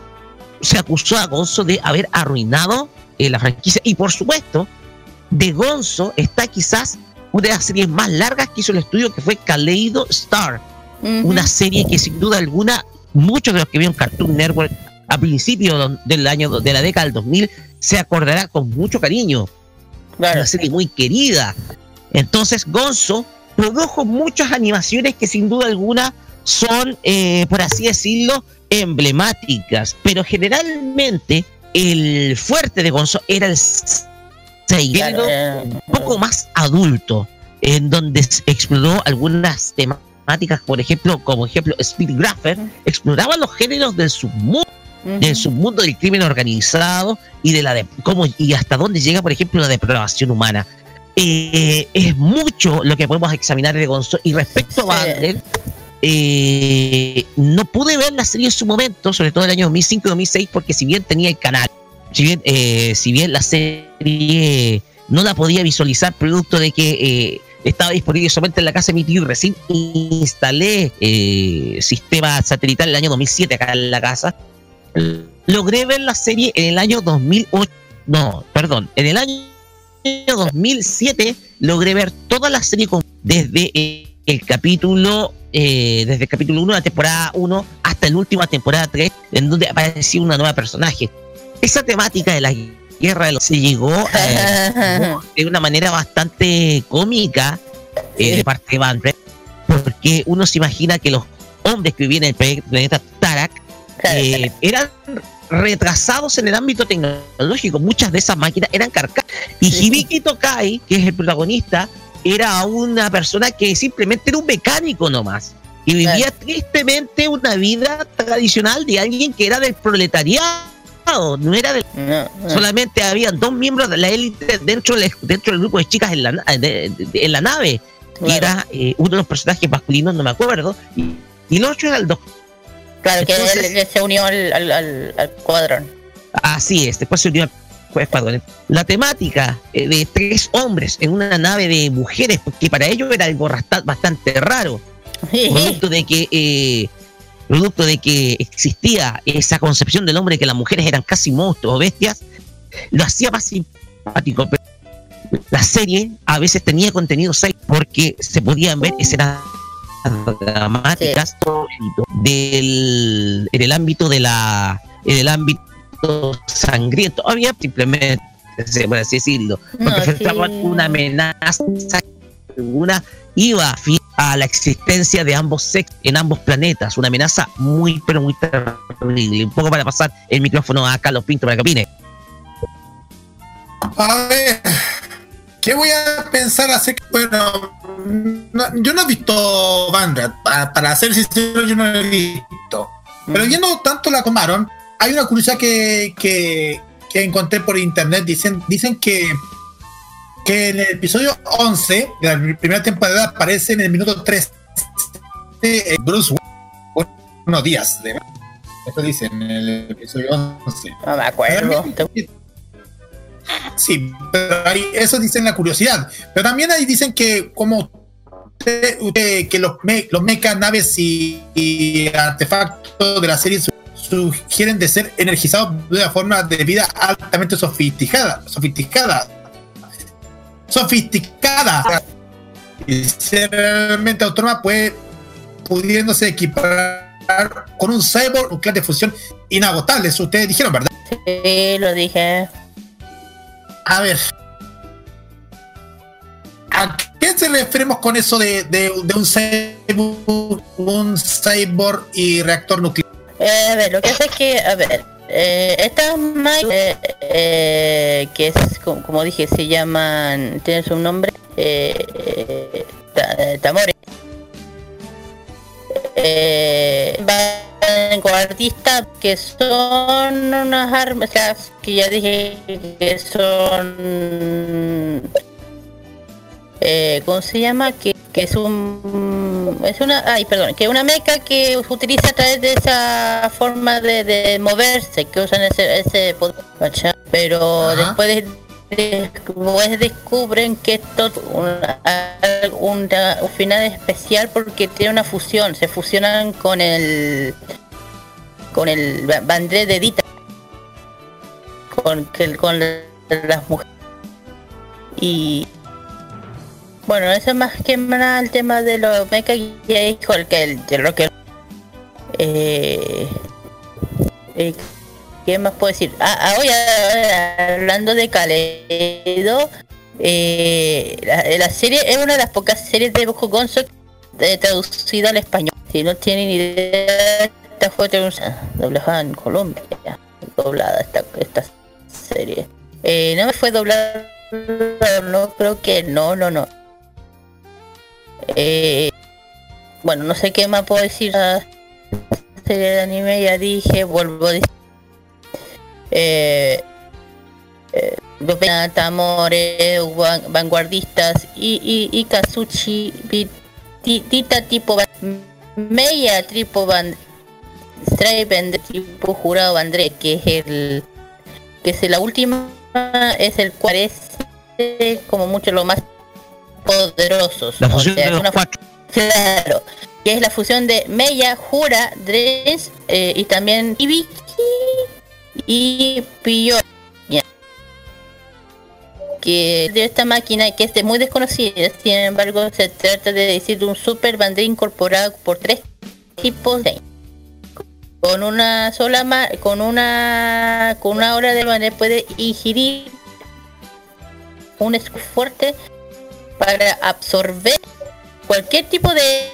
se acusó a Gonzo de haber arruinado eh, la franquicia. Y por supuesto, de Gonzo está quizás una de las series más largas que hizo el estudio, que fue Kaleido Star. Una serie que sin duda alguna, muchos de los que vieron Cartoon Network a principios del año de la década del 2000 se acordará con mucho cariño. Una serie muy querida. Entonces, Gonzo produjo muchas animaciones que sin duda alguna son, eh, por así decirlo, emblemáticas, pero generalmente el fuerte de Gonzo era el género un poco más adulto, en donde exploró algunas temáticas, por ejemplo, como ejemplo, Speedgrapher exploraba los géneros del submundo del submundo del crimen organizado y de la de cómo y hasta dónde llega, por ejemplo, la depravación humana. Eh, es mucho lo que podemos examinar de Gonzo. Y respecto a Bandler, eh, no pude ver la serie en su momento, sobre todo en el año 2005-2006, porque si bien tenía el canal, si bien, eh, si bien la serie no la podía visualizar, producto de que estaba disponible solamente en la casa de mi tío y recién instalé sistema satelital en el año 2007 acá en la casa, logré ver la serie en el año 2008, no, perdón, en el año 2007 logré ver toda la serie desde el capítulo eh, desde el capítulo 1 de la temporada 1 hasta la última temporada 3 en donde apareció una nueva personaje esa temática de la guerra de los se llegó eh, *laughs* de una manera bastante cómica eh, de parte de Van porque uno se imagina que los hombres que vivían en el planeta Tarak eh, eran retrasados en el ámbito tecnológico. Muchas de esas máquinas eran carcasas. Y Hibiki Tokai, que es el protagonista, era una persona que simplemente era un mecánico nomás. Y vivía tristemente una vida tradicional de alguien que era del proletariado. No era del. Solamente habían dos miembros de la élite dentro, dentro del grupo de chicas en la, en la nave. Y era eh, uno de los personajes masculinos, no me acuerdo. Y, y el otro era el doctor Claro, que él, se unió al, al, al, cuadrón. Así es, después se unió al escuadrón. La temática eh, de tres hombres en una nave de mujeres, porque para ellos era algo bastante raro. producto de que eh, producto de que existía esa concepción del hombre que las mujeres eran casi monstruos o bestias, lo hacía más simpático. Pero la serie a veces tenía contenido porque se podían ver escenas dramáticas del, en el ámbito de la en el ámbito sangriento había simplemente por así decirlo porque se una amenaza una iba a la existencia de ambos sexos en ambos planetas una amenaza muy pero muy terrible un poco para pasar el micrófono a Carlos Pinto para que opine a ver ¿Qué voy a pensar hacer? Bueno, yo no he visto Vanguard, para, para ser sincero, yo no he visto. Pero no tanto la comaron, hay una curiosidad que, que, encontré por internet. Dicen, dicen que, que en el episodio 11 de la primera temporada aparece en el minuto 3 de Bruce unos días. De, eso dicen en el episodio 11. No me acuerdo. Sí, pero ahí, eso dicen la curiosidad. Pero también ahí dicen que como que los, los mechas, naves y, artefactos de la serie sugieren de ser energizados de una forma de vida altamente sofisticada, sofisticada, sofisticada. Y ser realmente autónoma puede pudiéndose equipar con un cyborg un clase de fusión inagotable. Eso ustedes dijeron, ¿verdad? Sí, lo dije. A ver. ¿A qué se referimos con eso de, de, un, cyborg, un cyborg y reactor nuclear? Eh, a ver, lo que pasa es que, a ver, eh, estas máquinas, eh, que es, como, dije, se llaman, tienen su nombre, eh, Tamores. Eh, con artistas que son unas armas que ya dije que son eh, ¿cómo se llama? Que, que, es un es una ay perdón que una meca que se utiliza a través de esa forma de, de moverse que usan ese, ese pero después de después descubren que esto es un, final especial porque tiene una fusión, se fusionan con el con el bandre de Dita. Con, con las mujeres. Y bueno eso es más que nada el tema de los mecha y dijo el que el, el rocker eh, eh ¿Qué más puedo decir? Ah, ah oye, hablando de Kaleido, eh, la, serie es una de las pocas series de Bojo Gonzo eh, traducida al español. Si no tienen idea, esta fue doblada en Colombia, doblada esta, esta serie. Eh, no fue doblada no, creo que no, no, no. Eh, bueno, no sé qué más puedo decir la serie de anime, ya dije, vuelvo a decir. Eh, eh, Tamore, van- vanguardistas y, y, y Kazuchi, Tita tipo Meia tipo Van Stripe tipo Jurado Vandré, que es el que es la última, es el cual es eh, como mucho lo más poderosos. La o fusión sea, de los una- cuatro. Claro, que es la fusión de Meia, Jura, Dres eh, y también Ibiki y Piyo. Ya. Que de esta máquina que es de muy desconocida, sin embargo, se trata de decir de un super bandera incorporado por tres tipos de con una sola ma- con una con una hora de bandera puede ingerir un fuerte para absorber cualquier tipo de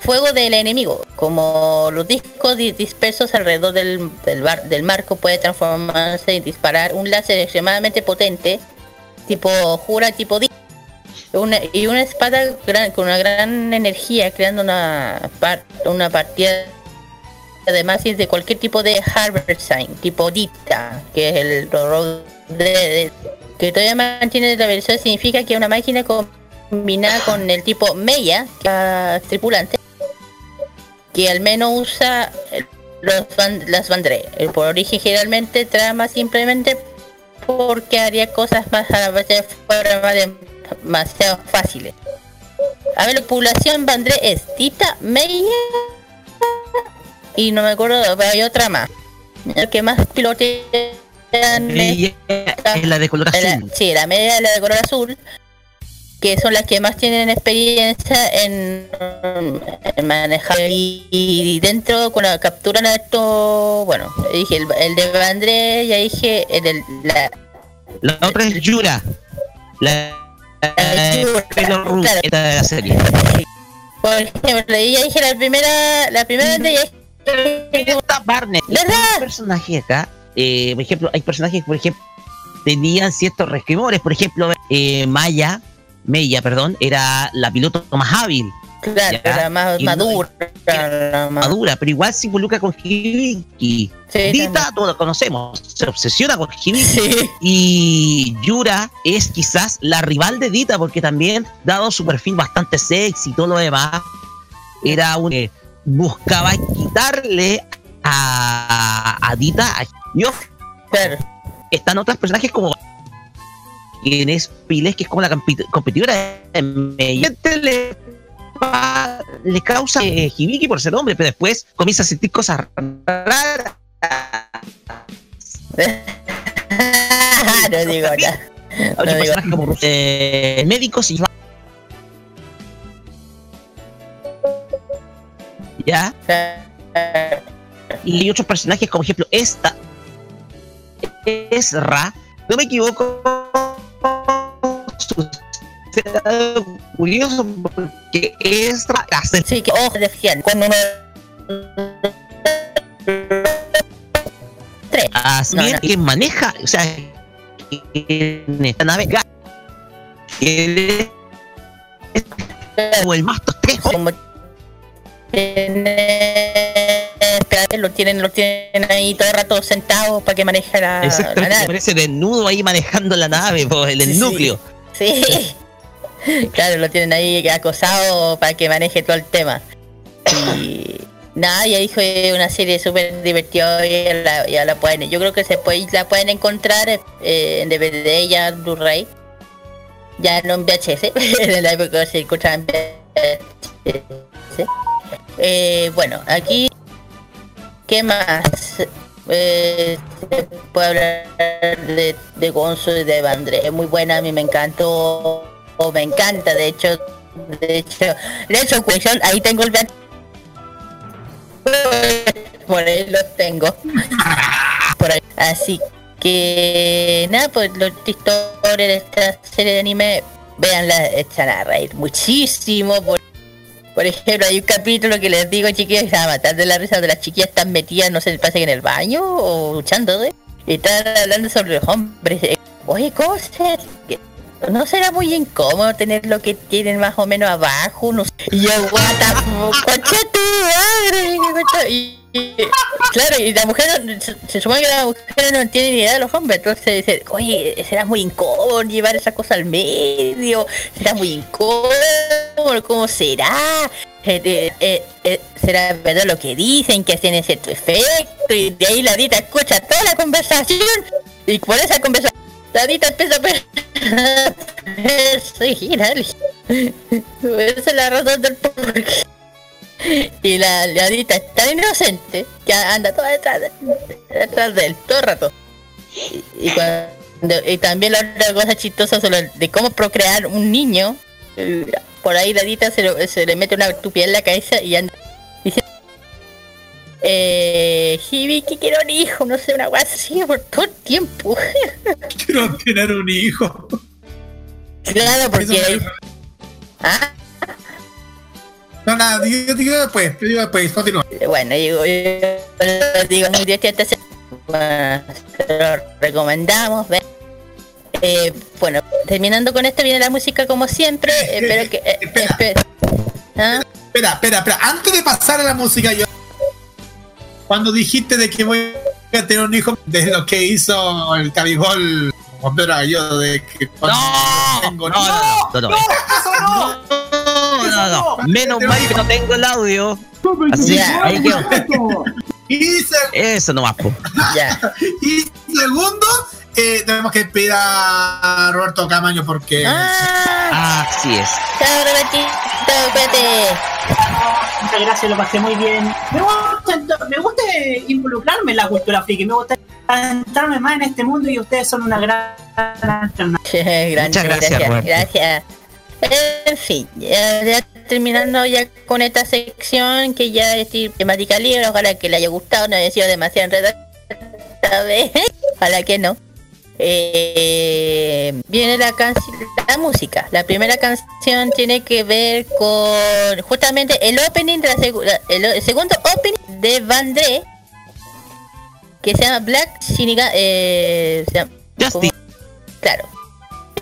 fuego del enemigo, como los discos di- dispersos alrededor del, del, marco puede transformarse y disparar un láser extremadamente potente, tipo Jura, tipo una, y una espada gran- con una gran energía, creando una, una partida además es de cualquier tipo de Harvard Sign, tipo Dicta, que es el de, de- que todavía mantiene la versión significa que una máquina combinada con el tipo Meia, que es tripulante, que al menos usa eh, los van- las bandre. El por origen generalmente trama simplemente porque haría cosas más a la vez fuera más de- demasiado fáciles. A ver, la población bandre es Tita, Meia y no me acuerdo, pero hay otra más. El que más pilotean es la de color la- azul. sí, la media es la de color azul, que son las que más tienen experiencia en, en manejar y, y dentro con la capturan a esto, bueno, dije el, el de Bandré, ya dije el, del- la, La otra es Yura. La, la claro. esta de la serie. por ejemplo, ya dije la primera, la primera de ellas Barney. ¿Verdad? Personajes acá, eh, por ejemplo, hay personajes que, por ejemplo, tenían ciertos resquemores. Por ejemplo, eh, Maya, Mella, perdón, era la piloto más hábil. claro, era más Y madura, la más- Madura, pero igual se involucra con Hibiki. Sí, Dita, todos lo conocemos, se obsesiona con Hibiki. Y Yura es quizás la rival de Dita, porque también, dado su perfil bastante sexy y todo lo demás, era un. eh, buscaba quitarle a, a Dita. A, y ojo, Están otros personajes como. Quien es Piles, que es como la competidora de Mediante le, causa eh, Hibiki por ser hombre, pero después comienza a sentir cosas raras. *laughs* no digo nada. No digo- como eh, médicos y ya y hay otros personajes como ejemplo esta Ezra no me equivoco curioso porque Ezra hace sí que ojo decían cuando uno así no. que maneja o sea en esta nave es como el más tosquejo como lo tienen lo tienen ahí todo el rato sentados para que maneje la, la nave. parece desnudo ahí manejando la nave, po, el, el Sí. núcleo. Sí. *laughs* claro, lo tienen ahí acosado para que maneje todo el tema. Y nada, ya dijo una serie súper divertida y ya la, ya la pueden, yo creo que se puede, la pueden encontrar eh, en DVD ya en Blu-ray. Ya no en VHS, *laughs* en la época se escuchaba en VHS. Eh, bueno, aquí ¿qué más? Eh, se hablar de, de Gonzo y de Bandré. Es muy buena, a mí me encantó. o me encanta, de hecho. De hecho, de hecho, cuestión, ahí tengo el. Por ahí los tengo. Por ahí. Así que nada, pues los historias de esta serie de anime, veanla, echan a reír muchísimo. Por, por ejemplo, hay un capítulo que les digo, va a matar de la risa donde las chiquillas están metidas, no sé, parece que en el baño o luchando, ¿eh? y están hablando sobre los hombres. eh, Oye, cosas que ¿No será muy incómodo tener lo que tienen más o menos abajo? No sé. Y yo, what the *laughs* tu madre. Y- claro, y la mujer, no- se, se supone que la mujer no entiende ni idea de los hombres, entonces dice, oye, será muy incómodo llevar esa cosa al medio, será muy incómodo, ¿cómo será? Eh, eh, eh, ¿Será verdad lo que dicen, que hacen ese efecto? Y de ahí la Dita escucha toda la conversación, y por esa conversación, la Dita empieza a per- perseguir a alguien. Esa es la razón del por qué. *laughs* Y la leadita es tan inocente que anda toda detrás de, detrás de él, todo el rato. Y, y cuando- y también la otra cosa chistosa sobre de cómo procrear un niño, eh, por ahí la Dita se, lo- se le mete una estupidez en la cabeza y anda dice eh, Hibiki quiero un hijo, no sé, una cosa así por todo el tiempo. *laughs* Quiero tener un hijo. Claro, porque ¿Ah? No, nada, digo, digo después, digo después, continúa. Bueno, digo, yo digo, muy bien, este se- bueno, se lo recomendamos. ¿ven? Eh, bueno, terminando con esto viene la música como siempre. espero que. eh, espera. ¿Ah? Espera, espera, espera. Antes de pasar a la música, yo. Cuando dijiste de que voy a tener un hijo, desde lo que hizo el Cabigol, era yo, de que cuando tengo No, no, no, no, no. No, no, no. Menos mal que no tengo el audio. Así ahí quedó. Y, se- Eso nomás, po. *laughs* y segundo, eh, tenemos que pedir a Roberto Camaño porque. Ah, Así es. Chao, Robertito, cuídate. Muchas gracias, lo pasé muy bien. Me gusta, me gusta involucrarme en la cultura friki, me gusta entrarme más en este mundo y ustedes son una gran alternativa. *laughs* Gran- Muchas gracias, Roberto. gracias. En fin, ya, ya terminando ya con esta sección que ya es temática libre, ojalá que le haya gustado, no haya sido demasiado enredada esta vez, *laughs* ojalá que no. Eh, viene la canción, la música. La primera canción tiene que ver con justamente el opening de la segu- la- el, el segundo opening de Vandré que se llama Black Shiniga, eh, se llama-. Claro.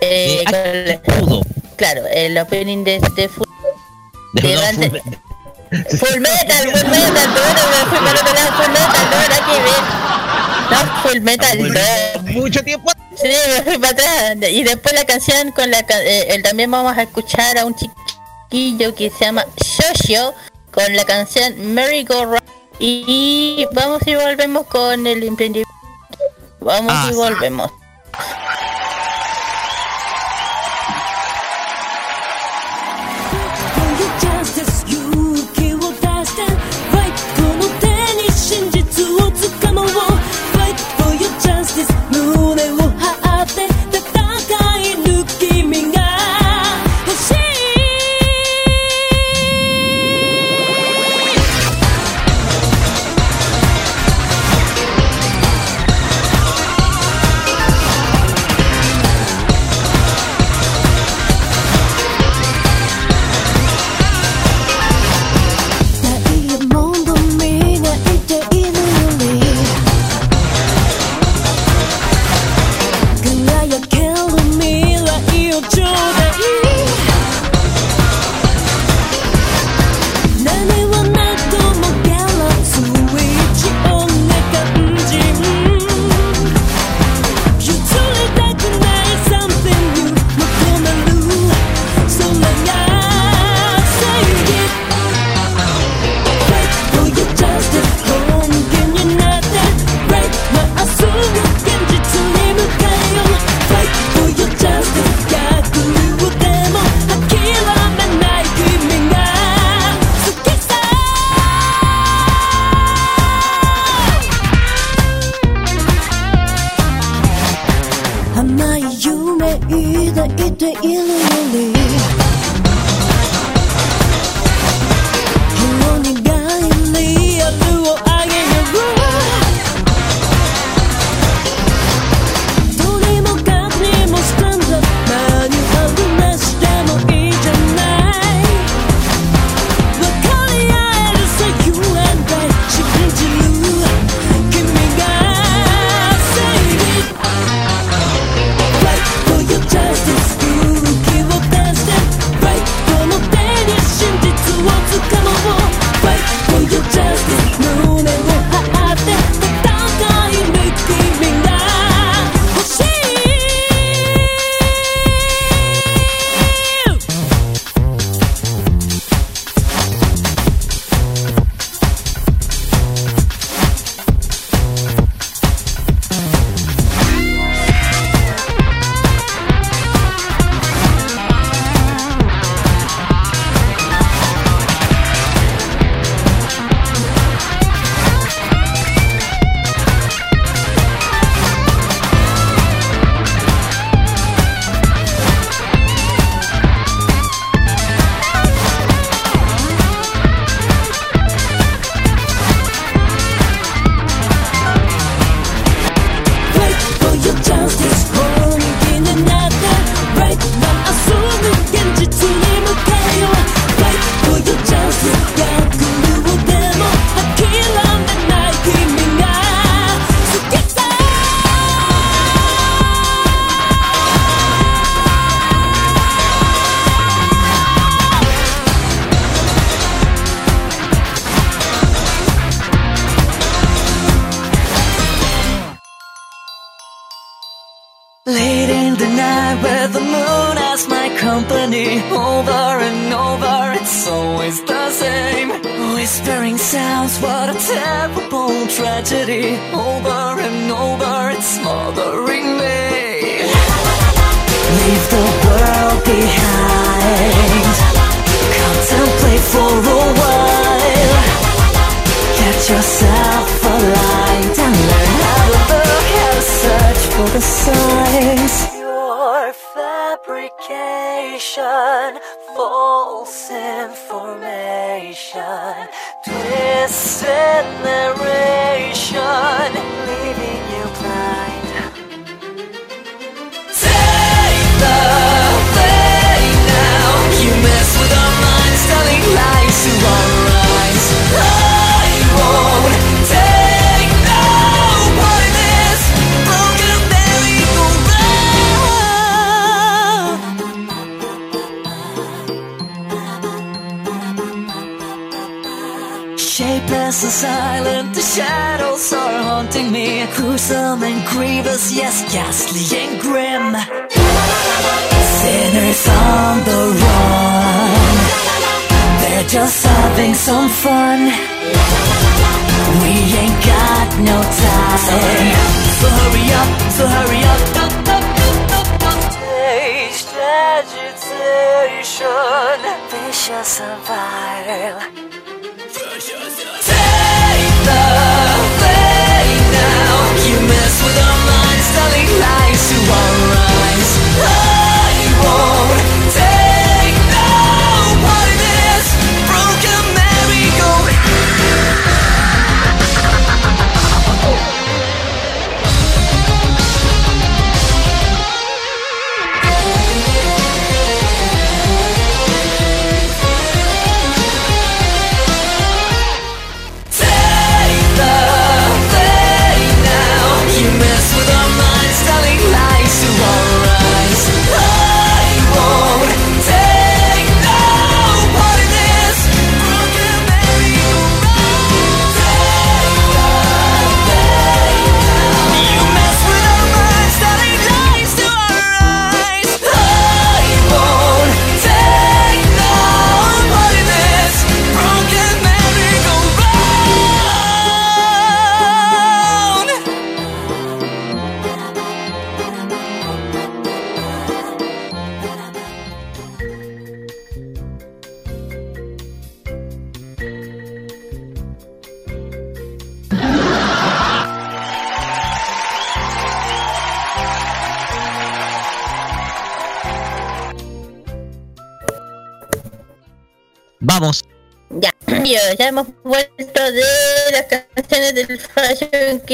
Eh, con- claro, el opening de, de, Fu- De no, full- *laughs* Full metal, full metal, no, me fui para otro lado, full metal, no, nada que ver. No, full metal, no. Mucho tiempo. Sí, me fui para atrás. Y después la canción con la eh, el- también vamos a escuchar a un chiquillo que se llama Shoshio con la canción Merry Go Round. Y vamos y volvemos con el emprendimiento. Vamos Ah, y sí. volvemos.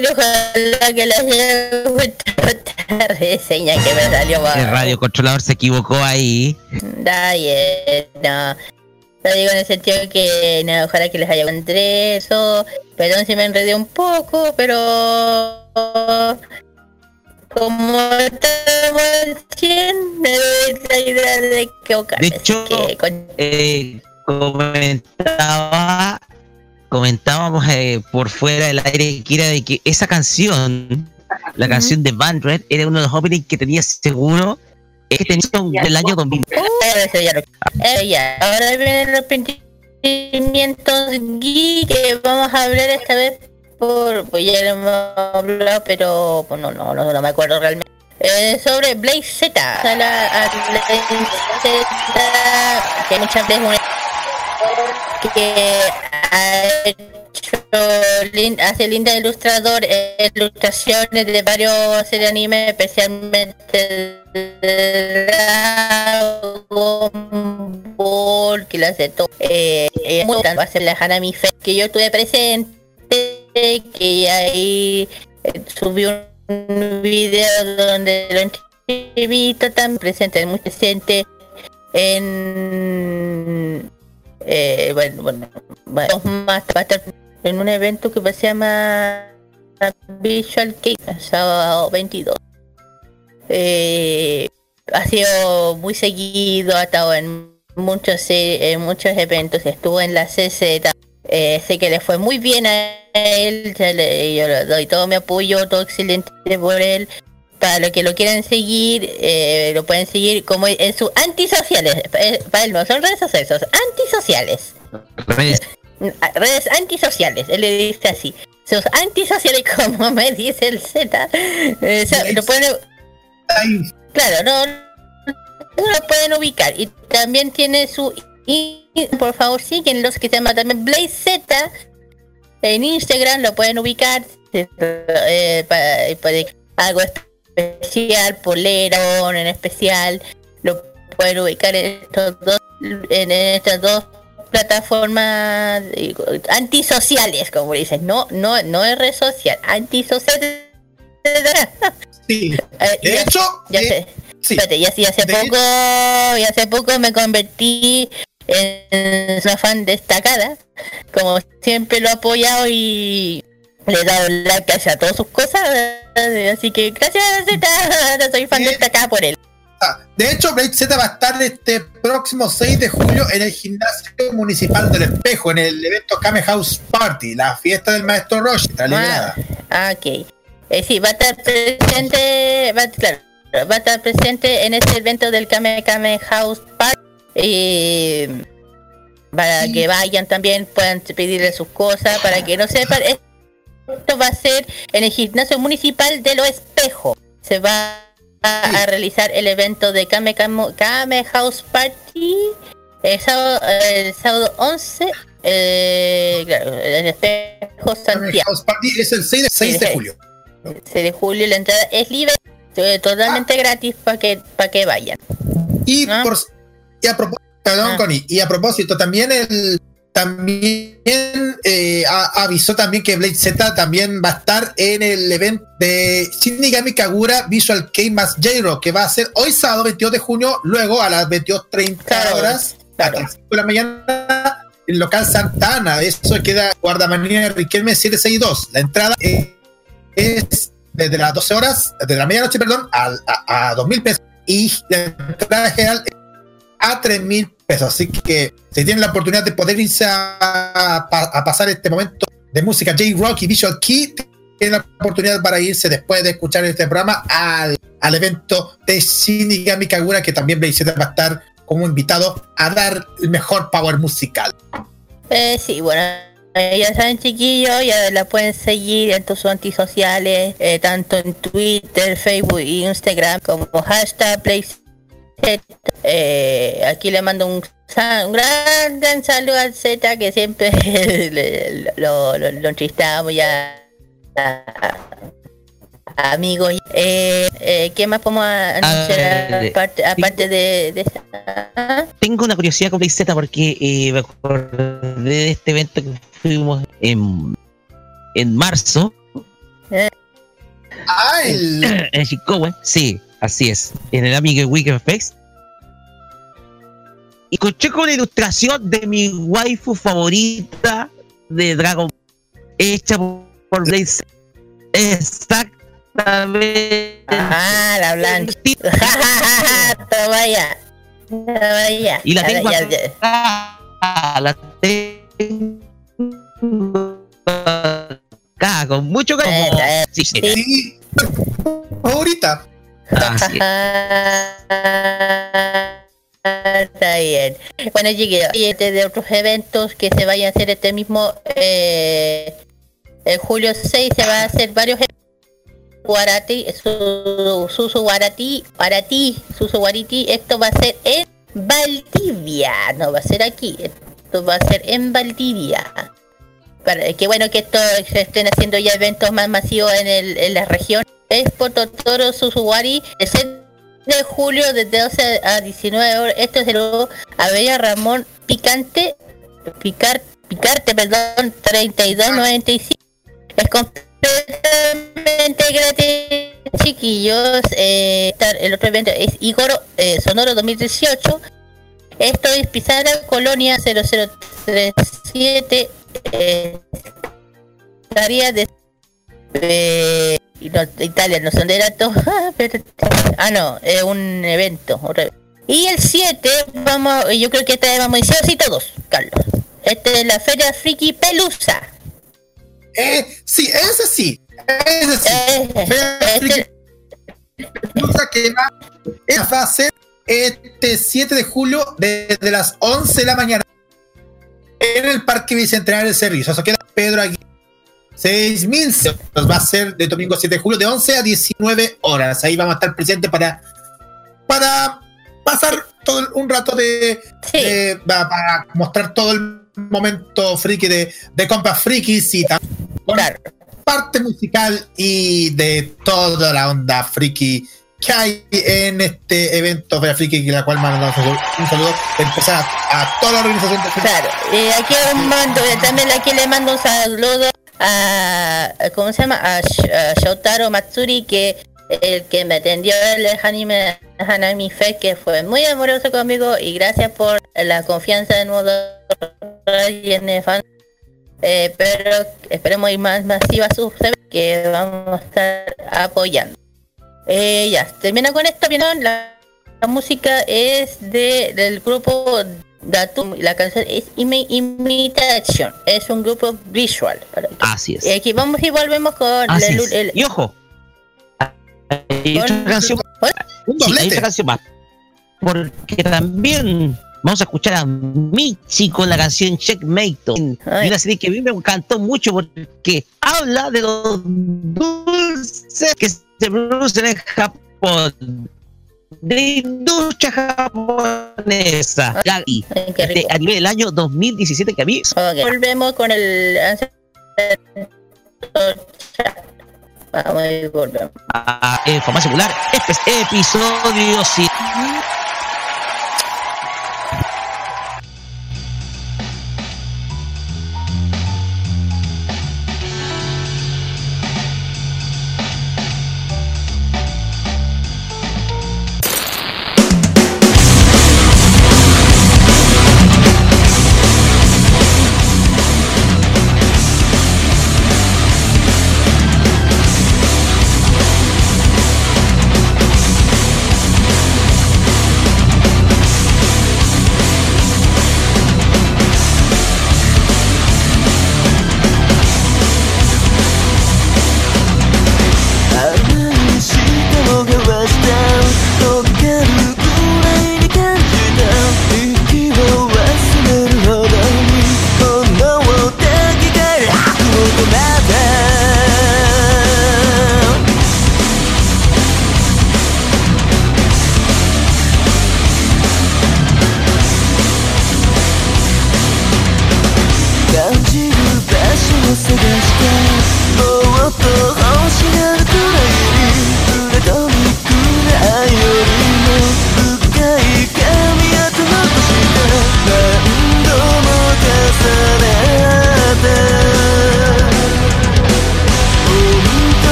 Kid. Ojalá que las haya vuelto tarde. Seña que me salió mal. El radiocontrolador se equivocó ahí. Da bien, no. Lo digo en el sentido que no, ojalá que les haya encontré eso. Perdón si me enredé un poco, pero como estamos en 100, me doy la idea de equivocarme. De hecho, que con- eh, comentaba, comentábamos eh, por fuera del aire que era de que esa canción, la canción de Van Red, era uno de los openings que tenía seguro que tenía del año 2000. Eso ya lo- eh, ya. Ahora vienen los sentimientos geek que vamos a hablar esta vez por pues ya lo hemos hablado pero pues, no, no, no, no me acuerdo realmente Eh, sobre Blaze Z O sea, la- a Blaze Z que muchas veces una- que hace linda ilustrador eh, ilustraciones de varios series anime especialmente Dragon Ball que las de todo. Eh, eh, va a ser la Hanami Fest que yo estuve presente que ahí eh, subí un video donde lo entrevista tan presente muy presente en Eh, bueno, bueno, va a estar en un evento que se llama Visual Cake, sábado 22. Eh, ha sido muy seguido, ha estado en muchos eh, en muchos eventos, estuvo en la CZ. Eh, sé que le fue muy bien a él, yo le doy todo mi apoyo, todo excelente por él. Para los que lo quieran seguir, eh, lo pueden seguir como en sus antisociales. Eh, Para él no son redes sociales, son antisociales. Mm, Redes antisociales, él le dice así. Sus antisociales, *laughs* como me dice el Z, eh, lo pueden. Claro, no, no lo pueden ubicar. Y también tiene su. y- por favor, siguen los que se llama también Blaze Z. En Instagram lo pueden ubicar. eh, para, para algo especial, polerón en especial. Lo pueden ubicar en estos dos, en estas dos plataformas antisociales, como dicen. No, no, no es red social, antisocial. Sí. *laughs* de hecho, ya sé. Espérate, y así hace poco, y hace poco me convertí en una fan destacada. Como siempre lo he apoyado y le he dado like a todas sus cosas. Así que gracias, Z. Soy fan destacada por él. Ah, De hecho, Blade Z va a estar este próximo 6 de julio en el gimnasio municipal del Espejo, en el evento Kame House Party, la fiesta del maestro Roshi, celebrada. Ah, ok. Eh, sí, va a estar presente, va, claro, va a estar presente en este evento del Kame Kame House Park. eh, para que vayan también, puedan pedirle sus cosas, para que no sepan. Va a ser en el gimnasio municipal de Lo Espejo. Se va a, a realizar el evento de Kame, Kame, Kame House Party el sábado, el sábado 11. Eh, claro, el Espejo Santiago. House Party es el 6 de, 6 de julio. 6 de julio la entrada es libre, eh, totalmente gratis para que para que vayan. Y por y a propósito, perdón, Connie, y a propósito, también el también eh, a- avisó también que Blade Z también va a estar en el evento de Shinigami Kagura Visual Kei más J-Rock, que va a ser hoy sábado 22 de junio, luego a las 22.30 horas, a las 5 de la mañana, en local Santana. Eso queda Guardamanía Riquelme 762. La entrada es, es desde las 12 horas, desde la medianoche, perdón, a, a, a 2.000 pesos. Y la entrada general es a 3 mil pesos. Así que si tienen la oportunidad de poder irse a, a pasar este momento de música J-Rock y Visual Key, tienen la oportunidad para irse después de escuchar este programa al, al evento de Shinigami Kagura, que también Blaze va a estar como invitado a dar el mejor power musical. Eh, sí, bueno, ya saben chiquillos, ya la pueden seguir en tus antisociales, eh, tanto en Twitter, Facebook y Instagram como hashtag PlayZ. Eh, aquí le mando un, gran, gran saludo al Z que siempre *laughs* le- lo, lo, lo entristamos ya. a- a amigos, eh, eh, ¿qué más podemos anunciar ver, aparte, aparte de, de esa? Tengo una curiosidad con Play Z porque eh, me acordé de este evento que fuimos en, en marzo. Ah, el. *coughs* En Chicago, sí, así es. En el Amiga Weekend Fest. Y escuché con una ilustración de mi waifu favorita de Dragon hecha por Z. Exactamente. Ah, la blanca. Toma ya. Toma ya. Y la tengo Ya, ya. acá, la tengo acá, con mucho cariño. Sí, sí. Ahorita. *laughs* Está bien. Bueno, y este de otros eventos que se vayan a hacer este mismo eh, el julio 6 se va a hacer varios. Guarati, su, Susu Guarati, Guarati, Susu Guariti, esto va a ser en Valdivia, no va a ser aquí, esto va a ser en Valdivia. Para, qué bueno que esto se estén haciendo ya eventos más masivos en, el, en la región. Expo Totoro Susuwari, el 6 de julio desde 12 a 19 horas. Esto es el Avenida Ramón Picante, Picar, Picarte, perdón, 3295. Es completamente gratis, chiquillos. Eh, el otro evento es Igoro eh, Sonoro 2018. Esto es Pizarra Colonia 0037. Eh, área de eh, y no, de Italia, no son de datos. ah, no, es un evento. Y el 7, vamos, yo creo que esta vez vamos a decir así todos, Carlos. Este es la Feria Friki Pelusa. Eh, sí, ese sí. Ese sí. Feria Friki Pelusa que va, va a ser este 7 de julio desde las 11 de la mañana en el Parque Bicentenario del Servicio. Eso queda Pedro aquí. 6.000 nos va a ser de domingo 7 de julio de 11 a 19 horas. Ahí vamos a estar presentes para, para pasar todo un rato de, para mostrar todo el momento friki de, de compas frikis y también con parte musical y de toda la onda friki que hay en este evento Feria Friki, la cual mandamos un saludo- de empezar a, a toda la organización de Claro, eh, aquí mando, eh, también aquí le mando un saludo a, ¿cómo se llama? A, a Shotaro Matsuri, que el que me atendió el anime Hanami Fest, que fue muy amoroso conmigo y gracias por la confianza de nuevo y en el fan. Eh, pero esperemos ir más masiva sus que vamos a estar apoyando. Eh, ya, termina con esto, bien, la, la música es de del grupo Datum, la canción es Imi- Imitation, es un grupo visual. para que- Así es. Y aquí vamos y volvemos con Así el- es. el- Y ojo, hay otra canción, sí, hay otra canción más. Porque también vamos a escuchar a Michi con la canción Checkmate. Y una serie que a mí me encantó mucho porque habla de los dulces que se producen en Japón. De industria japonesa. Ya, y, este, a nivel del año 2017 que a mí Ok, Volvemos con el Vamos y volvemos. a en Farmacia Popular, este es episodio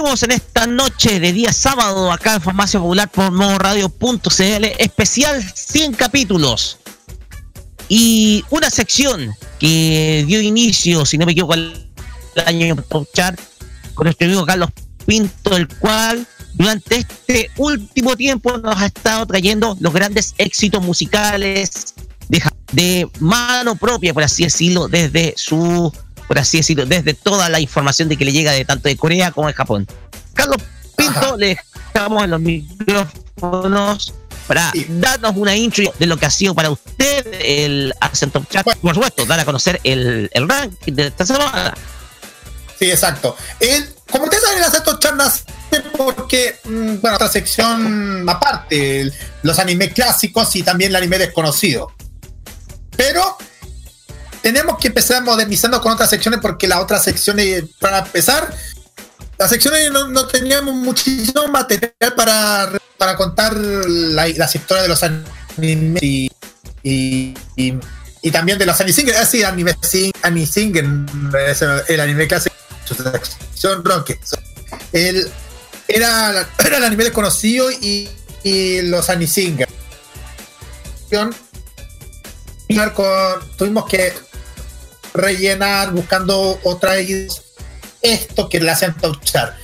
Seguimos en esta noche de día sábado acá en Farmacia Popular por Radio.cl especial 100 capítulos. Y una sección que dio inicio, si no me equivoco, al año con nuestro amigo Carlos Pinto, el cual durante este último tiempo nos ha estado trayendo los grandes éxitos musicales de, de mano propia, por así decirlo, desde su por así decirlo, desde toda la información de que le llega de tanto de Corea como de Japón. Carlos Pinto, le dejamos en los micrófonos para darnos una intro de lo que ha sido para usted el Accent Chat. Por supuesto, dar a conocer el, el ranking de esta semana. Sí, exacto. El, como ustedes saben, el Accent Chat nace porque, mm, bueno, otra sección aparte, el- los animes clásicos y también el anime desconocido. Pero tenemos que empezar modernizando con otras secciones porque las otras secciones, para empezar, las secciones no, no teníamos muchísimo material para, para contar la- las historias de los animes y, y, también de los anime Ah, sí, anime el, anime clásico, su sección rock. El, era, era el anime desconocido y, y los anime. Con- tuvimos que rellenar buscando otra esto que le hacen Top Chart.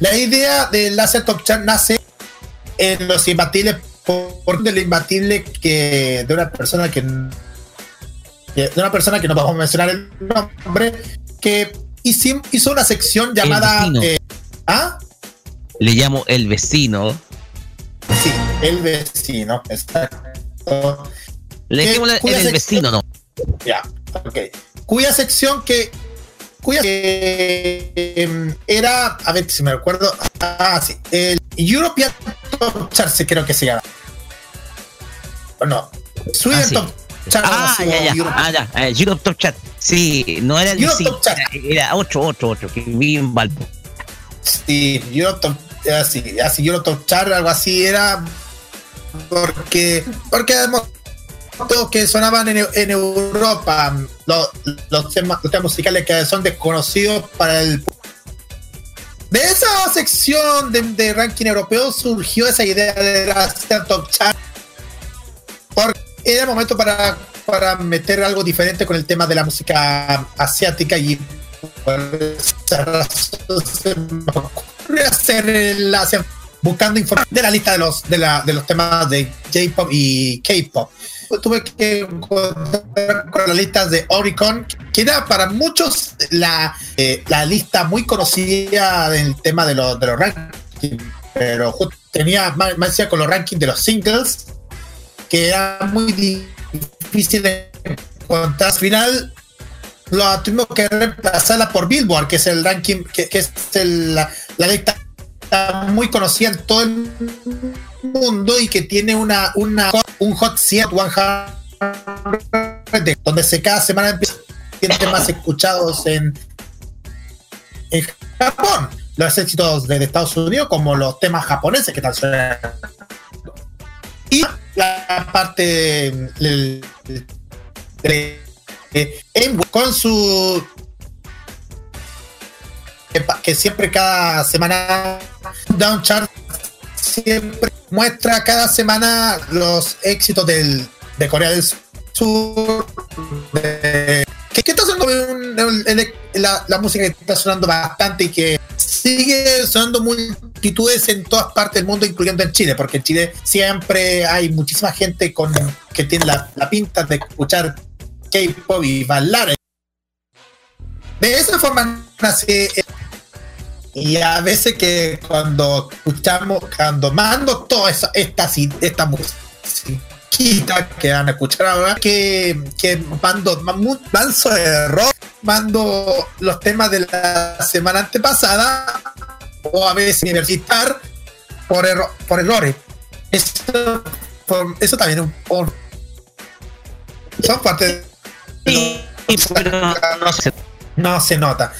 La idea del Laser Top Chart nace en los imbatibles por de lo imbatible que de una persona que, de una persona que no vamos a mencionar el nombre que hizo, una sección llamada eh, ¿ah? Le llamo el vecino. Sí, el vecino, exacto. Le dijimos el, sección- vecino, no. Ya, ok. Cuya sección que. Cuya que em, era. A ver si me recuerdo. Ah, sí. El European Top Chart, sí, creo que se llama. O no. Sweden Ah, sí. Top Chart. Ah, ya, ya. Europe- Ah, ya. Eh, Europe Top Chat. Sí, no era el Europe vecino. Top Chat. Era, era otro, otro, otro, que vi en Valpo. Sí, Europe Top. Así, así, Europe Top Chart, algo así era. Porque. Porque que sonaban en, Europa, los, temas, los temas musicales que son desconocidos para el de esa sección de, ranking europeo surgió esa idea de hacer top chart porque era momento para, para meter algo diferente con el tema de la música asiática y por esa razón se me ocurrió hacer el buscando información de la lista de los de, la, de los temas de J-pop y K-pop tuve que encontrar con las listas de Oricon, que era para muchos la, eh, la lista muy conocida del tema de, los de los rankings, pero tenía más, más con los rankings de los singles, que era muy difícil de encontrar. Al final, lo tuvimos que reemplazarla por Billboard, que es el ranking, que, que es el- la, la lista muy conocida en todo el mundo y que tiene una, una un hot 100 100 donde se cada semana empieza tiene temas escuchados en, en Japón. Los éxitos de, Estados Unidos como los temas japoneses que están sonando. Y la parte en- con su que siempre cada semana Down Chart siempre muestra cada semana los éxitos del, de Corea del Sur que, está sonando el- la música que está sonando bastante y que sigue sonando multitudes en todas partes del mundo incluyendo en Chile porque en Chile siempre hay muchísima gente con que tiene la, la pinta de escuchar K-pop y bailar. De esa forma nace y a veces que cuando escuchamos, cuando mando toda esa, esta, esta musiquita que van a escuchar ahora, que, que mando manso error, mando los temas de la semana antepasada, o a veces universitar por, erro- por errores. Eso, por- eso también es un por- son parte de no se nota.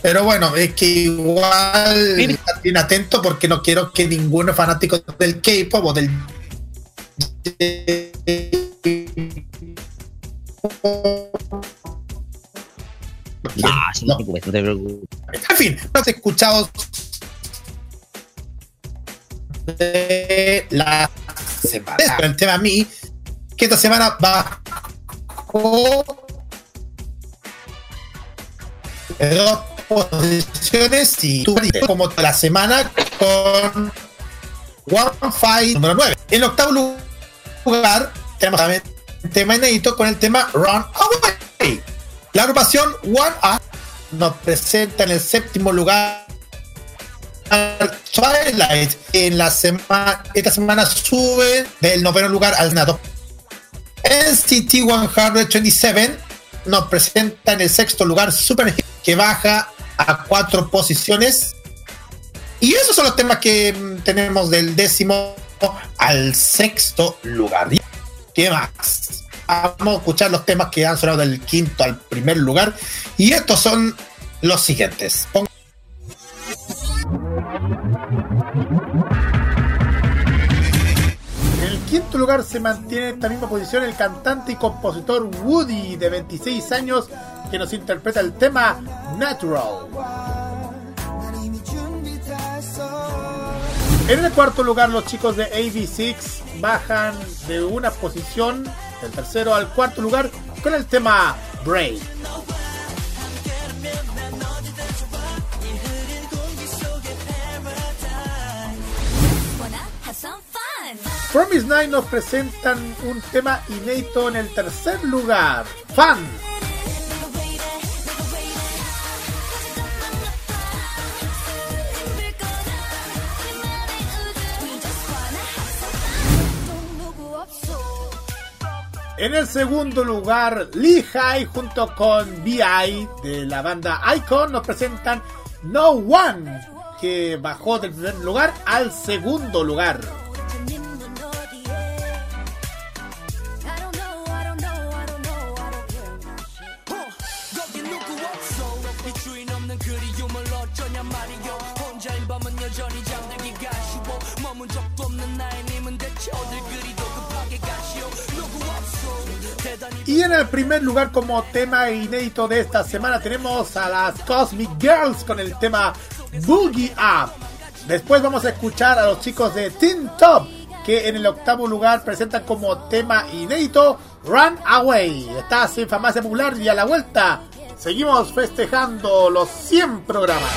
Pero bueno, es que igual bien atento porque no quiero que ninguno fanático del K-pop o del Ah, sí, no te preocupes, no te preocupes. En fin, no he escuchado de la semana. El tema a mí, que esta semana bajó de dos posiciones y tú como la semana con One Fight número 9. En octavo lugar tenemos también tema inédito con el tema Run Away. La agrupación One A nos presenta en el séptimo lugar Twilight. En la semana, esta semana sube del noveno lugar al nado. NCT 127 nos presenta en el sexto lugar Super que baja a cuatro posiciones. Y esos son los temas que mm, tenemos del décimo al sexto lugar. ¿Qué más? Vamos a escuchar los temas que han sonado del quinto al primer lugar. Y estos son los siguientes. En el quinto lugar se mantiene en esta misma posición el cantante y compositor Woody, de 26 años, que nos interpreta el tema Natural. En el cuarto lugar, los chicos de AB6 bajan de una posición del tercero al cuarto lugar con el tema Break. Promise Night nos presentan un tema inédito en el tercer lugar, Fan. En el segundo lugar, Lehigh junto con BI de la banda Icon nos presentan No One, que bajó del primer lugar al segundo lugar. En el primer lugar como tema inédito de esta semana tenemos a las Cosmic Girls con el tema Boogie Up. Después vamos a escuchar a los chicos de Teen Top que en el octavo lugar presentan como tema inédito Run Away. Estás en Farmacia Popular y a la vuelta seguimos festejando los 100 programas.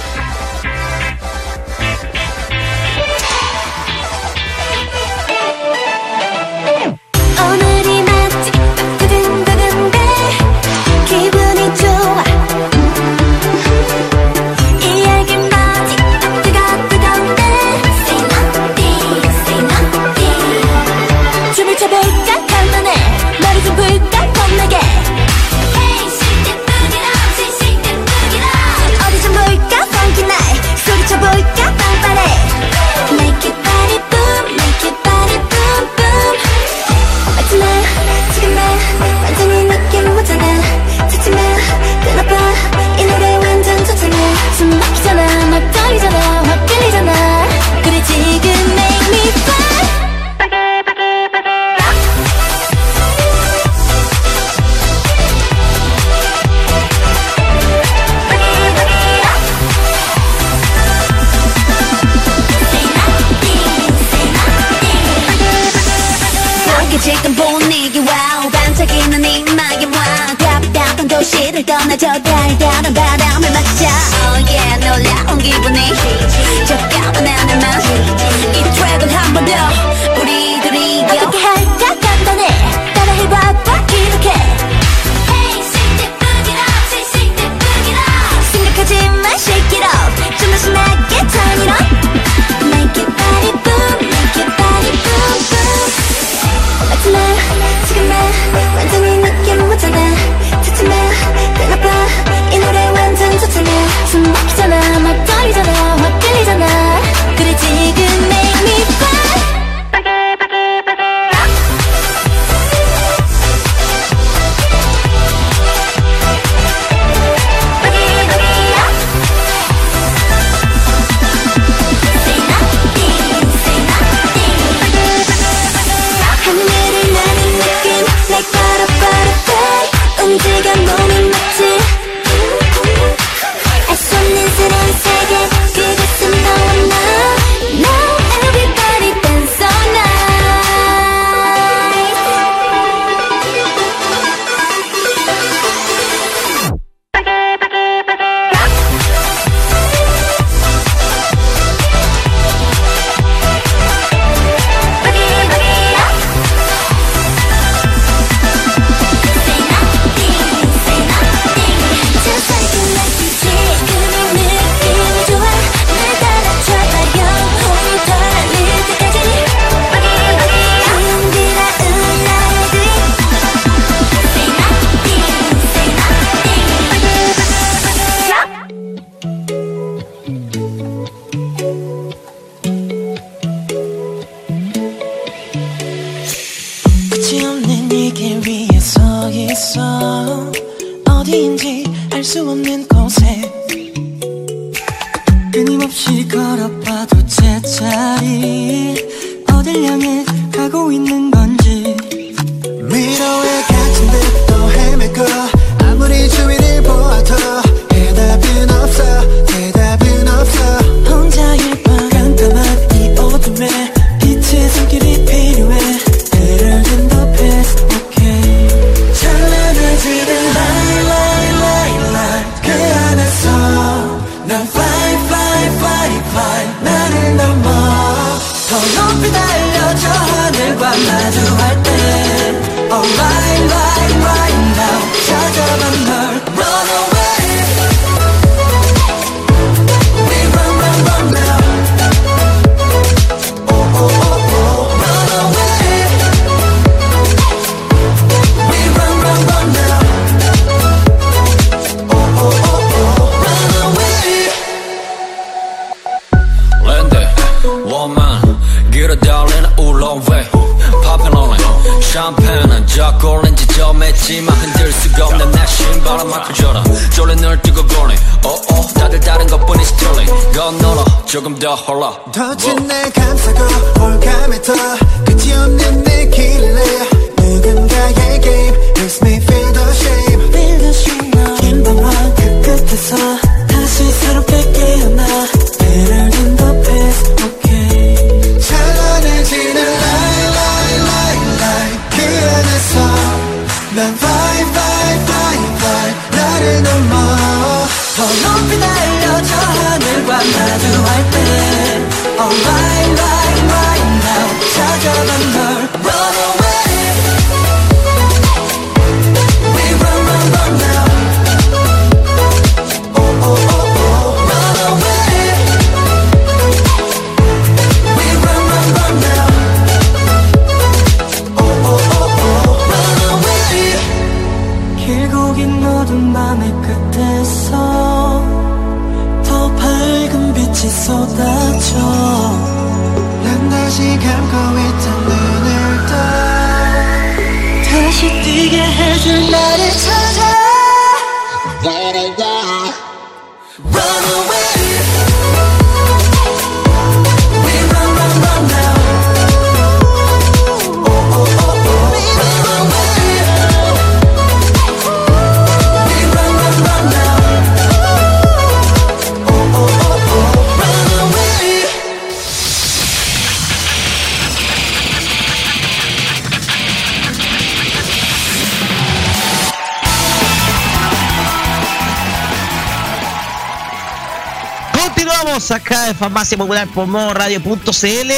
Popular por modo radio.cl.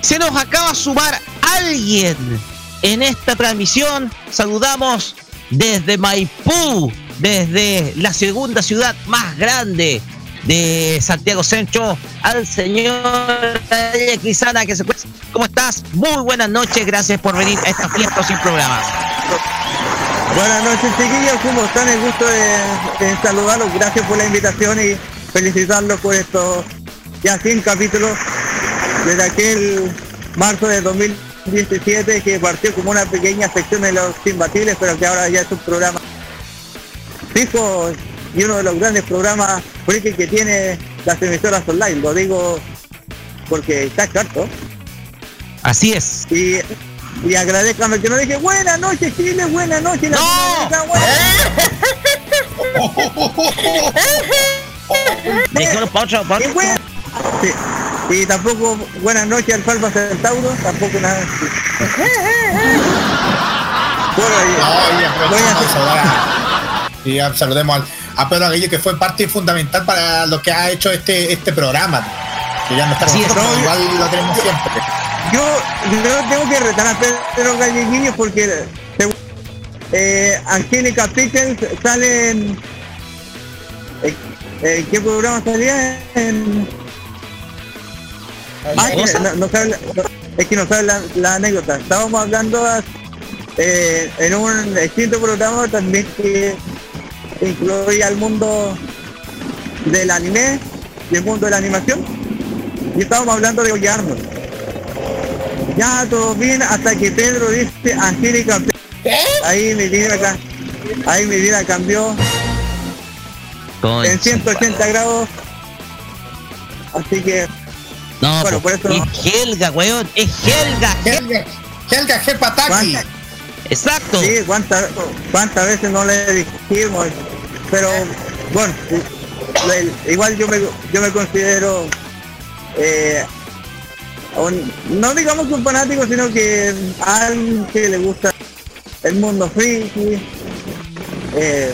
Se nos acaba de sumar alguien en esta transmisión. Saludamos desde Maipú, desde la segunda ciudad más grande de Santiago Centro, al señor Crisana que se. ¿Cómo estás? Muy buenas noches, gracias por venir a esta fiesta sin programas. Buenas noches, chiquillos. ¿Cómo están? El gusto de, de saludarlos. Gracias por la invitación y felicitarlos por estos ya 100 capítulos desde aquel marzo de 2017 que partió como una pequeña sección de los imbatibles, pero que ahora ya es un programa fijo y uno de los grandes programas que tiene las emisoras online. Lo digo porque está harto. Así es. Y, y agradezcame que no dije buenas noches Chile, buenas noches Latinoamérica, Déjalo pa' otro, pa' otro. Y tampoco buenas noches al Falva Centauro, tampoco nada. bueno, No, y saludar- Y ya saludemos al, a Pedro Aguillo, que fue parte fundamental para lo que ha hecho este, este programa. Que ya no está es, nosotros, ¿no? igual lo tenemos siempre. Yo, yo tengo que retar a Pedro Galleguillo porque eh, Angélica Pickens sale en, en- ¿en qué programa salía? En, Ah, que no, no sabe la- no, es que no sabe la, la anécdota. Estábamos hablando eh, en un extinto programa también que incluía el mundo del anime y el mundo de la animación. Y estábamos hablando de Oye Arnold. Ya todo bien hasta que Pedro dice Angélica. Ahí mi vida ca- ahí mi vida cambió en 180 grados Así que. No, bueno, po, por eso. es Helga, weón. Es Helga. Helga, Helga. ¿Cuántas- Exacto. Sí, cuántas cuántas veces no le dijimos, pero bueno, igual yo me, yo me considero, eh, un- no digamos un fanático, sino que a alguien que le gusta el mundo friki, eh,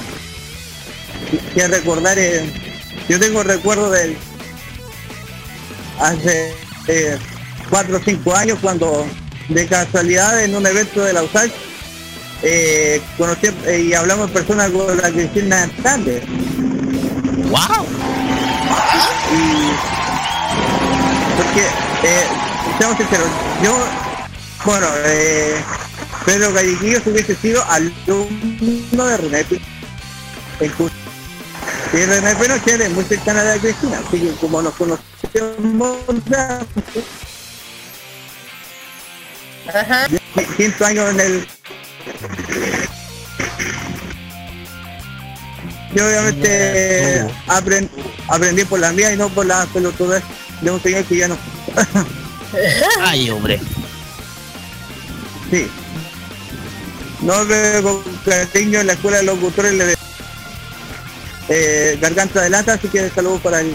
que recordar, eh, yo tengo recuerdo del hace eh, cuatro o cinco años cuando de casualidad en un evento de la USAC eh, conocí eh, y hablamos en persona con la Cristina Hernández. ¡Wow! Y porque, eh, seamos sinceros, yo, bueno, eh, Pedro Galleguillo hubiese sido alumno de René en Cus- y René Pinochet es muy cercana a la Cristina, así que como nos conocemos ya, quinto año en el yo obviamente aprend- aprendí por la mía y no por la pelotuda de un señor que ya no *laughs* Ay, hombre. sí no me con cariño en la escuela de locutores le eh, garganta de lata así que saludos para él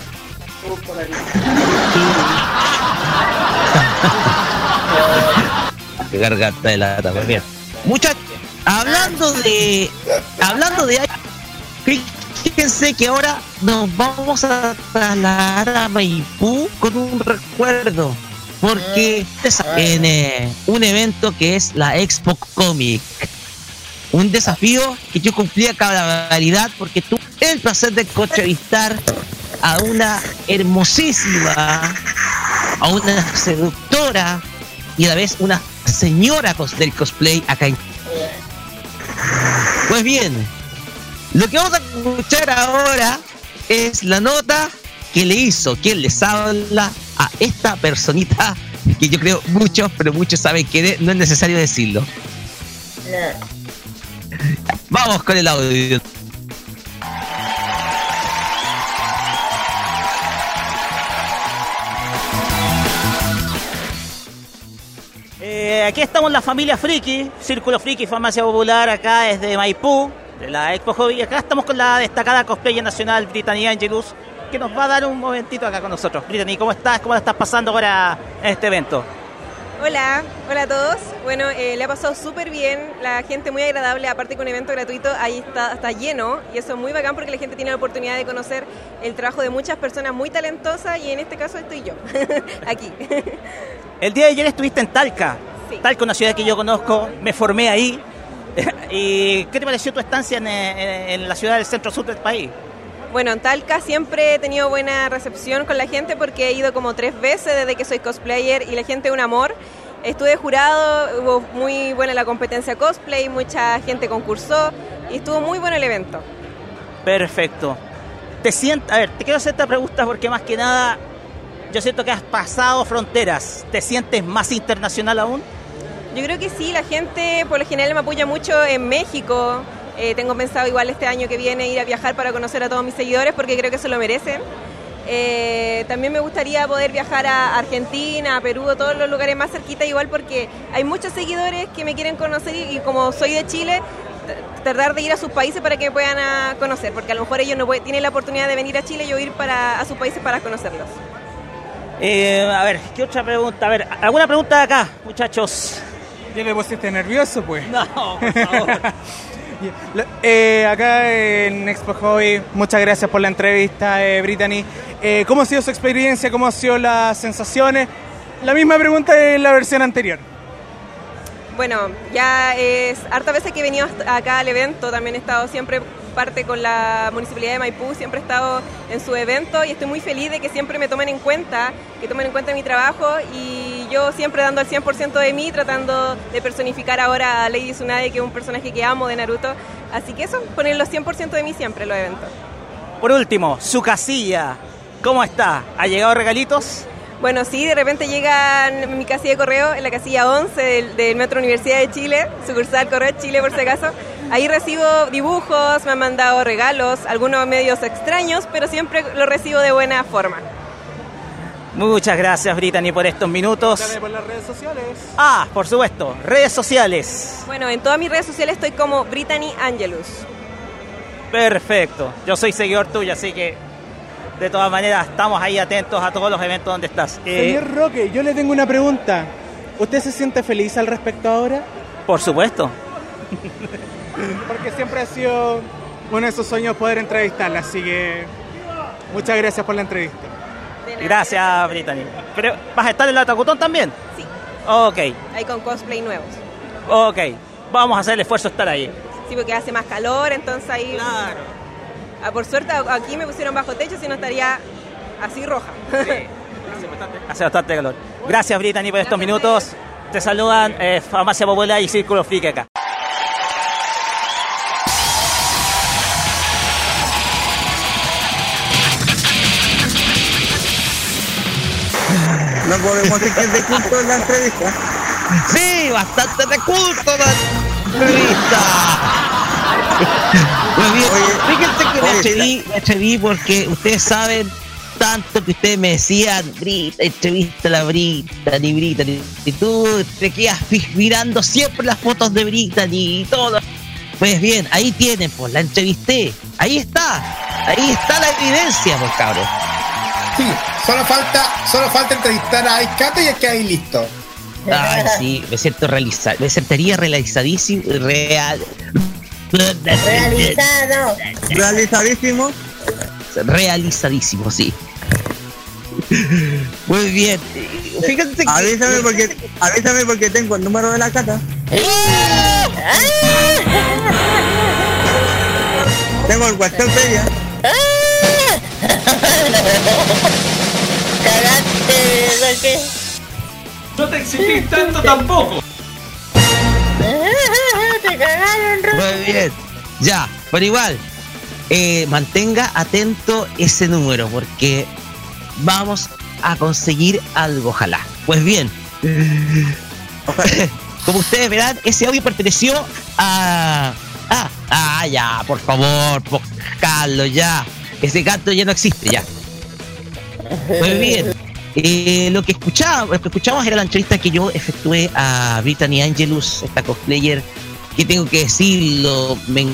Qué *laughs* garganta de lata, pues bien. Muchachos, hablando de. Hablando de. Fíjense que ahora nos vamos a trasladar a Maipú con un recuerdo. Porque en eh, un evento que es la Expo Comic. Un desafío que yo cumplí a cabalidad porque tuve el placer de entrevistar a una hermosísima, a una seductora y a la vez una señora del cosplay acá en Pues bien, lo que vamos a escuchar ahora es la nota que le hizo quien les habla a esta personita que yo creo muchos, pero muchos saben que no es necesario decirlo. Vamos con el audio. Eh, aquí estamos la familia Friki, Círculo Friki, Farmacia Popular, acá desde Maipú, de la Expo Hobby. Acá estamos con la destacada cosplayer nacional Brittany Angelus, que nos va a dar un momentito acá con nosotros. Brittany, ¿cómo estás? ¿Cómo la estás pasando ahora en este evento? Hola, hola a todos. Bueno, eh, le ha pasado súper bien, la gente muy agradable, aparte que un evento gratuito, ahí está, está lleno y eso es muy bacán porque la gente tiene la oportunidad de conocer el trabajo de muchas personas muy talentosas y en este caso estoy yo, *laughs* aquí. El día de ayer estuviste en Talca. Talca, una ciudad que yo conozco, me formé ahí. *laughs* ¿Y qué te pareció tu estancia en, eh, en la ciudad del centro sur del país? Bueno, en Talca siempre he tenido buena recepción con la gente porque he ido como tres veces desde que soy cosplayer y la gente es un amor. Estuve jurado, hubo muy buena la competencia cosplay, mucha gente concursó y estuvo muy bueno el evento. Perfecto. Te sientes, a ver, te quiero hacer esta pregunta porque más que nada yo siento que has pasado fronteras. ¿Te sientes más internacional aún? Yo creo que sí, la gente por lo general me apoya mucho en México. Eh, tengo pensado igual este año que viene ir a viajar para conocer a todos mis seguidores porque creo que se lo merecen. Eh, también me gustaría poder viajar a Argentina, a Perú, a todos los lugares más cerquita igual porque hay muchos seguidores que me quieren conocer y, y como soy de Chile, t- tratar de ir a sus países para que me puedan ah, conocer, porque a lo mejor ellos no pueden- tienen la oportunidad de venir a Chile y yo ir para, a sus países para conocerlos. Eh, a ver, ¿qué otra pregunta? A ver, ¿alguna pregunta de acá, muchachos? ¿Ya le pusiste nervioso, pues? No, por favor. *laughs* Eh, acá en Expo Hobby, muchas gracias por la entrevista, eh, Brittany. Eh, ¿Cómo ha sido su experiencia? ¿Cómo han sido las sensaciones? La misma pregunta en la versión anterior. Bueno, ya es harta veces que he venido acá al evento, también he estado siempre parte con la Municipalidad de Maipú, siempre he estado en su evento y estoy muy feliz de que siempre me tomen en cuenta, que tomen en cuenta mi trabajo y yo siempre dando el 100% de mí, tratando de personificar ahora a Lady Tsunade, que es un personaje que amo de Naruto. Así que eso, poner los 100% de mí siempre en los eventos. Por último, su casilla, ¿cómo está? ¿Ha llegado regalitos? Bueno, sí, de repente llega en mi casilla de correo, en la casilla 11 del, del Metro Universidad de Chile, sucursal Correo Chile por si acaso. Ahí recibo dibujos, me han mandado regalos, algunos medios extraños, pero siempre lo recibo de buena forma. Muchas gracias, Brittany, por estos minutos. Dale por las redes sociales. Ah, por supuesto, redes sociales. Bueno, en todas mis redes sociales estoy como Brittany Angelus. Perfecto. Yo soy seguidor tuyo, así que de todas maneras estamos ahí atentos a todos los eventos donde estás. Eh, Señor Roque, yo le tengo una pregunta. ¿Usted se siente feliz al respecto ahora? por supuesto. Porque siempre ha sido uno de sus sueños poder entrevistarla, así que muchas gracias por la entrevista. Gracias, Brittany. Pero, ¿Vas a estar en la Tacutón también? Sí. Ok, Ahí con cosplay nuevos. ok. Vamos a hacer el esfuerzo de estar ahí. Sí, porque hace más calor, entonces ahí... Claro. Ah, por suerte aquí me pusieron bajo techo, si no estaría así roja. *laughs* Hace bastante calor. Gracias, Brittany, por estos minutos. Te saludan eh, Farmacia Popular y Círculo Friki acá. No podemos decir que es de culto en la entrevista. Sí, bastante de culto la entrevista. Muy bien. Fíjense que me atreví, me atreví porque ustedes saben tanto que ustedes me decían, Brita, entrevista a la Brita, ni Brita, y tú te quedas mirando siempre las fotos de Brita y todo. Pues bien, ahí tienen, pues la entrevisté. Ahí está. Ahí está la evidencia, pues cabrón. Sí, solo falta, solo falta entrevistar a Aikato y es que ahí listo. Ay, sí, me siento realizado, me sentiría realizadísimo, real. Realizado. Realizadísimo. Realizadísimo, sí. Muy bien. Fíjense que. Avísame porque, avísame porque tengo el número de la cata. Tengo el WhatsApp de ella. Cagaste. No te exigís tanto tampoco. Muy bien. Ya, pero igual, eh, mantenga atento ese número porque vamos a conseguir algo, ojalá. Pues bien, *laughs* como ustedes verán, ese audio perteneció a... Ah, ah, ya, por favor, por Carlos, ya. Ese gato ya no existe, ya. Pues bien, eh, lo que escuchaba, lo que escuchamos era la entrevista que yo efectué a Brittany Angelus, esta cosplayer, que tengo que decirlo, me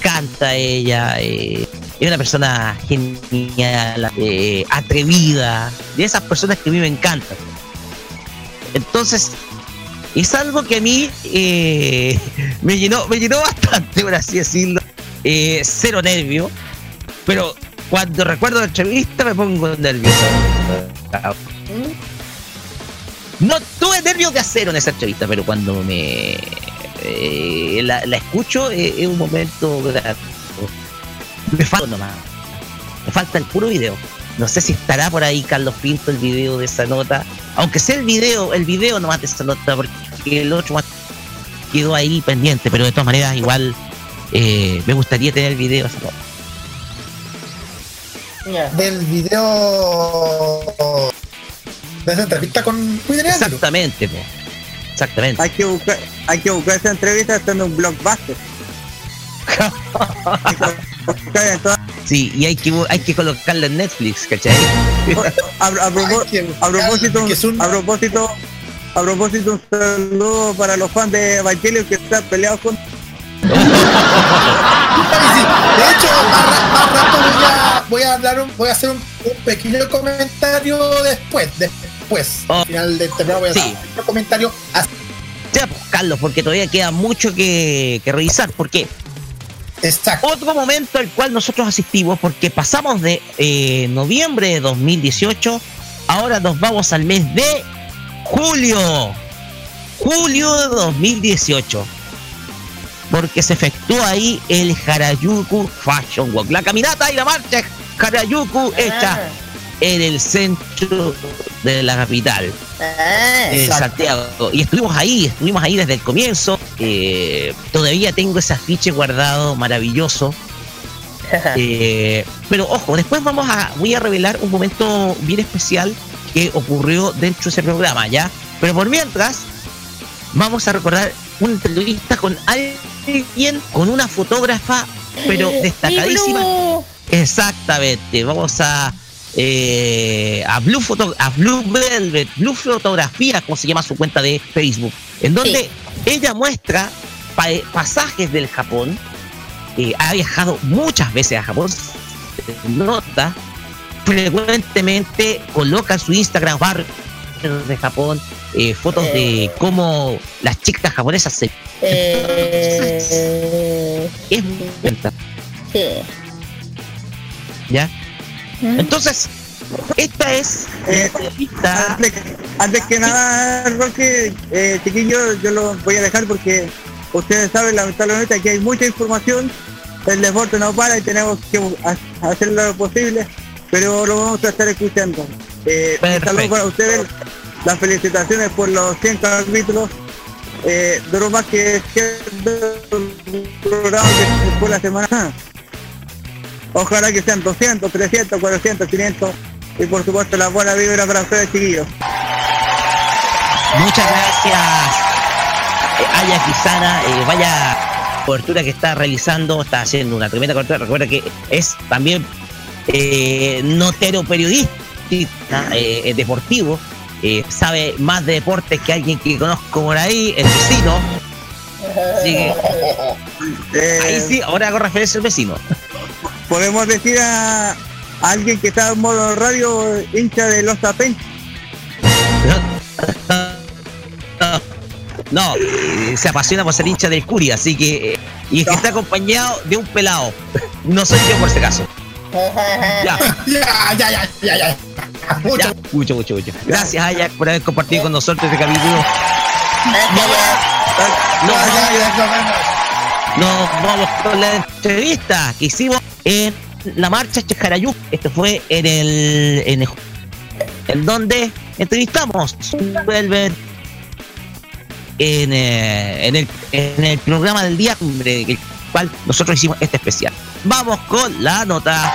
encanta ella, eh, es una persona genial, eh, atrevida, de esas personas que a mí me encantan. Entonces, es algo que a mí eh, *laughs* me llenó, me llenó bastante, por así decirlo. Cero nervio, pero cuando recuerdo la entrevista me pongo nervioso. No tuve nervios de acero en esa entrevista, pero cuando me eh, la, la escucho eh, es un momento grato. Me falta nomás. Me falta el puro video. No sé si estará por ahí Carlos Pinto el video de esa nota. Aunque sea el video, el video nomás de esa nota, porque el otro más quedó ahí pendiente, pero de todas maneras igual eh, me gustaría tener el video de esa nota. Del video de esa entrevista con Exactamente, po. Exactamente. Hay que buscar, hay que buscar esa entrevista estando en un blockbuster. *laughs* Sí, y hay que, hay que colocarla en Netflix, ¿cachai? *laughs* A, a propo- a propósito, a propósito, a propósito, un saludo para los fans de Evangelio que están peleados con. De hecho, más, ra- más rato voy a, voy a hablar un- voy a hacer un, un pequeño comentario después, después. Al final de programa voy a hacer un pequeño comentario así. Ya, pues, Carlos, porque todavía queda mucho que, que revisar. Porque otro momento al cual nosotros asistimos, porque pasamos de eh, noviembre de 2018, ahora nos vamos al mes de julio. Julio de 2018. Porque se efectuó ahí el Harajuku Fashion Walk. La caminata y la marcha Harajuku hecha en el centro de la capital eh, Santiago. Y estuvimos ahí, estuvimos ahí desde el comienzo. Eh, todavía tengo ese afiche guardado, maravilloso. Eh, pero ojo, después vamos a, voy a revelar un momento bien especial que ocurrió dentro de ese programa, ¿ya? Pero por mientras, vamos a recordar una entrevista con alguien, con una fotógrafa, pero destacadísima. Exactamente, vamos a eh, a Blue Photo, a Blue Velvet, Blue Fotografía, como se llama su cuenta de Facebook, en donde ella muestra pa- pasajes del Japón. eh, ha viajado muchas veces a Japón. Nota frecuentemente coloca en su Instagram barrios de Japón eh, fotos de cómo las chicas japonesas se es muy. ¿ya? Entonces, esta es Eh, antes, antes que nada, Roque, eh, chiquillos, yo lo voy a dejar porque ustedes saben, lamentablemente, aquí hay mucha información, el deporte no para y tenemos que ha- hacer lo posible, pero lo vamos a estar escuchando. Eh, un saludo para ustedes, las felicitaciones por los 100 capítulos. Eh, duró más que 100 programas que fue la semana. Ojalá que sean 200, 300, 400, 500 y por supuesto la buena vibra para ustedes chiquillos. Muchas gracias, eh, Aya Quisana. eh, vaya cobertura que está realizando, está haciendo una tremenda cobertura. Recuerda que es también eh, notero periodista, eh, deportivo. sabe más de deportes que alguien que conozco por ahí, el vecino. Así que, ahí sí, ahora hago referencia al vecino. Podemos decir a, a alguien que está en modo radio hincha de los Zapen. No, se apasiona por ser hincha del Curi, así que. eh, y es que está acompañado de un pelado. No soy yo por ese caso. Ya. Ya, ya, ya, ya, ya. Mucho, mucho, mucho, mucho. Gracias, Ayak, por haber compartido con nosotros este capítulo. Nos vamos con la entrevista que hicimos en la marcha Chejarayú. Esto fue en el. En, el- donde entrevistamos Velvet en, eh, en, el, en el programa del día, el cual nosotros hicimos este especial. Vamos con la nota.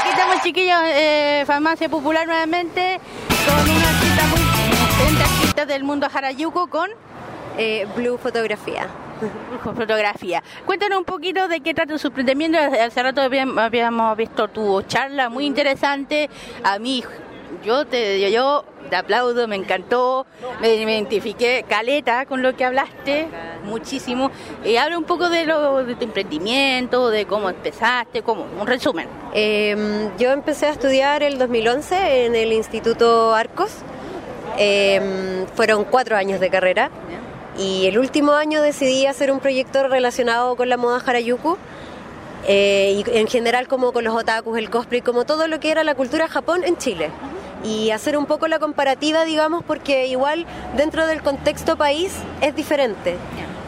Aquí estamos chiquillos, eh, Farmacia Popular nuevamente, con una artista muy artista del mundo Harayuko con Eh, Blue Fotografía. Fotografía. Cuéntanos un poquito de qué trata su emprendimiento. Hace rato habíamos visto tu charla muy interesante. A mí, yo te, yo, yo te aplaudo, me encantó, me, identifiqué caleta con lo que hablaste, muchísimo. Y habla un poco de, lo, de tu emprendimiento, de cómo empezaste, como un resumen. Eh, yo empecé a estudiar el 2011 en el Instituto Arcos. Eh, fueron cuatro años de carrera. Y el último año decidí hacer un proyecto relacionado con la moda Harajuku. eh, y en general como con los otakus, el cosplay, como todo lo que era la cultura Japón en Chile. Y hacer un poco la comparativa, digamos, porque igual dentro del contexto país es diferente.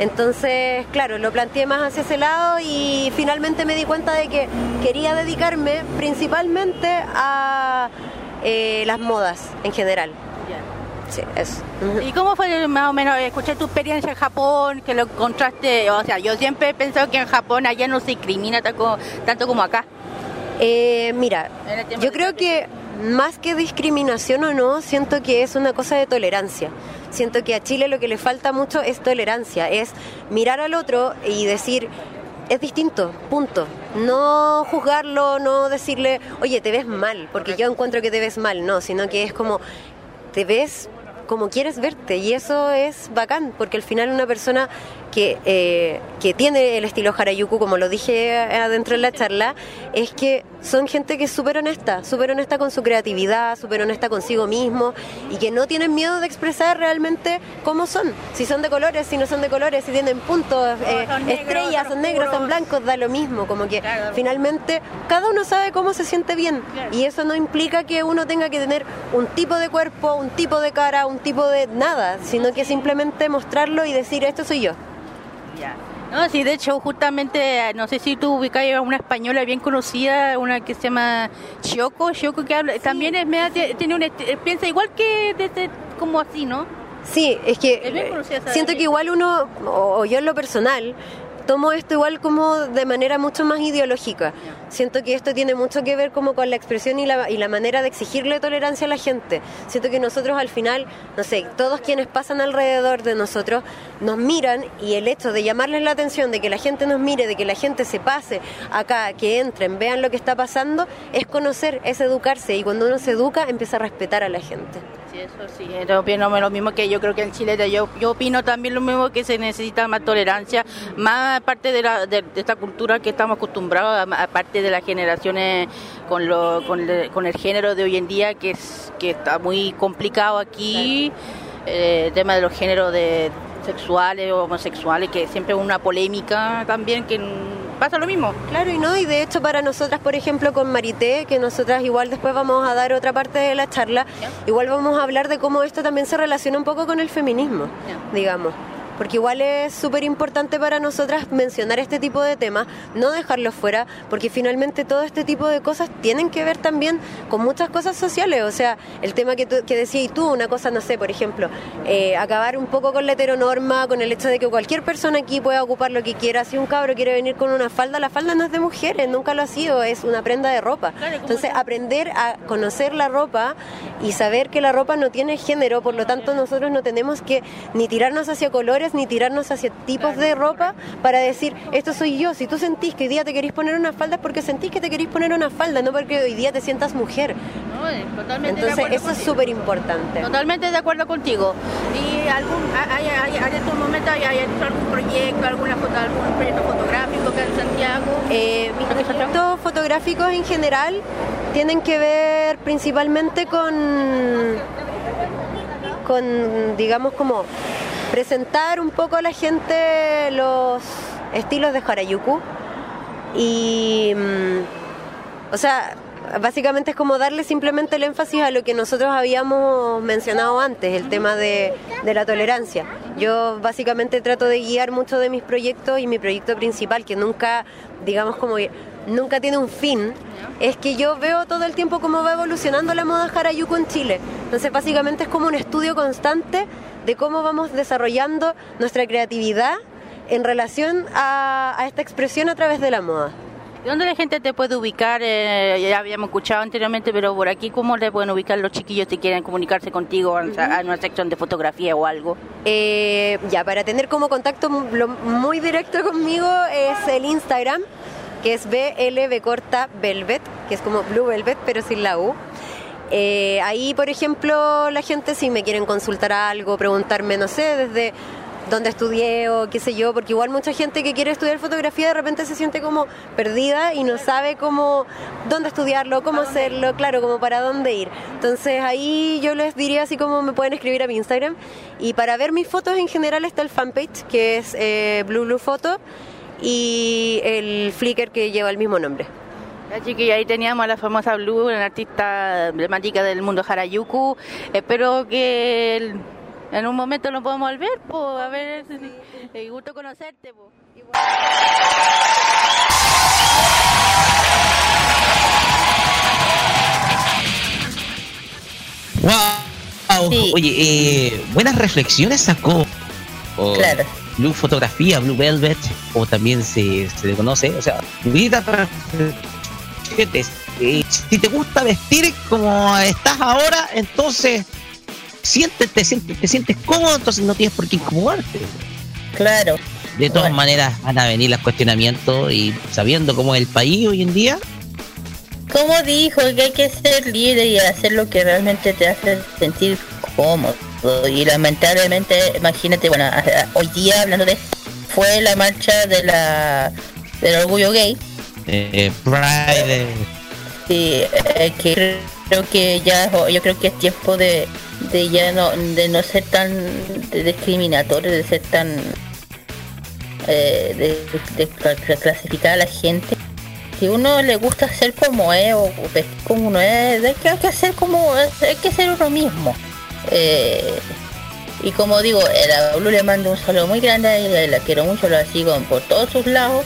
Entonces, claro, lo planteé más hacia ese lado y finalmente me di cuenta de que quería dedicarme principalmente a eh, las modas en general. Sí, eso. ¿Y cómo fue más o menos? Escuché tu experiencia en Japón, que lo encontraste, o sea, yo siempre he pensado que en Japón allá no se discrimina tanto, tanto como acá. Eh, mira, yo creo que más que discriminación o no, siento que es una cosa de tolerancia. Siento que a Chile lo que le falta mucho es tolerancia, es mirar al otro y decir, es distinto, punto. No juzgarlo, no decirle, oye, te ves mal, porque yo encuentro que te ves mal, no, sino que es como, te ves como quieres verte y eso es bacán, porque al final una persona que, eh, que tiene el estilo Harajuku, como lo dije adentro en la charla, es que son gente que es súper honesta, súper honesta con su creatividad, súper honesta consigo mismo y que no tienen miedo de expresar realmente cómo son, si son de colores, si no son de colores, si tienen puntos, eh, son negros, estrellas, otros son negros, son blancos, da lo mismo, como que finalmente cada uno sabe cómo se siente bien y eso no implica que uno tenga que tener un tipo de cuerpo, un tipo de cara, un tipo de nada, sino que simplemente mostrarlo y decir esto soy yo. No, sí, de hecho, justamente, no sé si tú ubicas a una española bien conocida, una que se llama Shoko, Shoko que habla, también es media- tiene un, est- piensa igual que desde, como así, ¿no? Sí, es que Es bien eh, conocida esa siento que igual uno, o yo en lo personal, tomo esto igual como de manera mucho más ideológica. Siento que esto tiene mucho que ver como con la expresión y la, y la manera de exigirle tolerancia a la gente. Siento que nosotros al final, no sé, todos quienes pasan alrededor de nosotros nos miran y el hecho de llamarles la atención, de que la gente nos mire, de que la gente se pase acá, que entren, vean lo que está pasando, es conocer, es educarse y cuando uno se educa empieza a respetar a la gente. Sí, eso sí, yo opino lo mismo que yo creo que en Chile, yo, yo opino también lo mismo que se necesita más tolerancia, más parte de, la, de, de esta cultura que estamos acostumbrados, aparte de las generaciones con, lo, con, el, con el género de hoy en día, que, es, que está muy complicado aquí, eh, el tema de los géneros de sexuales o homosexuales, que siempre es una polémica también, que pasa lo mismo. Claro, y no, y de hecho para nosotras, por ejemplo, con Marité, que nosotras igual después vamos a dar otra parte de la charla, igual vamos a hablar de cómo esto también se relaciona un poco con el feminismo, digamos. Porque igual es súper importante para nosotras mencionar este tipo de temas, no dejarlos fuera, porque finalmente todo este tipo de cosas tienen que ver también con muchas cosas sociales. O sea, el tema que, tú, que decías tú, una cosa, no sé, por ejemplo, eh, acabar un poco con la heteronorma, con el hecho de que cualquier persona aquí pueda ocupar lo que quiera. Si un cabro quiere venir con una falda, la falda no es de mujeres, nunca lo ha sido, es una prenda de ropa. Entonces, aprender a conocer la ropa y saber que la ropa no tiene género, por lo tanto nosotros no tenemos que ni tirarnos hacia colores ni tirarnos hacia tipos de ropa para decir, esto soy yo. Si tú sentís que hoy día te querés poner una falda es porque sentís que te querés poner una falda, no porque hoy día te sientas mujer. No, totalmente de Entonces, acuerdo eso es súper importante. Totalmente de acuerdo contigo. ¿Y algún, hay, hay, hay- en estos momentos hay, hay algún proyecto, alguna foto, algún proyecto fotográfico acá en Santiago? Eh, mis proyectos fotográficos en general tienen que ver principalmente con, con, digamos, como presentar un poco a la gente los estilos de Harajuku y, mm, o sea, básicamente es como darle simplemente el énfasis a lo que nosotros habíamos mencionado antes, el tema de, de la tolerancia. Yo básicamente trato de guiar mucho de mis proyectos y mi proyecto principal, que nunca, digamos como nunca tiene un fin, es que yo veo todo el tiempo cómo va evolucionando la moda Harajuku en Chile. Entonces básicamente es como un estudio constante de cómo vamos desarrollando nuestra creatividad en relación a, a esta expresión a través de la moda. ¿Y ¿Dónde la gente te puede ubicar? Eh, ya habíamos escuchado anteriormente, pero por aquí, ¿cómo le pueden ubicar los chiquillos si quieren comunicarse contigo a, a una sección de fotografía o algo? Eh, ya, para tener como contacto lo- muy directo conmigo es el Instagram, que es BLB corta Velvet, que es como Blue Velvet, pero sin la U. Eh, ahí, por ejemplo, la gente si me quieren consultar algo, preguntarme, no sé, desde dónde estudié o qué sé yo, porque igual mucha gente que quiere estudiar fotografía de repente se siente como perdida y no sabe cómo, dónde estudiarlo, cómo hacerlo, claro, como para dónde ir. Entonces ahí yo les diría así como me pueden escribir a mi Instagram y para ver mis fotos en general está el fanpage que es eh, Blue Blue Photo y el Flickr que lleva el mismo nombre. Así que ahí teníamos a la famosa Blue, una artista emblemática del mundo Harajuku. Espero que el- en un momento nos podamos volver, pues, a ver, eh, gusto conocerte. po. Wow. Oye, eh, buenas reflexiones sacó. Claro. Blue Fotografía, Blue Velvet, o también se, se le conoce. O sea, si te gusta vestir como estás ahora, entonces sientes, te, sientes, te sientes cómodo, entonces no tienes por qué incomodarte. Claro. De todas maneras van a venir los cuestionamientos y sabiendo cómo es el país hoy en día, Como dijo, que hay que ser libre y hacer lo que realmente te hace sentir cómodo. Y lamentablemente, imagínate, bueno, hoy día hablando de fue la marcha de la del orgullo gay. Eh, eh, Sí, que creo que ya yo creo que es tiempo de, de ya no de no ser tan discriminatorio, de ser tan eh, de, de cla- clasificar a la gente. Si uno le gusta ser como es o como uno es, hay que, hay que hacer como hay que ser uno mismo. Eh, y como digo, a Blue le mando un saludo muy grande ella, la quiero mucho, la sigo por todos sus lados.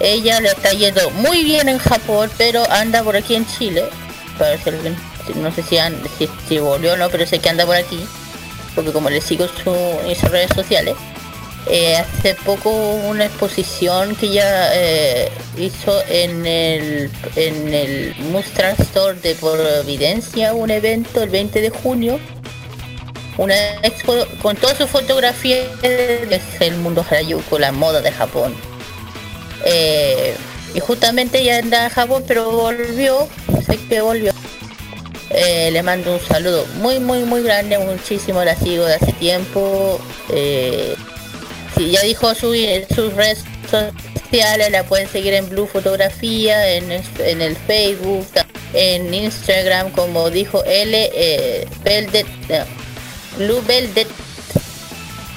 Ella le está yendo muy bien en Japón, pero anda por aquí en Chile. Parece que- no sé si, an- si, volvió o no, pero sé que anda por aquí. Porque como le sigo su, en sus redes sociales. eh, hace poco una exposición que ya eh, hizo en el en el Mustang Store de Providencia, un evento el 20 de junio. Una expo con todas sus fotografías del mundo Harajuku, la moda de Japón. Eh, y justamente ya anda en Japón, pero volvió, sé que volvió. Eh, le mando un saludo muy, muy, muy grande, muchísimo la sigo de hace tiempo. Eh, sí, ya dijo su, sus redes sociales, la pueden seguir en Blue Fotografía, en, en el Facebook, en Instagram, como dijo L, eh, Blue Velvet.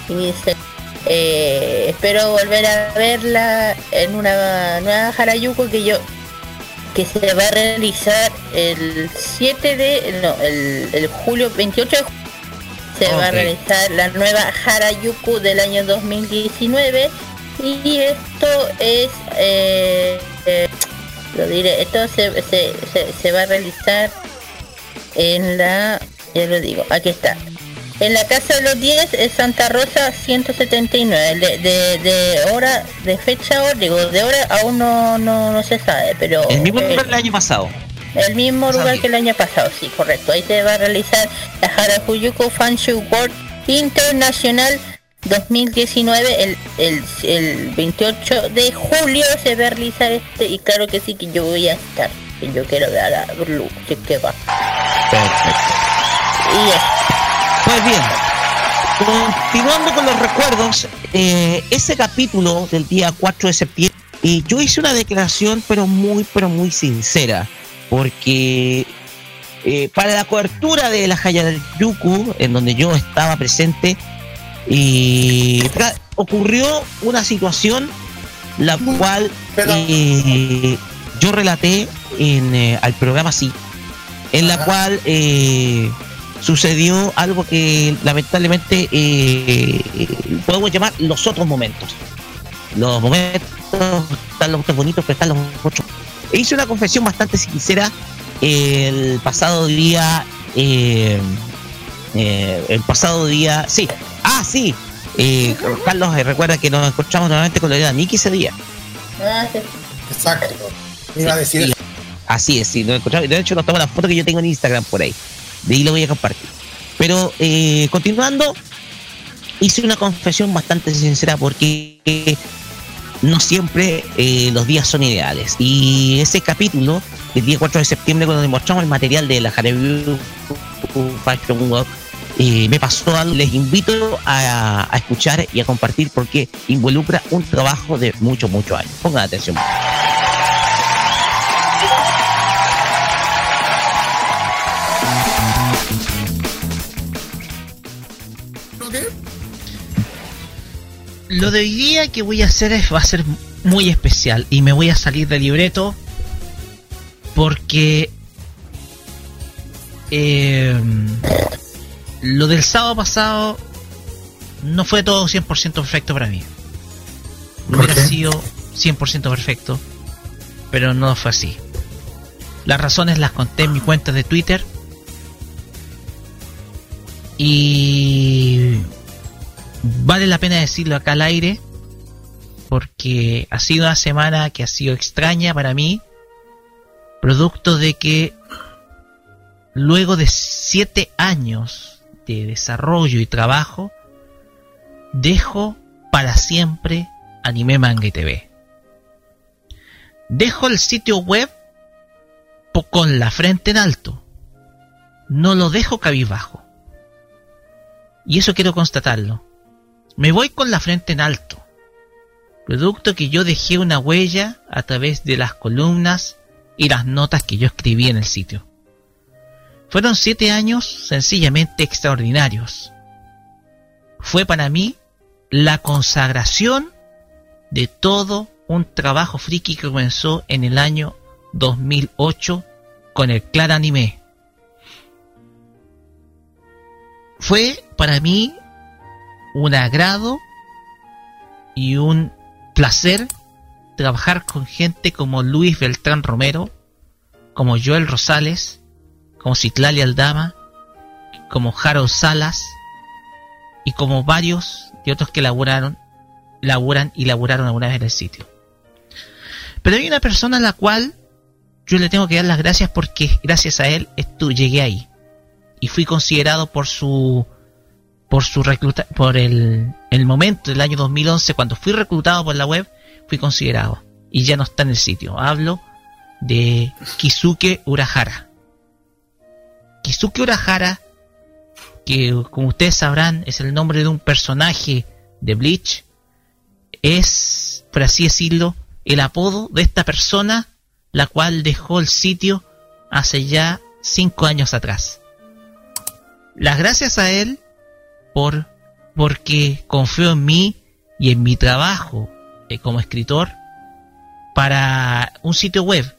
en Instagram. Eh, espero volver a verla en una nueva Harajuku que yo que se va a realizar el 7 de no el, el julio 28 de julio. Se va a realizar la nueva Harajuku del año 2019 y esto es eh, eh, lo diré esto se, se, se, se va a realizar en la ya lo digo aquí está en la casa de los 10 es Santa Rosa 179 de, de, de hora de fecha digo de hora aún no, no, no se sabe pero El mismo lugar del año pasado. el mismo lugar que el año pasado, sí, correcto. Ahí se va a realizar la Harajuku Fanshu World Internacional 2019, el, el, el 28 de julio se va a realizar este, y claro que sí que yo voy a estar, que yo quiero ver a la Blue, que, que va. Perfecto. Y eso. Pues bien, continuando con los recuerdos, eh, ese capítulo del día 4 de septiembre, eh, yo hice una declaración, pero muy, pero muy sincera, porque eh, para la cobertura de la Hayayuku, en donde yo estaba presente, y ocurrió una situación la cual eh, yo relaté en, eh, al programa sí, en la cual eh, sucedió algo que lamentablemente eh, podemos llamar los otros momentos. Los momentos, están los momentos bonitos, pero están los otros. E hice una confesión bastante sincera el pasado día, eh, eh, el pasado día, sí, ah, sí, eh, Carlos, eh, recuerda que nos encontramos nuevamente con la idea Nicky ese día. Ah. Exacto. Iba a decir Sí, Así es, sí, nos encontramos. De hecho, nos tomamos la foto que yo tengo en Instagram por ahí. De ahí lo voy a compartir. Pero eh, continuando, hice una confesión bastante sincera porque no siempre eh, los días son ideales. Y ese capítulo, el día 4 de septiembre, cuando demostramos el material de la Hareview Fashion Walk, eh, me pasó algo. Les invito a, a escuchar y a compartir porque involucra un trabajo de muchos, muchos años. Pongan atención. Lo de hoy día que voy a hacer es, va a ser muy especial y me voy a salir del libreto porque eh, lo del sábado pasado no fue todo 100% perfecto para mí. Hubiera sido 100% perfecto, pero no fue así. Las razones las conté en mi cuenta de Twitter y vale la pena decirlo acá al aire porque ha sido una semana que ha sido extraña para mí producto de que luego de siete años de desarrollo y trabajo dejo para siempre anime manga TV dejo el sitio web con la frente en alto. No lo dejo cabizbajo. Y eso quiero constatarlo me voy con la frente en alto, producto que yo dejé una huella a través de las columnas y las notas que yo escribí en el sitio. Fueron siete años sencillamente extraordinarios. Fue para mí la consagración de todo un trabajo friki que comenzó en el año 2008 con el Clan Anime. Fue para mí un agrado y un placer trabajar con gente como Luis Beltrán Romero, como Joel Rosales, como Citlali Aldama, como Harold Salas y como varios de otros que elaboraron laburan y laburaron alguna vez en el sitio. Pero hay una persona a la cual yo le tengo que dar las gracias porque gracias a él llegué ahí. Y fui considerado por su por su recluta por el, el momento del año 2011 cuando fui reclutado por la web, fui considerado y ya no está en el sitio. Hablo de Kisuke Urahara. Kisuke Urahara, que como ustedes sabrán es el nombre de un personaje de Bleach, es, por así decirlo, el apodo de esta persona, la cual dejó el sitio hace ya cinco años atrás. Las gracias a él por porque confió en mí y en mi trabajo eh, como escritor para un sitio web,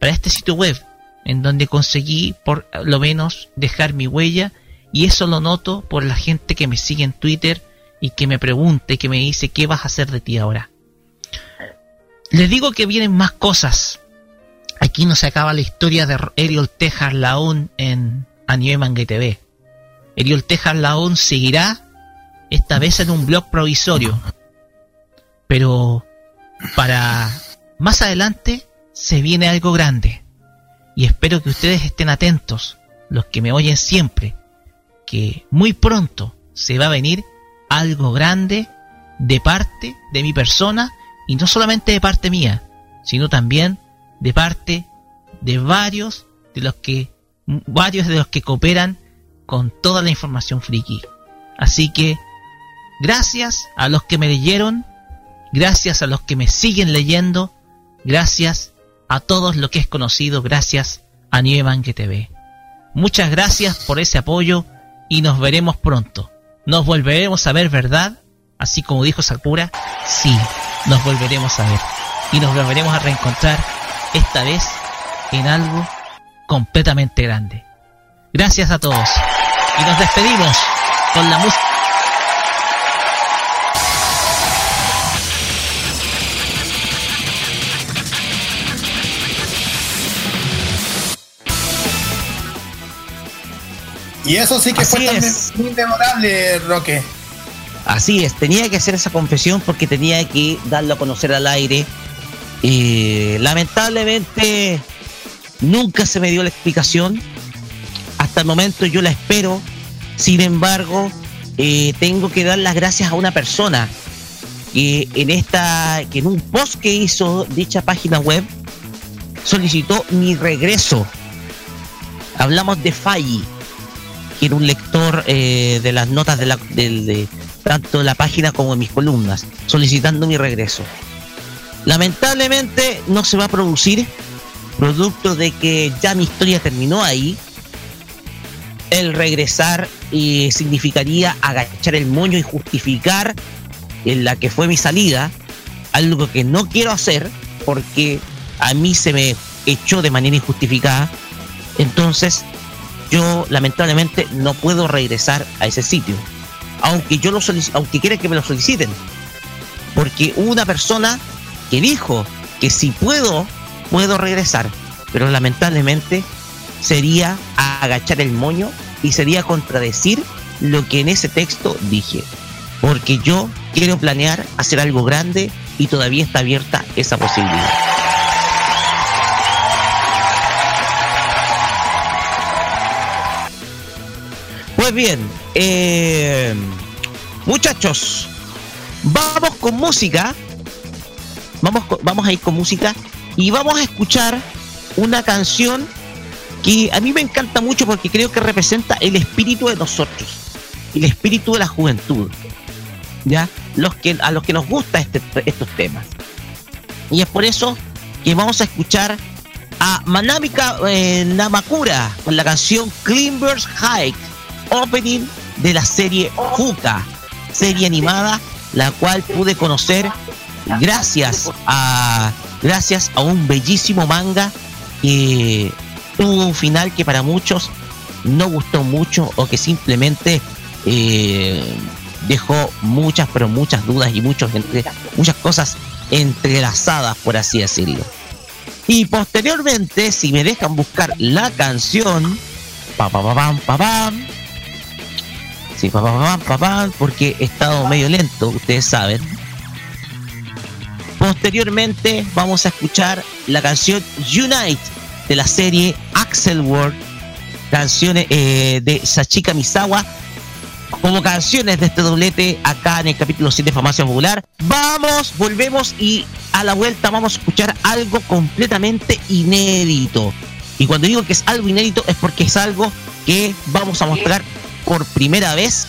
para este sitio web, en donde conseguí por lo menos dejar mi huella y eso lo noto por la gente que me sigue en Twitter y que me pregunta y que me dice qué vas a hacer de ti ahora. Les digo que vienen más cosas. Aquí no se acaba la historia de Ariel Tejas Laón en Anime TV. Ariel Tejas Laón seguirá, esta vez en un blog provisorio. Pero para más adelante se viene algo grande. Y espero que ustedes estén atentos, los que me oyen siempre, que muy pronto se va a venir algo grande de parte de mi persona y no solamente de parte mía, sino también de parte de varios de los que varios de los que cooperan con toda la información friki. Así que gracias a los que me leyeron, gracias a los que me siguen leyendo, gracias a todos los que es conocido, gracias a que TV. Muchas gracias por ese apoyo y nos veremos pronto. Nos volveremos a ver, ¿verdad? Así como dijo Sakura, sí, nos volveremos a ver. Y nos volveremos a reencontrar, esta vez en algo completamente grande. Gracias a todos. Y nos despedimos con la música. Y eso sí que fue muy memorable, Roque. Así es, tenía que hacer esa confesión porque tenía que darlo a conocer al aire. Y lamentablemente nunca se me dio la explicación. Hasta el momento yo la espero. Sin embargo, eh, tengo que dar las gracias a una persona que en esta, que en un post que hizo dicha página web solicitó mi regreso. Hablamos de Falli que era un lector eh, de las notas de, la, tanto de la página como de mis columnas, solicitando mi regreso. Lamentablemente no se va a producir, producto de que ya mi historia terminó ahí. El regresar significaría agachar el moño y justificar en la que fue mi salida, algo que no quiero hacer porque a mí se me echó de manera injustificada. Entonces yo lamentablemente no puedo regresar a ese sitio. Aunque yo lo aunque quiera que me lo soliciten. Porque una persona que dijo que si puedo, puedo regresar. Pero lamentablemente sería agachar el moño y sería contradecir lo que en ese texto dije. Porque yo quiero planear hacer algo grande y todavía está abierta esa posibilidad. Pues bien, eh, muchachos, vamos con música. Vamos, vamos a ir con música y vamos a escuchar una canción que a mí me encanta mucho porque creo que representa el espíritu de nosotros, el espíritu de la juventud, ya los que a los que nos gusta este, estos temas. Y es por eso que vamos a escuchar a Manamika eh, Namakura con la canción Climbers Hike opening de la serie Juka, serie animada, la cual pude conocer gracias a gracias a un bellísimo manga que tuvo un final que para muchos no gustó mucho o que simplemente eh, dejó muchas pero muchas dudas y muchas cosas entrelazadas por así decirlo y posteriormente si me dejan buscar la canción pa pa pa pam pa pam Sí, papá, papá, papá, porque he estado medio lento, ustedes saben. Posteriormente vamos a escuchar la canción Unite de la serie Axel World, canciones eh, de Sachika Misawa, como canciones de este doblete acá en el capítulo 7 de Farmacia Popular. Vamos, volvemos y a la vuelta vamos a escuchar algo completamente inédito. Y cuando digo que es algo inédito es porque es algo que vamos a mostrar por primera vez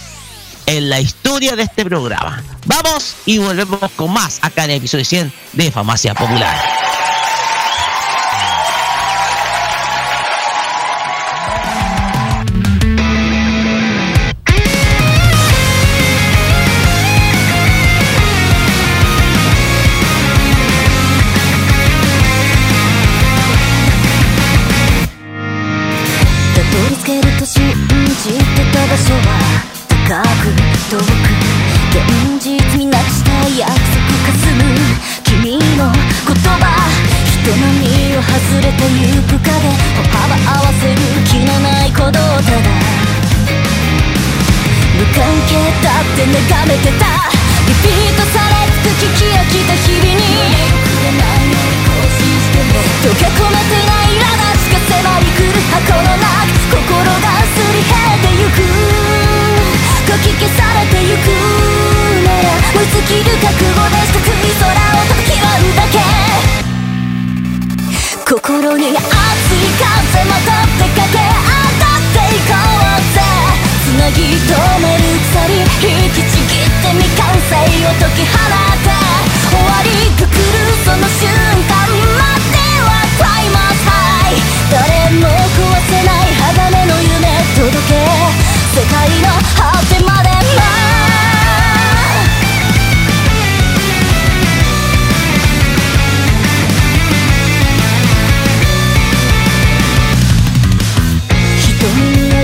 en la historia de este programa. Vamos y volvemos con más acá en el episodio 100 de Farmacia Popular.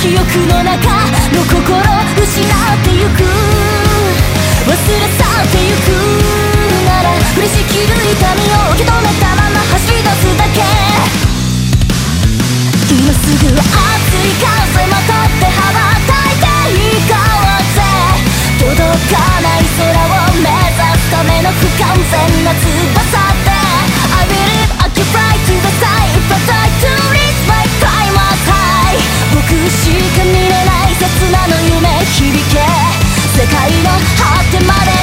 記憶の中の心失ってゆく。忘れ去ってゆくなら降りしきる痛みを受け止めたまま走り出すだけ。今すぐ熱い風まとって羽ばたいていこうぜ。届かない空を目指すための不完全な翼。しか見れない刹那の夢響け世界の果てまで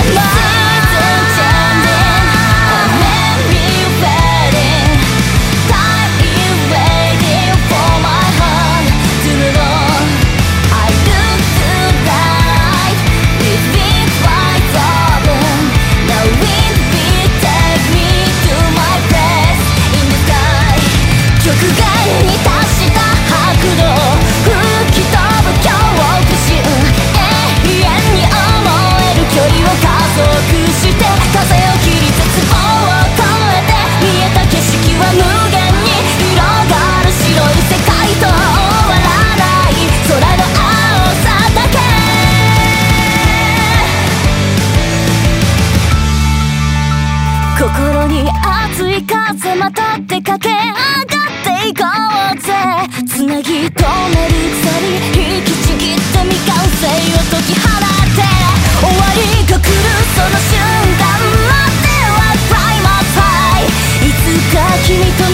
曲がに達した白道して風を切り絶望を越えて見えた景色は無限に広がる白い世界と終わらない空の青さだけ。心に熱い風また出かけつなぎ止める鎖引きちぎって未完成を解き放って。終わりが来るその瞬間までは Prime Time いつか君と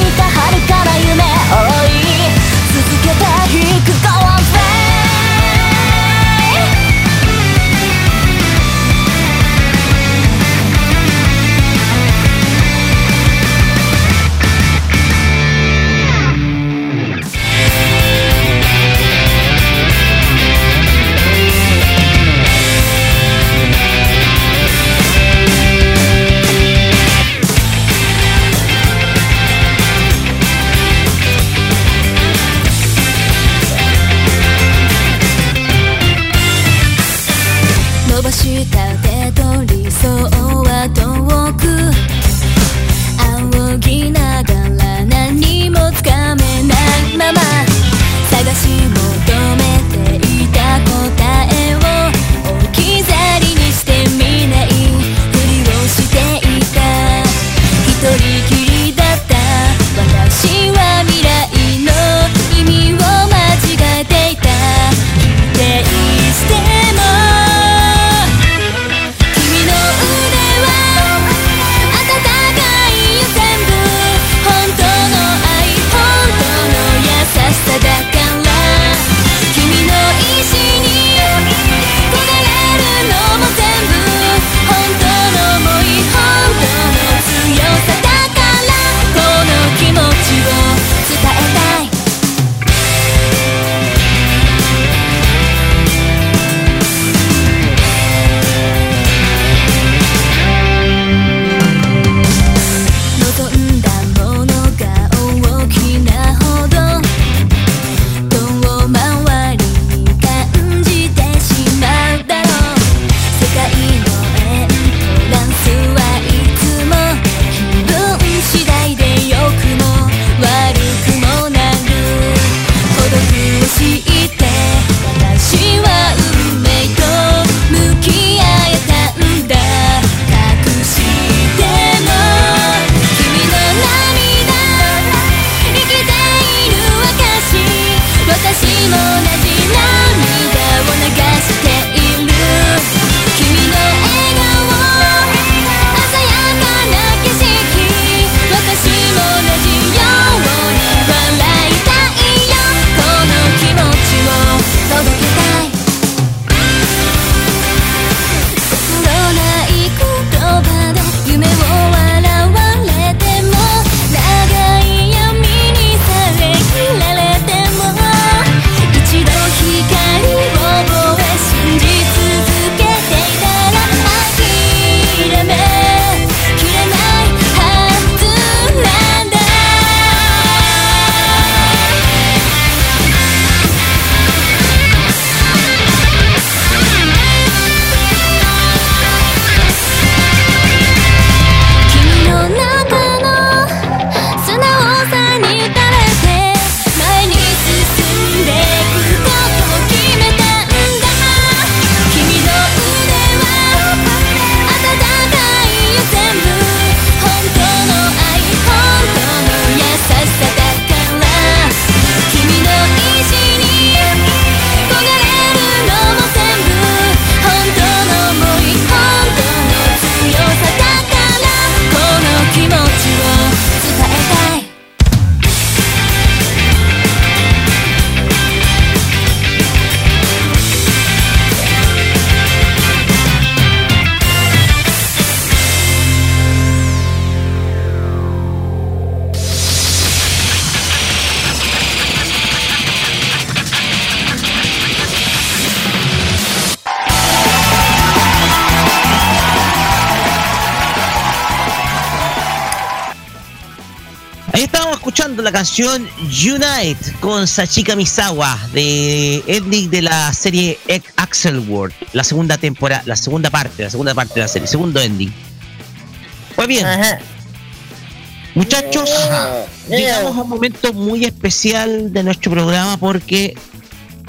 canción Unite con Sachika Misawa de ending de la serie Axel World, la segunda temporada, la segunda parte, la segunda parte de la serie, segundo ending. Pues bien, muchachos, llegamos a un momento muy especial de nuestro programa porque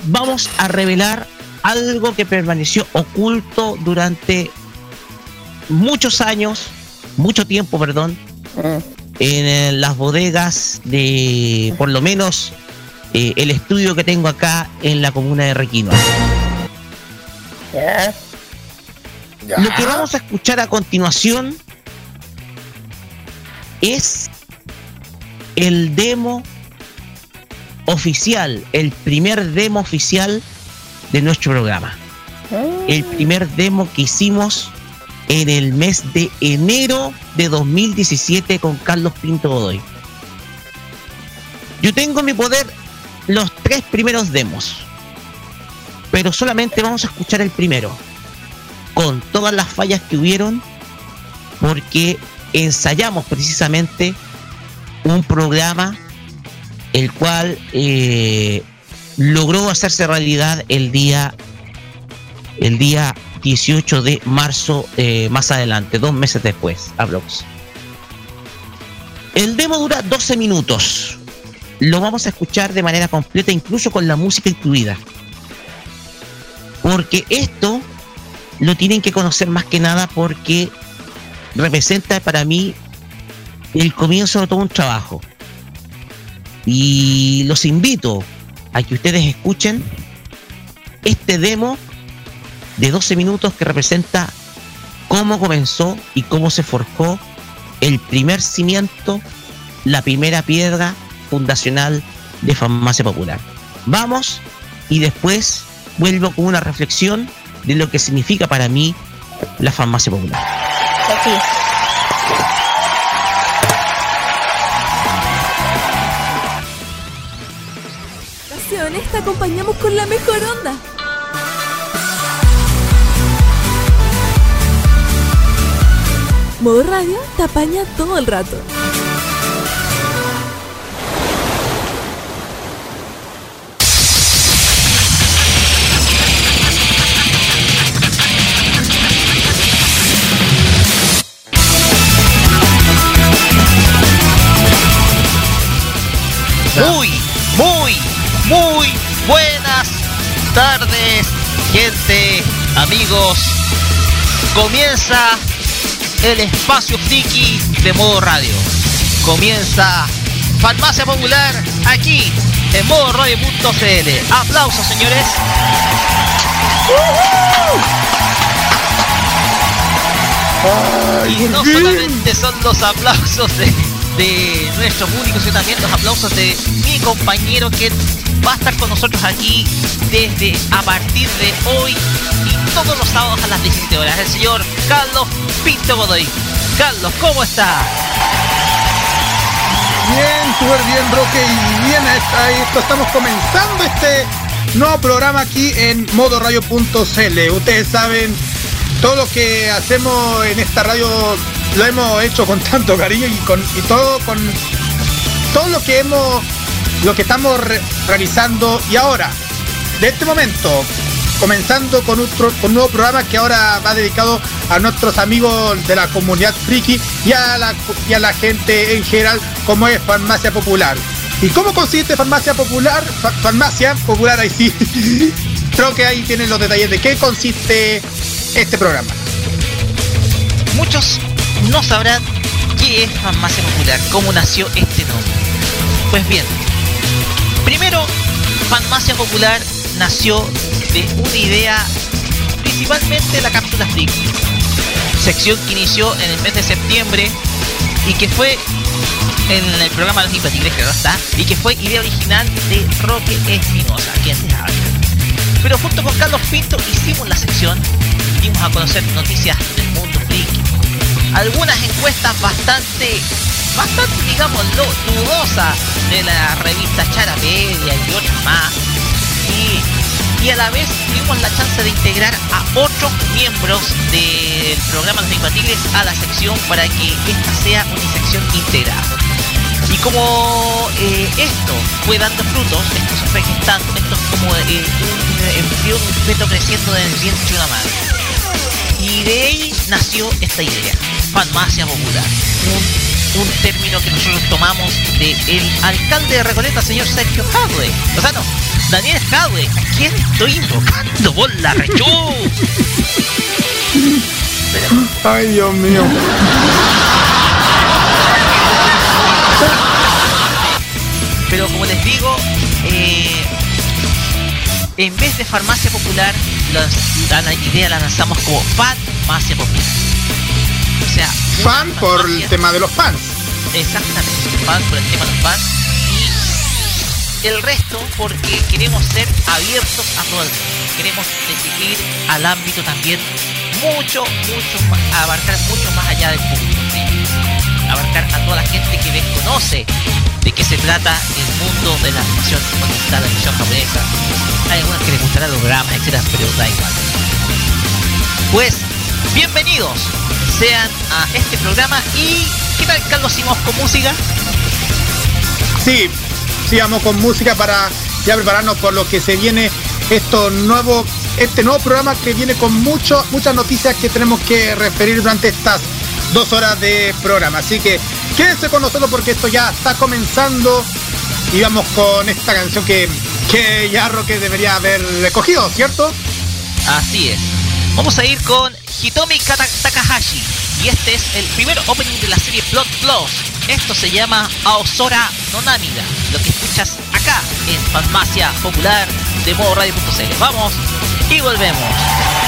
vamos a revelar algo que permaneció oculto durante muchos años, mucho tiempo, perdón, en eh, las bodegas de, por lo menos, eh, el estudio que tengo acá en la comuna de Requino. Lo que vamos a escuchar a continuación es el demo oficial, el primer demo oficial de nuestro programa. El primer demo que hicimos en el mes de enero de 2017 con Carlos Pinto Godoy. Yo tengo en mi poder los tres primeros demos, pero solamente vamos a escuchar el primero, con todas las fallas que hubieron, porque ensayamos precisamente un programa el cual eh, logró hacerse realidad el día el día 18 de marzo eh, más adelante, dos meses después, aprox. El demo dura 12 minutos. Lo vamos a escuchar de manera completa, incluso con la música incluida. Porque esto lo tienen que conocer más que nada porque representa para mí el comienzo de todo un trabajo. Y los invito a que ustedes escuchen este demo de 12 minutos que representa cómo comenzó y cómo se forjó el primer cimiento, la primera piedra fundacional de Farmacia Popular. Vamos y después vuelvo con una reflexión de lo que significa para mí la Farmacia Popular. Ocasiones te acompañamos con la mejor onda. Modo radio te apaña todo el rato. Comienza el espacio friki de modo radio. Comienza Farmacia Popular aquí en modo radio.cl. Aplausos, señores. y no solamente son los aplausos de, de nuestro público, sino también los aplausos de mi compañero que va a estar con nosotros aquí desde a partir de hoy y todos los sábados a las 17 horas, el señor Carlos Pinto Godoy. Carlos, ¿cómo está? Bien, súper bien, Roque. Y bien, a esto estamos comenzando este nuevo programa aquí en modoradio.cl. Ustedes saben, todo lo que hacemos en esta radio lo hemos hecho con tanto cariño y con y todo con todo lo que hemos lo que estamos re- realizando. Y ahora de este momento comenzando con otro con un nuevo programa que ahora va dedicado a nuestros amigos de la comunidad friki y a la y a la gente en general como es farmacia popular. Y cómo consiste farmacia popular Fa- farmacia popular ahí sí. *laughs* Creo que ahí tienen los detalles de qué consiste este programa. Muchos no sabrán qué es Farmacia Popular, cómo nació este nombre. Pues bien, primero, Farmacia Popular nació de una idea principalmente la cápsula friki. Sección que inició en el mes de septiembre y que fue en el programa Los Impatibles, que no está, y que fue idea original de Roque Espinosa, quien les habla. Pero junto con Carlos Pinto hicimos la sección, dimos a conocer noticias del mundo friki, algunas encuestas bastante, bastante, digámoslo, dudosas de la revista Charapedia y otras más. Y, y a la vez tuvimos la chance de integrar a otros miembros del programa Los Incompatibles a la sección para que esta sea una sección integrada. Y como eh, esto fue dando frutos, esto se fue gestando, esto es como eh, un embrión, un feto creciendo vientre de una madre. Y de ahí nació esta idea, farmacia popular. Un término que nosotros tomamos del alcalde de Recoleta, señor Sergio Jadwe. O sea, no, Daniel Jadwe. ¿A quién estoy invocando? ¡Por la rechú! Ay, Dios mío. Pero como les digo, eh, en vez de farmacia popular, la idea la lanzamos como farmacia popular. Fan por el tema de los fans. Exactamente, fan por el tema de los fans y el resto porque queremos ser abiertos a todo el mundo. Queremos exigir al ámbito también mucho, mucho más, abarcar mucho más allá del público. ¿sí? Abarcar a toda la gente que desconoce de qué se trata el mundo de la animación oriental, la animación japonesa. Hay algunos que les gustará los etcétera, pero da igual. Pues, bienvenidos sean a este programa y ¿qué tal Carlos Simos con música? Sí, sigamos con música para ya prepararnos por lo que se viene esto nuevo, este nuevo programa que viene con mucho, muchas noticias que tenemos que referir durante estas dos horas de programa. Así que quédense con nosotros porque esto ya está comenzando y vamos con esta canción que, que ya Roque debería haber recogido, ¿cierto? Así es. Vamos a ir con Hitomi Kata- Takahashi. Y este es el primer opening de la serie Blood Plus. Esto se llama Aosora no Namida. Lo que escuchas acá en Farmacia Popular de modo radio.cl. Vamos y volvemos.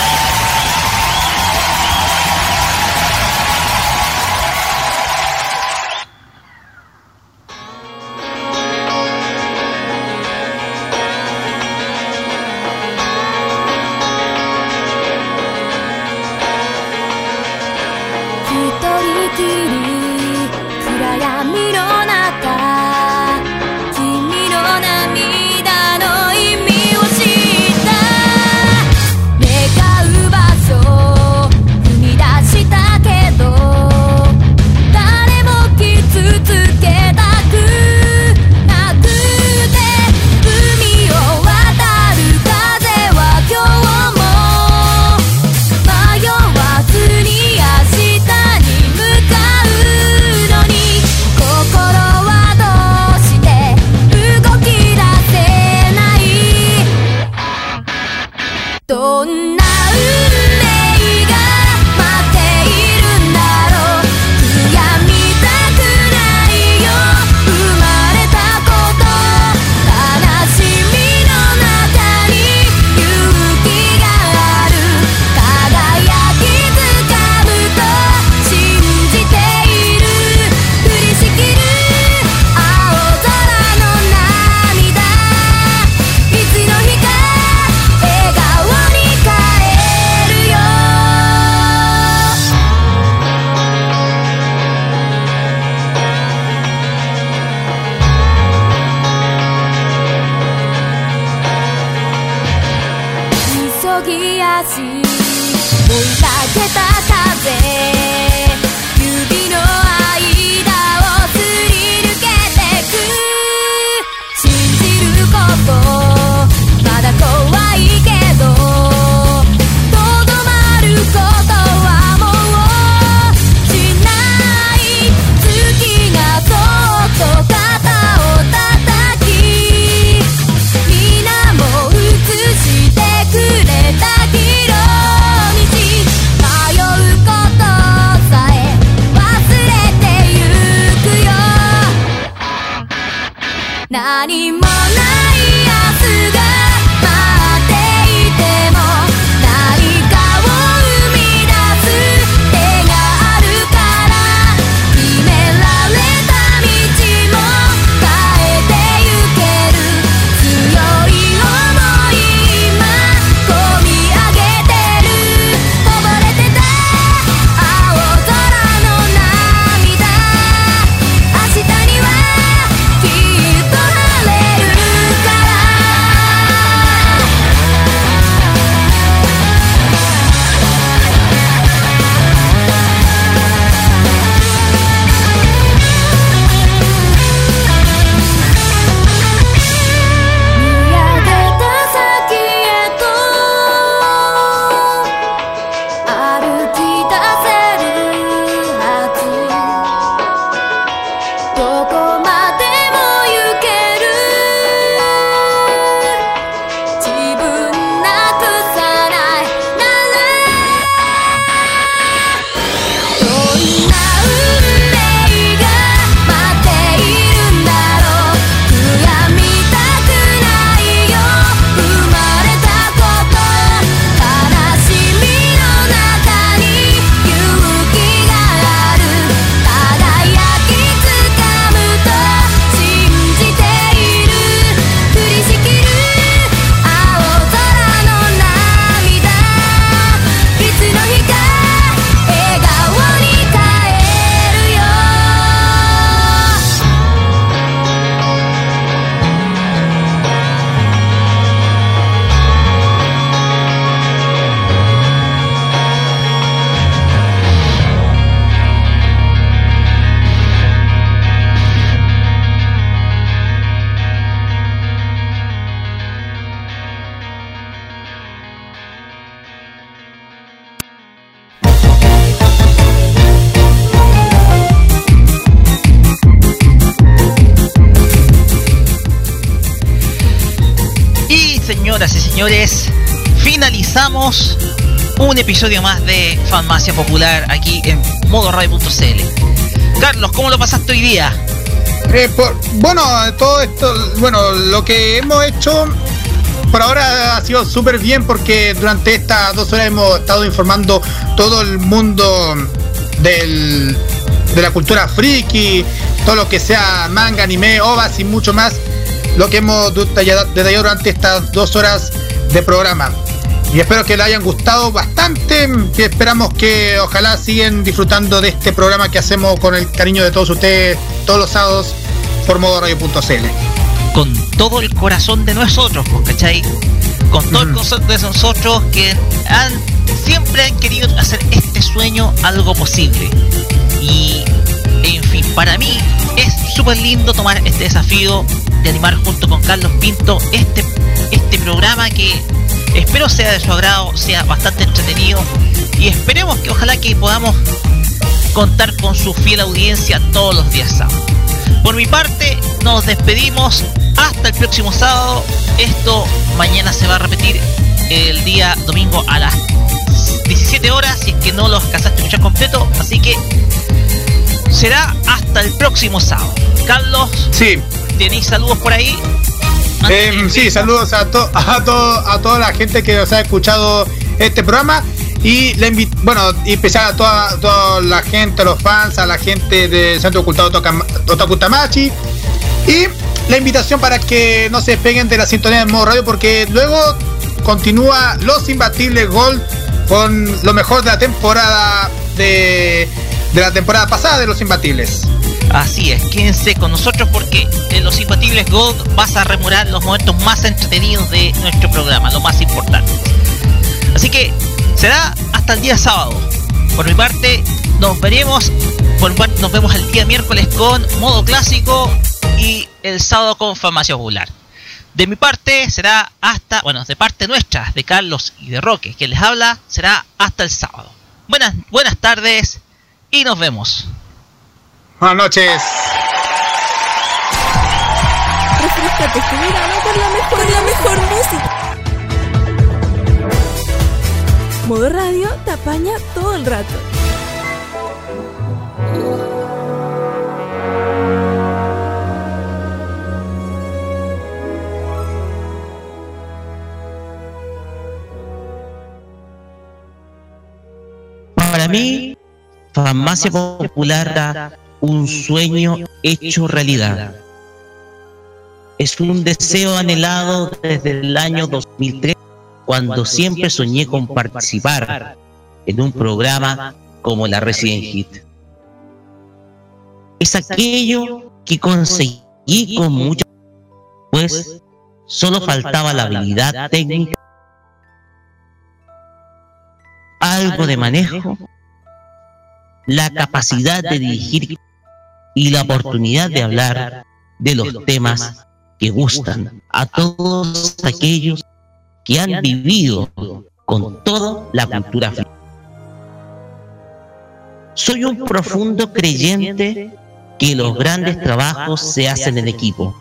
Episodio más de Farmacia Popular aquí en modoradio.cl. Carlos, ¿cómo lo pasaste hoy día? Eh, por- bueno, todo esto, bueno, lo que hemos hecho por ahora ha sido súper bien porque durante estas dos horas hemos estado informando todo el mundo de la cultura friki, todo lo que sea manga, anime, ovas y mucho más, lo que hemos detallado durante estas dos horas de programa. Y espero que les hayan gustado bastante, que esperamos que ojalá siguen disfrutando de este programa que hacemos con el cariño de todos ustedes todos los sábados por modoradio.cl. Con todo el corazón de nosotros, pues, ¿cachai? Con todo el corazón de nosotros que han, siempre han querido hacer este sueño algo posible. Y, en fin, para mí es súper lindo tomar este desafío de animar junto con Carlos Pinto este, este programa que espero sea de su agrado, sea bastante entretenido y esperemos que ojalá que podamos contar con su fiel audiencia todos los días sábados. Por mi parte, nos despedimos hasta el próximo sábado. Esto mañana se va a repetir el día domingo a las 17 horas, si es que no los alcanzaste a escuchar completo. Así que será hasta el próximo sábado. Carlos, sí. ¿tenéis saludos por ahí? Em, sí, saludos a, to- *laughs* a, to- a toda la gente que os ha escuchado este programa. Y le invi- bueno, y especial a toda, toda la gente, a los fans, a la gente del Centro Ocultado Otakam- Otaku Tamachi. Y la invitación para que no se despeguen de la sintonía de modo radio porque luego continúa Los Imbatibles Gold con lo mejor de la temporada de, de la temporada pasada de Los Imbatibles. Así es, quédense con nosotros porque en Los Impatibles Gold vas a rememorar los momentos más entretenidos de nuestro programa, lo más importante. Así que será hasta el día sábado. Por mi parte, nos veremos, por mi parte, nos vemos el día miércoles con modo clásico y el sábado con farmacia popular. De mi parte será hasta, bueno, de parte nuestra, de Carlos y de Roque, que les habla, será hasta el sábado. Buenas, buenas tardes y nos vemos. Buenas noches. Refrescate tu verano con la mejor, con la mejor música. Modo radio te apaña todo el rato. Para mí, Farmacia Popular da un sueño hecho realidad. Es un deseo anhelado desde el año 2003, cuando siempre soñé con participar en un programa como la Resident Hit. Es aquello que conseguí con mucha pues solo faltaba la habilidad técnica, algo de manejo, la capacidad de dirigir y la oportunidad de hablar de los temas que gustan a todos aquellos que han vivido con toda la cultura friki. Soy un profundo creyente que los grandes trabajos se hacen en equipo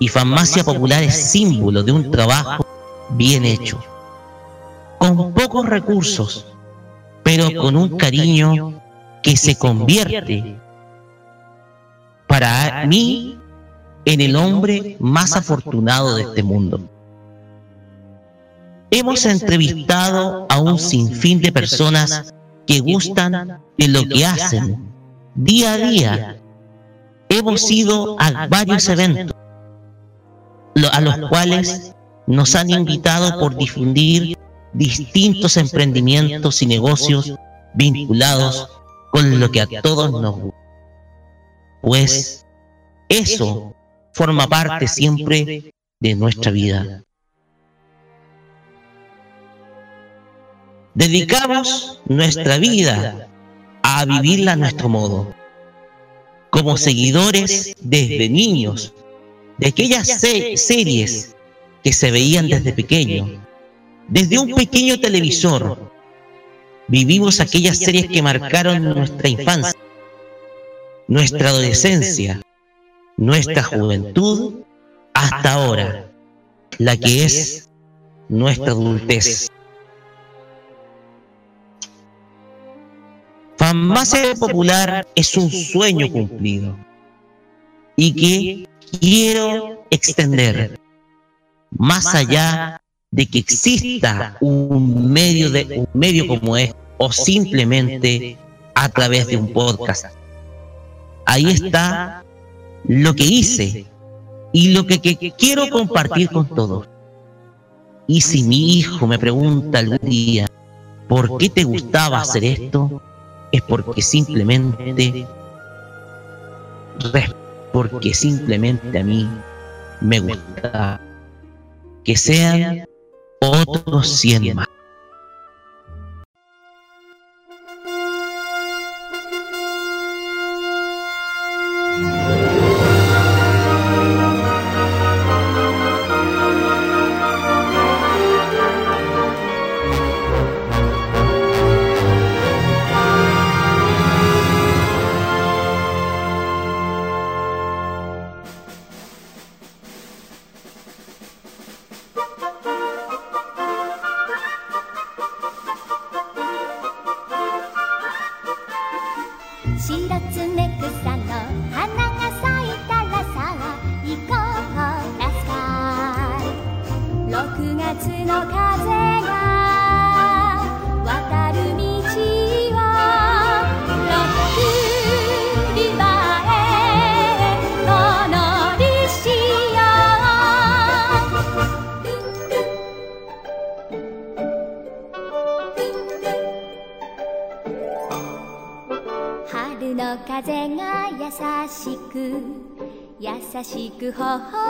y Farmacia Popular es símbolo de un trabajo bien hecho, con pocos recursos, pero con un cariño que se convierte para mí en el hombre más afortunado de este mundo. Hemos entrevistado a un sinfín de personas que gustan de lo que hacen día a día. Hemos ido a varios eventos a los cuales nos han invitado por difundir distintos emprendimientos y negocios vinculados con lo que a todos nos gusta. Pues eso forma parte siempre de nuestra vida. Dedicamos nuestra vida a vivirla a nuestro modo, como seguidores desde niños de aquellas se- series que se veían desde pequeño, desde un pequeño televisor. Vivimos aquellas series que marcaron nuestra infancia, nuestra adolescencia, nuestra juventud, hasta ahora, la que es nuestra adultez. Farmacia Popular es un sueño cumplido y que quiero extender. más allá de que exista un medio de un medio como este o simplemente a través de un podcast. Ahí está lo que hice y lo que, que- que quiero compartir con todos. Y si mi hijo me pregunta algún día por qué te gustaba hacer esto, es porque simplemente porque simplemente a mí me gusta que sean otros 100 más. 優しく微笑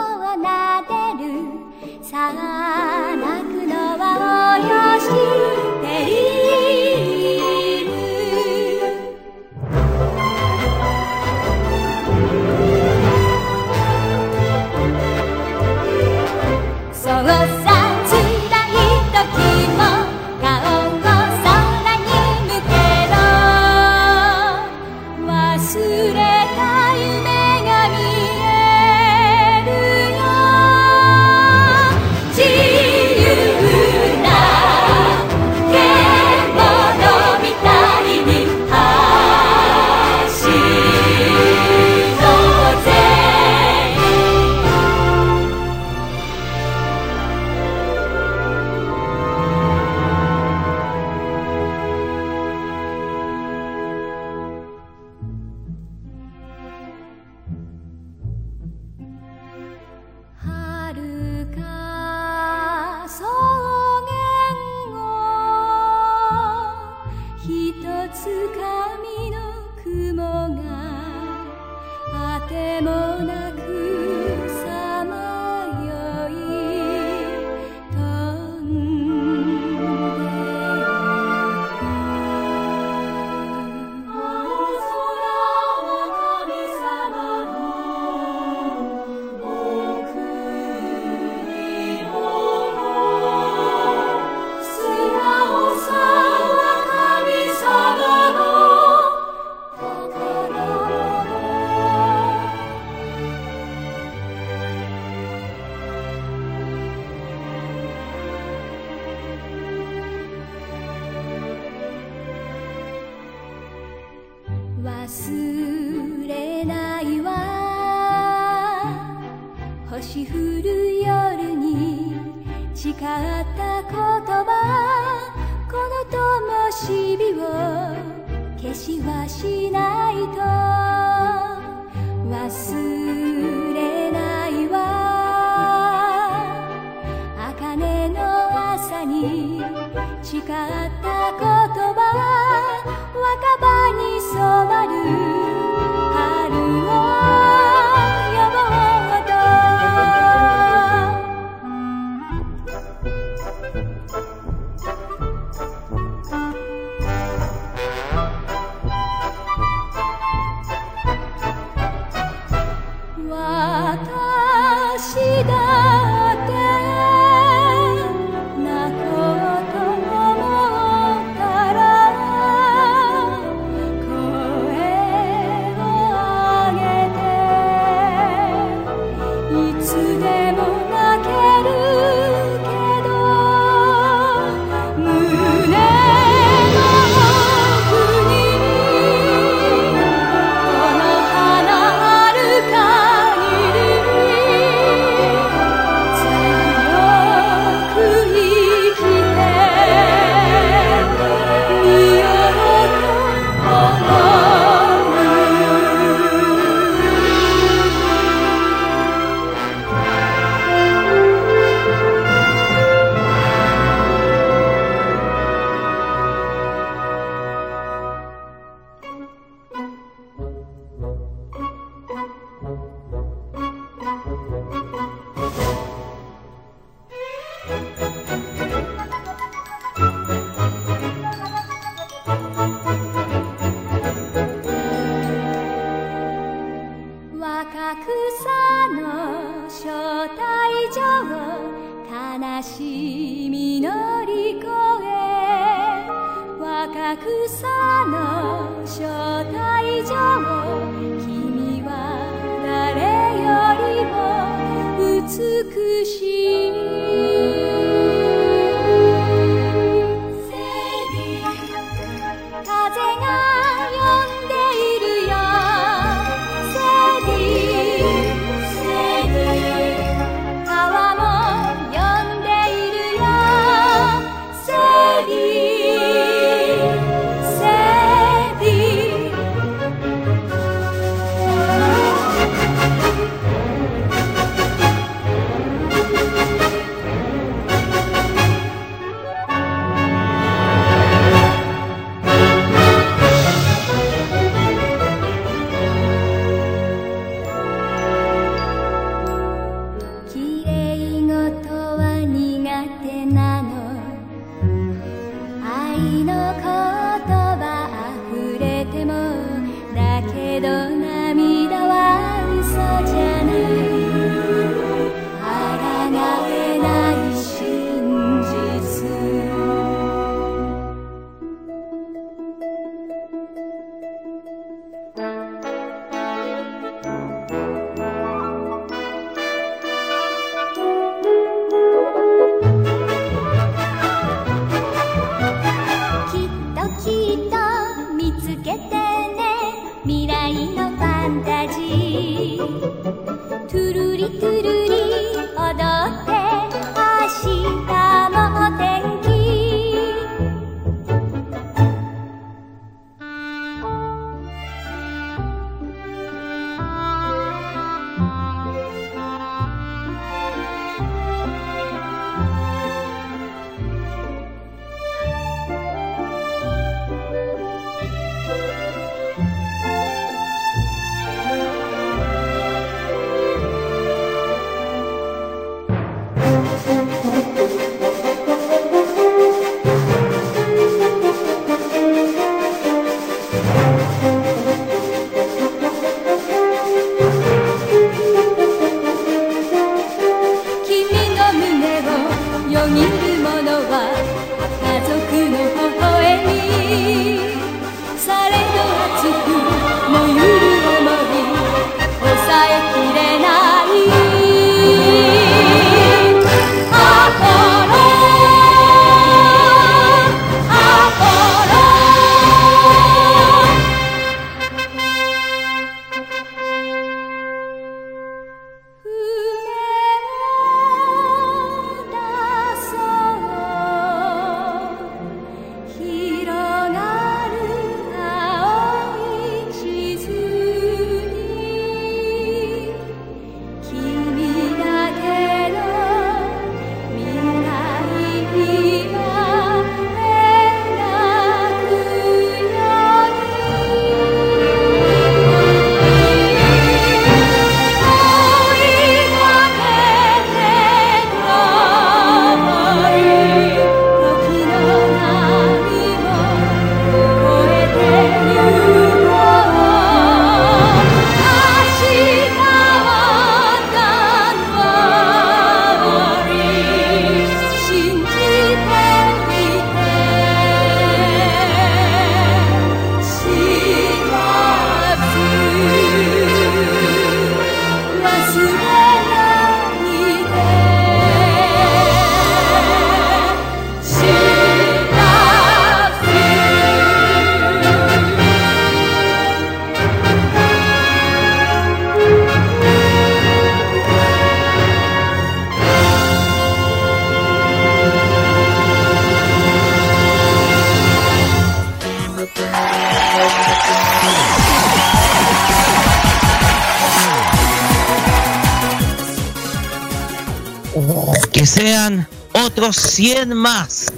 100 más.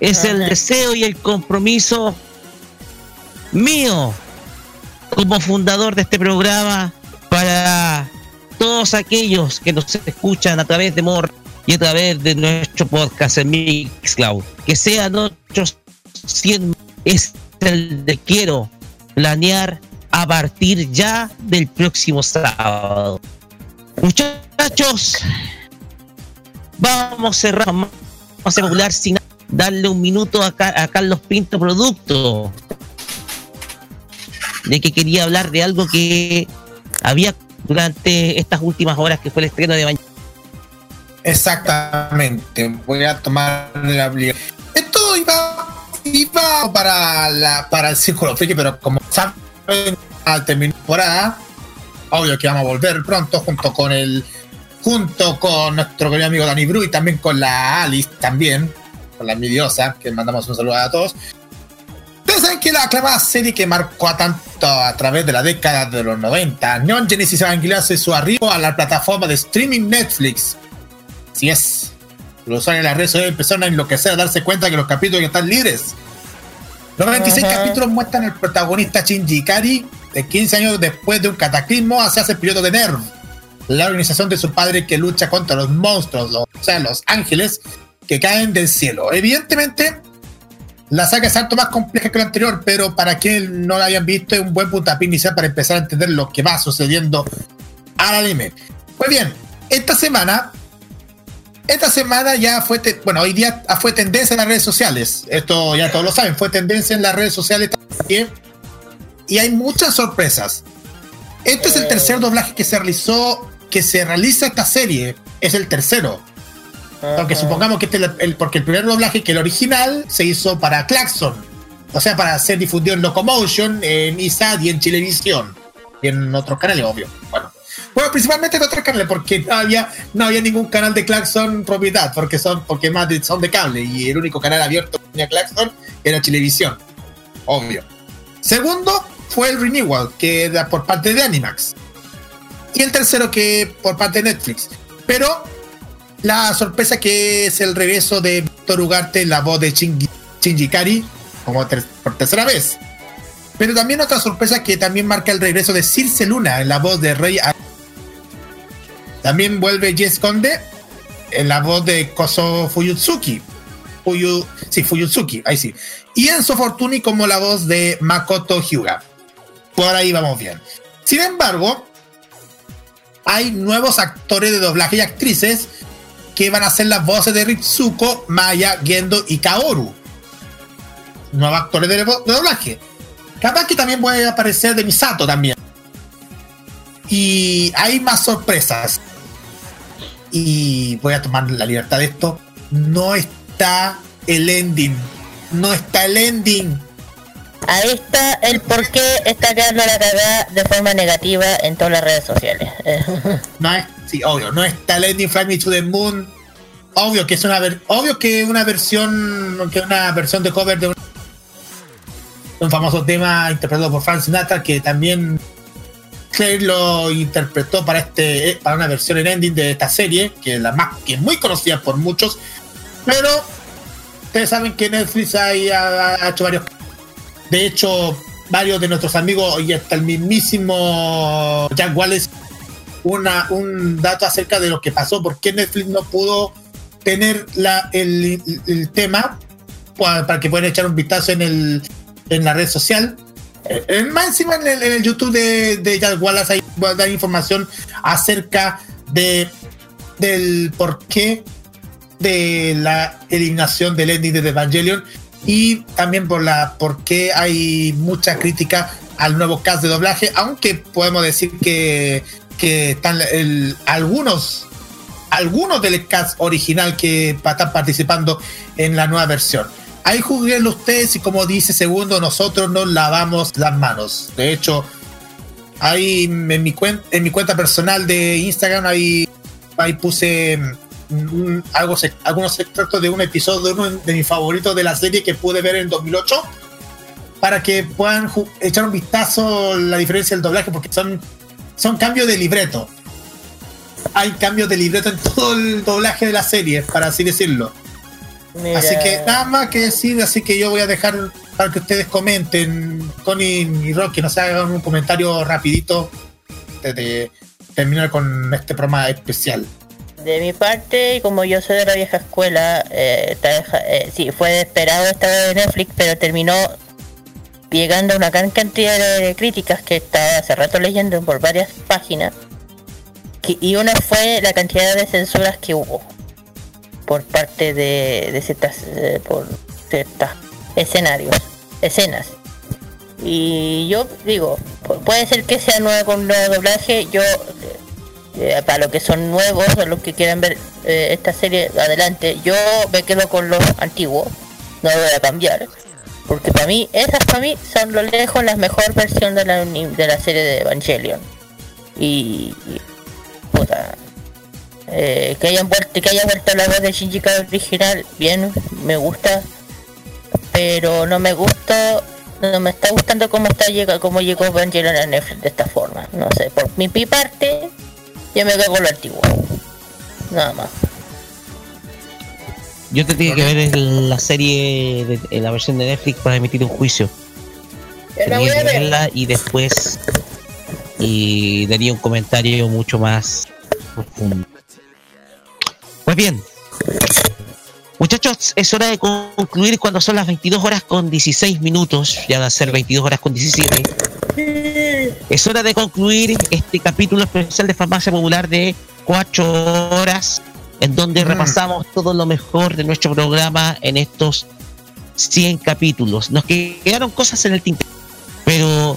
Es el deseo y el compromiso mío como fundador de este programa para todos aquellos que nos escuchan a través de Mor y a través de nuestro podcast en Mixcloud. Que sean otros 100 es el de quiero planear a partir ya del próximo sábado. Muchachos, vamos a a popular sin darle un minuto a, a Carlos Pinto Producto, de que quería hablar de algo que había durante estas últimas horas que fue el estreno de mañana. Exactamente, voy a tomar la obligación. Esto iba, iba para, la, para el círculo friki, pero como saben, al terminar temporada, obvio que vamos a volver pronto junto con el junto con nuestro querido amigo Dani Bru y también con la Alice también, con la envidiosa, que mandamos un saludo a todos. Ustedes saben que la aclamada serie que marcó a tanto a través de la década de los 90, Neon Genesis Evangelion hace su arribo a la plataforma de streaming Netflix. Así es. Los usuarios de las redes sociales empezaron a enloquecer, a darse cuenta que los capítulos ya están libres. Los 26 Ajá. capítulos muestran al protagonista Shinji Ikari, de 15 años después de un cataclismo, hacia el periodo de NERV, la organización de su padre que lucha contra los monstruos, o sea, los ángeles que caen del cielo. Evidentemente, la saga es algo más compleja que lo anterior, pero para quienes no la hayan visto, es un buen puntapié inicial para empezar a entender lo que va sucediendo al anime. Pues bien, esta semana, esta semana ya fue, bueno, hoy día fue tendencia en las redes sociales. Esto ya todos lo saben, fue tendencia en las redes sociales también. Y hay muchas sorpresas. Este es el tercer doblaje que se realizó, que se realiza esta serie. Es el tercero. Aunque supongamos que este es el, el- porque el primer doblaje, que el original, se hizo para Claxon. O sea, para ser difundido en Locomotion, en ISAD y en Chilevisión. Y en otros canales, obvio. Bueno. Bueno, principalmente con tres canales, porque no había, no había ningún canal de Claxon propiedad, porque son, porque más de- son de cable, y el único canal abierto que tenía Claxon era Televisión. Obvio. Segundo fue el Renewal, que era por parte de Animax. Y el tercero que por parte de Netflix. Pero la sorpresa que es el regreso de Víctor Ugarte en la voz de Shinji, Shinji Kari, como por tercera vez. Pero también otra sorpresa que también marca el regreso de Circe Luna en la voz de Rey. A- También vuelve Jess Conde en la voz de Koso Fuyutsuki. Fuyu, sí, Fuyutsuki, ahí sí. Y Enzo Fortuni como la voz de Makoto Hyuga. Por ahí vamos bien. Sin embargo, hay nuevos actores de doblaje y actrices que van a ser las voces de Ritsuko, Maya, Gendo y Kaoru. Nuevos actores de, doblaje. Capaz que también puede aparecer de Misato también. Y hay más sorpresas. Y voy a tomar la libertad de esto. No está el ending. No está el ending. Ahí está el por qué está quedando la cagada de forma negativa en todas las redes sociales. *laughs* No es, sí, obvio, no está ending Fly Me to the Moon. Obvio que es una obvio que una versión que una versión de cover de un, famoso tema interpretado por Frank Sinatra que también Claire lo interpretó para este eh, para una versión en ending de esta serie que es la más que es muy conocida por muchos pero ustedes saben que Netflix ahí ha hecho varios de hecho varios de nuestros amigos y hasta el mismísimo Jack Wallace una, un dato acerca de lo que pasó, por qué Netflix no pudo tener la, el, el tema pa- para que puedan echar un vistazo en, el, en la red social. Eh, más encima en el, el YouTube de, de Jack Wallace ahí va a dar información acerca de del por qué de la eliminación del ending de Evangelion y también por la por qué hay mucha crítica al nuevo cast de doblaje, aunque podemos decir que, que están algunos algunos del cast original que están participando en la nueva versión. Ahí juzguenlo ustedes y como dice segundo, nosotros nos lavamos las manos. De hecho, ahí en mi, cuen- en mi cuenta personal de Instagram ahí, ahí puse un- algo, algunos extractos de un episodio de uno de mis favoritos de la serie que pude ver en 2008 para que puedan echar un vistazo la diferencia del doblaje porque son, son cambios de libreto. Hay cambios de libreto en todo el doblaje de la serie, para así decirlo. Mira. Así que nada más que decir, así que yo voy a dejar para que ustedes comenten, Connie y Rocky, nos hagan un comentario rapidito de terminar con este programa especial. De mi parte, como yo soy de la vieja escuela, eh, eh, sí, fue esperado esta de Netflix, pero terminó llegando a una gran cantidad de críticas que estaba hace rato leyendo por varias páginas. y una fue la cantidad de censuras que hubo por parte de, de ciertas, eh, por ciertas escenarios, escenas. Y yo digo, pu- puede ser que sea nuevo con nuevo doblaje, yo eh, para los que son nuevos o los que quieran ver eh, esta serie adelante, yo me quedo con los antiguos, no voy a cambiar, porque para mí, esas para mí son lo lejos la mejor versión de la, de la serie de Evangelion. Y, puta, eh, que hayan vuelto, que haya vuelto la voz de Shinji original, bien, me gusta, pero no me gusta, no me está gustando cómo está llega, cómo llegó Evangelion a Netflix de esta forma, no sé, por mi parte, yo me quedo con lo antiguo, nada más. Yo tendría que ver la serie, de, en la versión de Netflix para emitir un juicio. Yo la voy a verla y después y daría un comentario mucho más profundo. Pues bien, muchachos, es hora de concluir cuando son las 22 horas con 16 minutos, ya va a ser 22 horas con 17. Es hora de concluir este capítulo especial de Farmacia Popular de 4 horas, en donde repasamos todo lo mejor de nuestro programa en estos 100 capítulos. Nos quedaron cosas en el tintero, pero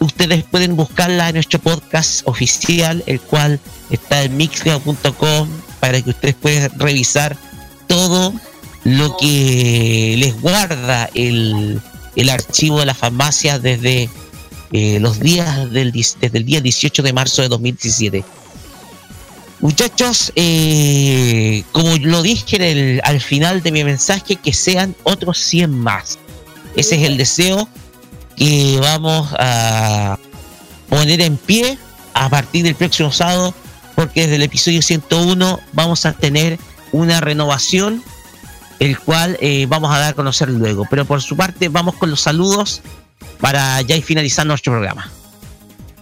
ustedes pueden buscarla en nuestro podcast oficial, el cual está en mixcloud.com para que ustedes puedan revisar todo lo que les guarda el, el archivo de la farmacia desde eh, los días del, desde el día 18 de marzo de 2017. Muchachos, eh, como lo dije al final de mi mensaje, que sean otros 100 más. Ese es el deseo que vamos a poner en pie a partir del próximo sábado, porque desde el episodio 101 vamos a tener una renovación, el cual eh, vamos a dar a conocer luego. Pero por su parte, vamos con los saludos para ya ir finalizar nuestro programa.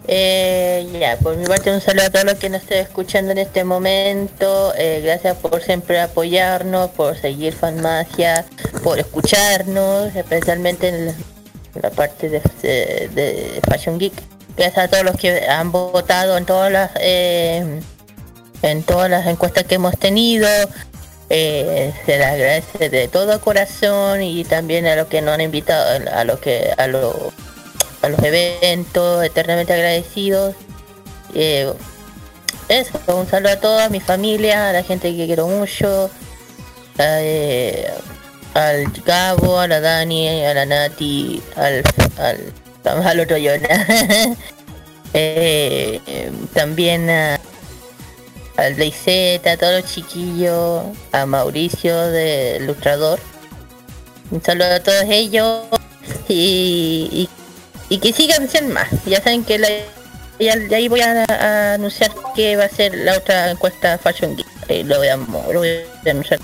Eh, ya, por mi parte un saludo a todos los que nos estén escuchando en este momento. Eh, gracias por siempre apoyarnos, por seguir Fanmagia, por escucharnos, especialmente en la, parte de, de- de Fashion Geek. Gracias a todos los que han votado en todas las eh, en todas las encuestas que hemos tenido. Eh, se les agradece de todo corazón y también a los que nos han invitado, a los que a los a los eventos, eternamente agradecidos. Eh, eso, un saludo a toda mi familia, a la gente que quiero mucho, eh, al Gabo, a la Dani, a la Nati, al, al, al otro Yona. *laughs* Eh, eh, también a, al Leiseta, a todos los chiquillos, a Mauricio del Ilustrador. Un saludo a todos ellos y, y y que sigan siendo más. Ya saben que la, ya, ya ahí voy a, a anunciar que va a ser la otra encuesta Fashion Geek. Eh, lo, voy a, lo voy a anunciar.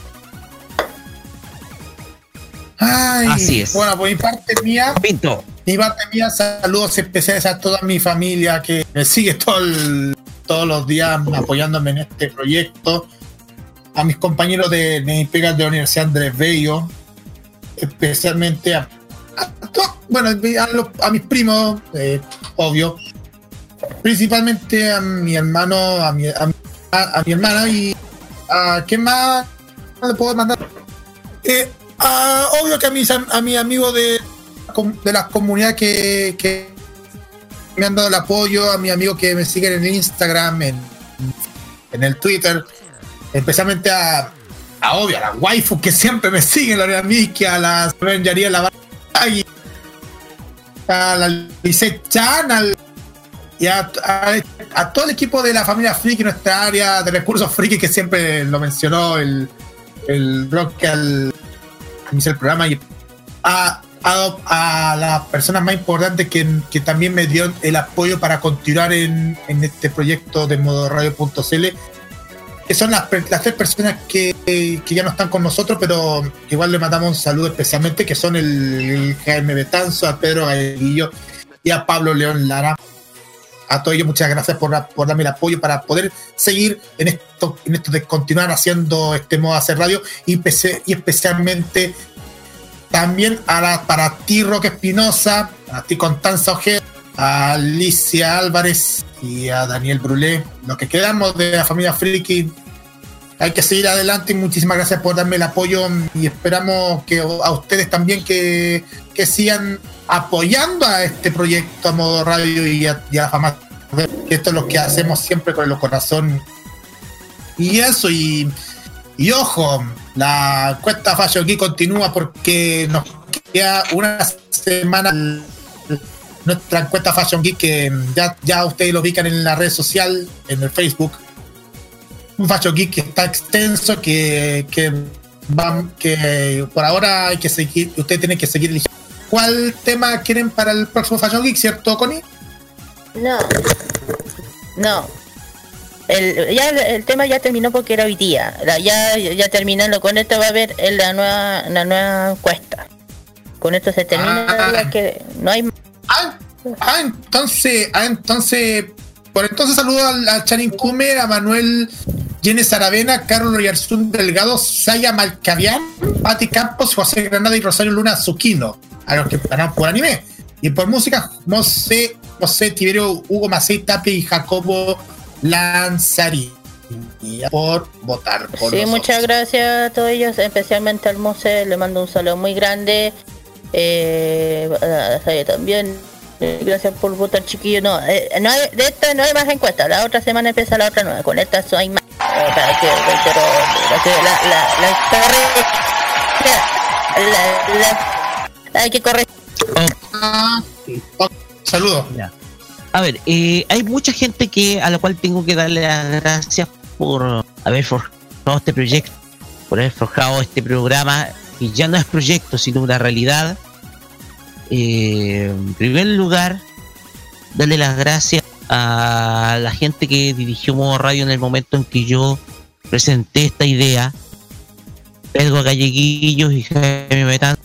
Ay, Así es. Bueno, por mi parte mía. Pinto. Mi parte mía, saludos especiales a toda mi familia que me sigue todo el- todos los días apoyándome en este proyecto. A mis compañeros de, de de la Universidad Andrés Bello. Especialmente a, a bueno, a, los- a mis primos, eh, obvio. Principalmente a mi hermano, a mi, a, a- a mi hermana y a quién más le puedo mandar. Eh, ah, obvio que a mis, a mis amigos de, de las comunidades que me han dado el apoyo, a mis amigos que me siguen en Instagram, en, en el Twitter, especialmente a, a obvio, a la waifu que siempre me siguen, la Miki, a la Yaría, la a la Lisette Chan, al- y a, a- a todo el equipo de la familia Friki, nuestra área de recursos Friki, que siempre lo mencionó el, el blog que al inició el programa, y a, a, a las personas más importantes que, que también me dieron el apoyo para continuar en, en este proyecto de modoradio.cl, que son las, las tres personas que, que ya no están con nosotros, pero igual le mandamos un saludo especialmente, que son el, el Jaime Betanzo, a Pedro Galleguillo y a Pablo León Lara. A todos ellos muchas gracias por, por darme el apoyo para poder seguir en esto, en esto de continuar haciendo este modo hacer radio y, y especialmente también a para ti Roque Espinosa, a ti Constanza Ojeda, a Alicia Álvarez y a Daniel Brulé, lo que quedamos de la familia Friki. Hay que seguir adelante y muchísimas gracias por darme el apoyo y esperamos que a ustedes también que, que sigan apoyando a este proyecto a modo radio y a, y la fama. Esto es lo que hacemos siempre con el corazón. Y eso, y, y ojo, la encuesta Fashion Geek continúa porque nos queda una semana nuestra encuesta Fashion Geek que ya, ya ustedes lo ubican en la red social, en el Facebook. Un Fashion Geek que está extenso, que, que, va- que por ahora hay que seguir, ustedes tienen que seguir eligiendo. ¿Cuál tema quieren para el próximo Fashion Geek, cierto, Connie? No. No. El, ya el, tema ya terminó porque era hoy día. Ya, ya terminando con esto va a haber en la nueva, la nueva encuesta. Con esto se termina ya que no hay Ah, ah, entonces, ah, entonces, por entonces saludo al- a, Charin Kume, a Manuel Yenes Aravena, Carlos Yarzún Delgado, Saya Malcavian, Pati Campos, José Granada y Rosario Luna Zuquino, a los que ganaron por anime. Y por música, José, José Tiberio, Hugo Macei Tapia y Jacobo Lanzari. Por votar por Sí, nosotros. muchas gracias a todos ellos, especialmente al Mose, le mando un saludo muy grande. Eh, a también, gracias por votar chiquillo. No, eh, no hay- de esta no hay más encuestas, la otra semana empieza la otra nueva, con esta hay más. Para que reitero, la, que- la, la, la, corre- la- la- la- hay que corregir. Ah, ok. Saludos. A ver, eh, hay mucha gente que a la cual tengo que darle las gracias por haber forjado este proyecto, por haber forjado este programa, que ya no es proyecto, sino una realidad. Eh, en primer lugar, darle las gracias a la gente que dirigió Modo Radio en el momento en que yo presenté esta idea. Pedro Galleguillos y Jaime Metán,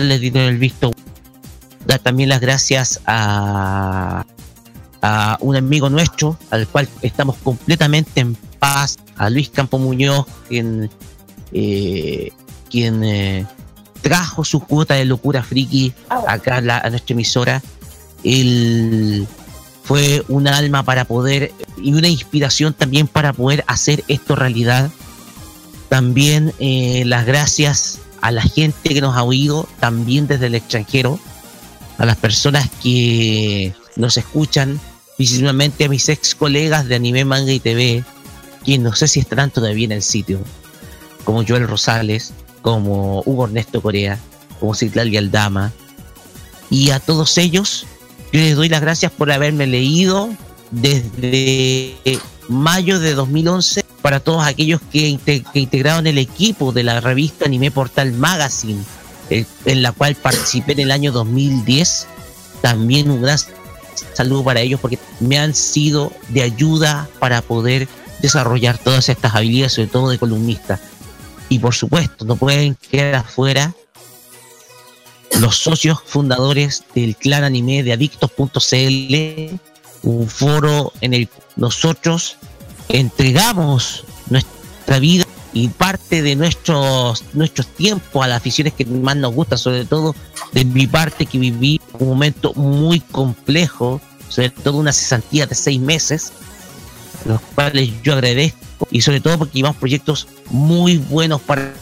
les dieron el visto. Dar también las gracias a, a un amigo nuestro, al cual estamos completamente en paz, a Luis Campo Muñoz, quien, eh, quien eh, trajo su cuota de locura friki acá a, la- a nuestra emisora. Él fue un alma para poder y una inspiración también para poder hacer esto realidad. También eh, las gracias a la gente que nos ha oído, también desde el extranjero, a las personas que nos escuchan, principalmente a mis ex colegas de Anime, Manga y TV, quienes no sé si estarán todavía en el sitio, como Joel Rosales, como Hugo Ernesto Corea, como Citlali Aldama, y a todos ellos yo les doy las gracias por haberme leído desde mayo de 2011 para todos aquellos que, inte- que integraron el equipo de la revista Anime Portal Magazine, eh, en la cual participé en el año 2010. También un gran saludo para ellos porque me han sido de ayuda para poder desarrollar todas estas habilidades, sobre todo de columnista. Y por supuesto, no pueden quedar afuera los socios fundadores del clan anime de adictos.cl, un foro en el nosotros entregamos nuestra vida y parte de nuestros nuestros tiempos a las aficiones que más nos gustan, sobre todo de mi parte que viví un momento muy complejo, sobre todo una cesantía de seis meses, los cuales yo agradezco y sobre todo porque llevamos proyectos muy buenos para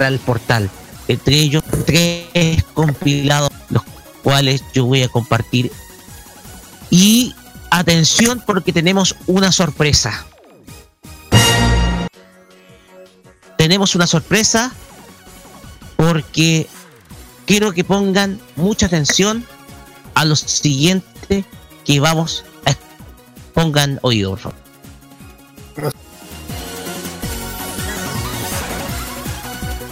el portal, entre ellos tres compilados, los cuales yo voy a compartir. Y atención porque tenemos una sorpresa. Tenemos una sorpresa porque quiero que pongan mucha atención a lo siguiente que vamos a pongan oído, por favor.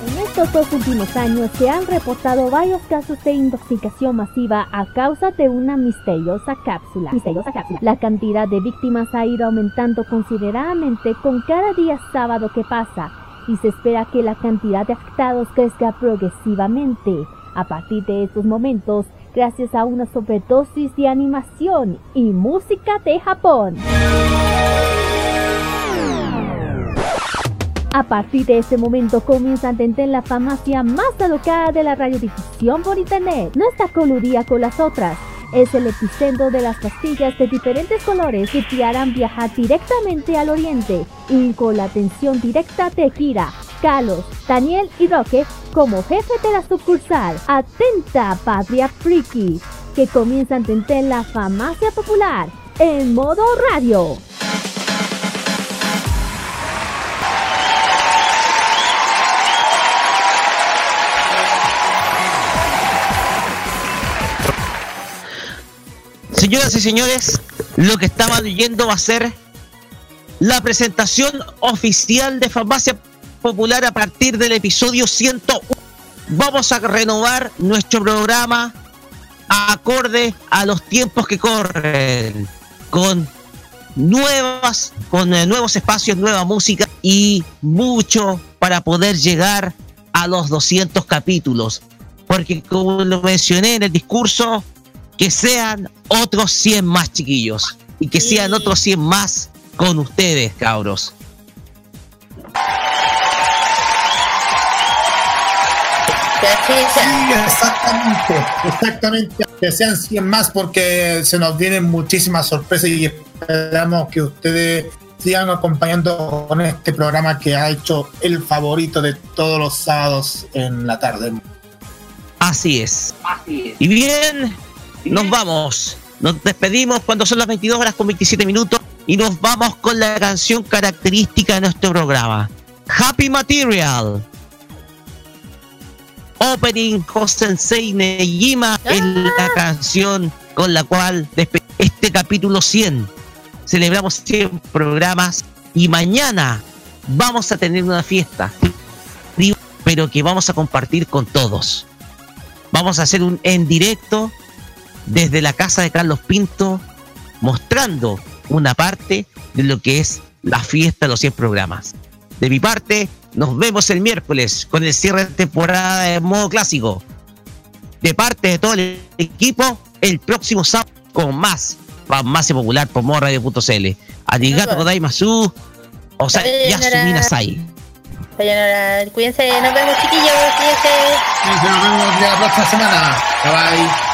En estos dos últimos años se han reportado varios casos de intoxicación masiva a causa de una misteriosa cápsula. Misteriosa cápsula. La cantidad de víctimas ha ido aumentando considerablemente con cada día sábado que pasa y se espera que la cantidad de afectados crezca progresivamente. A partir de estos momentos, gracias a una sobredosis de animación y música de Japón. A partir de ese momento comienza a entender la farmacia más alocada de la radiodifusión por internet. No está coludida con las otras. Es el epicentro de las pastillas de diferentes colores que te harán viajar directamente al oriente y con la atención directa de Kira, Carlos, Daniel y Roque como jefe de la sucursal. Atenta, Patria Friki, que comienza a entender la farmacia popular en modo radio. Señoras y señores, lo que estamos leyendo va a ser la presentación oficial de Farmacia Popular a partir del episodio 101. Vamos a renovar nuestro programa acorde a los tiempos que corren, con nuevas, con eh, nuevos espacios, nueva música y mucho para poder llegar a los 200 capítulos. Porque como lo mencioné en el discurso, que sean otros 100 más chiquillos y que sean otros 100 más con ustedes, cabros. Sí, exactamente, exactamente. Que sean 100 más porque se nos vienen muchísimas sorpresas y esperamos que ustedes sigan acompañando con este programa que ha hecho el favorito de todos los sábados en la tarde. Así es. Y bien, nos vamos. Nos despedimos cuando son las 22 horas con 27 minutos y nos vamos con la canción característica de nuestro programa. Happy Material. Opening Hosensei Nejima es la ah. canción con la cual este capítulo 100. Celebramos 100 programas y mañana vamos a tener una fiesta, pero que vamos a compartir con todos. Vamos a hacer un en directo desde la casa de Carlos Pinto, mostrando una parte de lo que es la fiesta de los 100 programas. De mi parte, nos vemos el miércoles con el cierre de temporada de modo clásico. De parte de todo el equipo, el próximo sábado con más, más popular por modoradio.cl. Arigato gozaimasu, o sea, Yasuminasai. Cuídense, nos vemos chiquillos, cuídense. Nos vemos la próxima semana. Bye bye.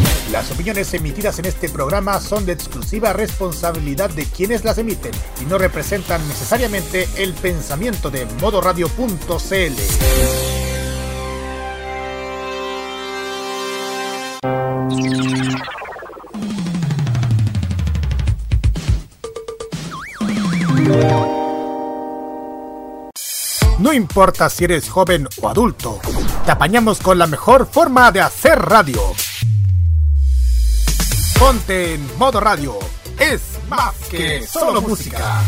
Las opiniones emitidas en este programa son de exclusiva responsabilidad de quienes las emiten y no representan necesariamente el pensamiento de modoradio.cl. No importa si eres joven o adulto, te apañamos con la mejor forma de hacer radio. Ponte en modo radio. Es más que solo música.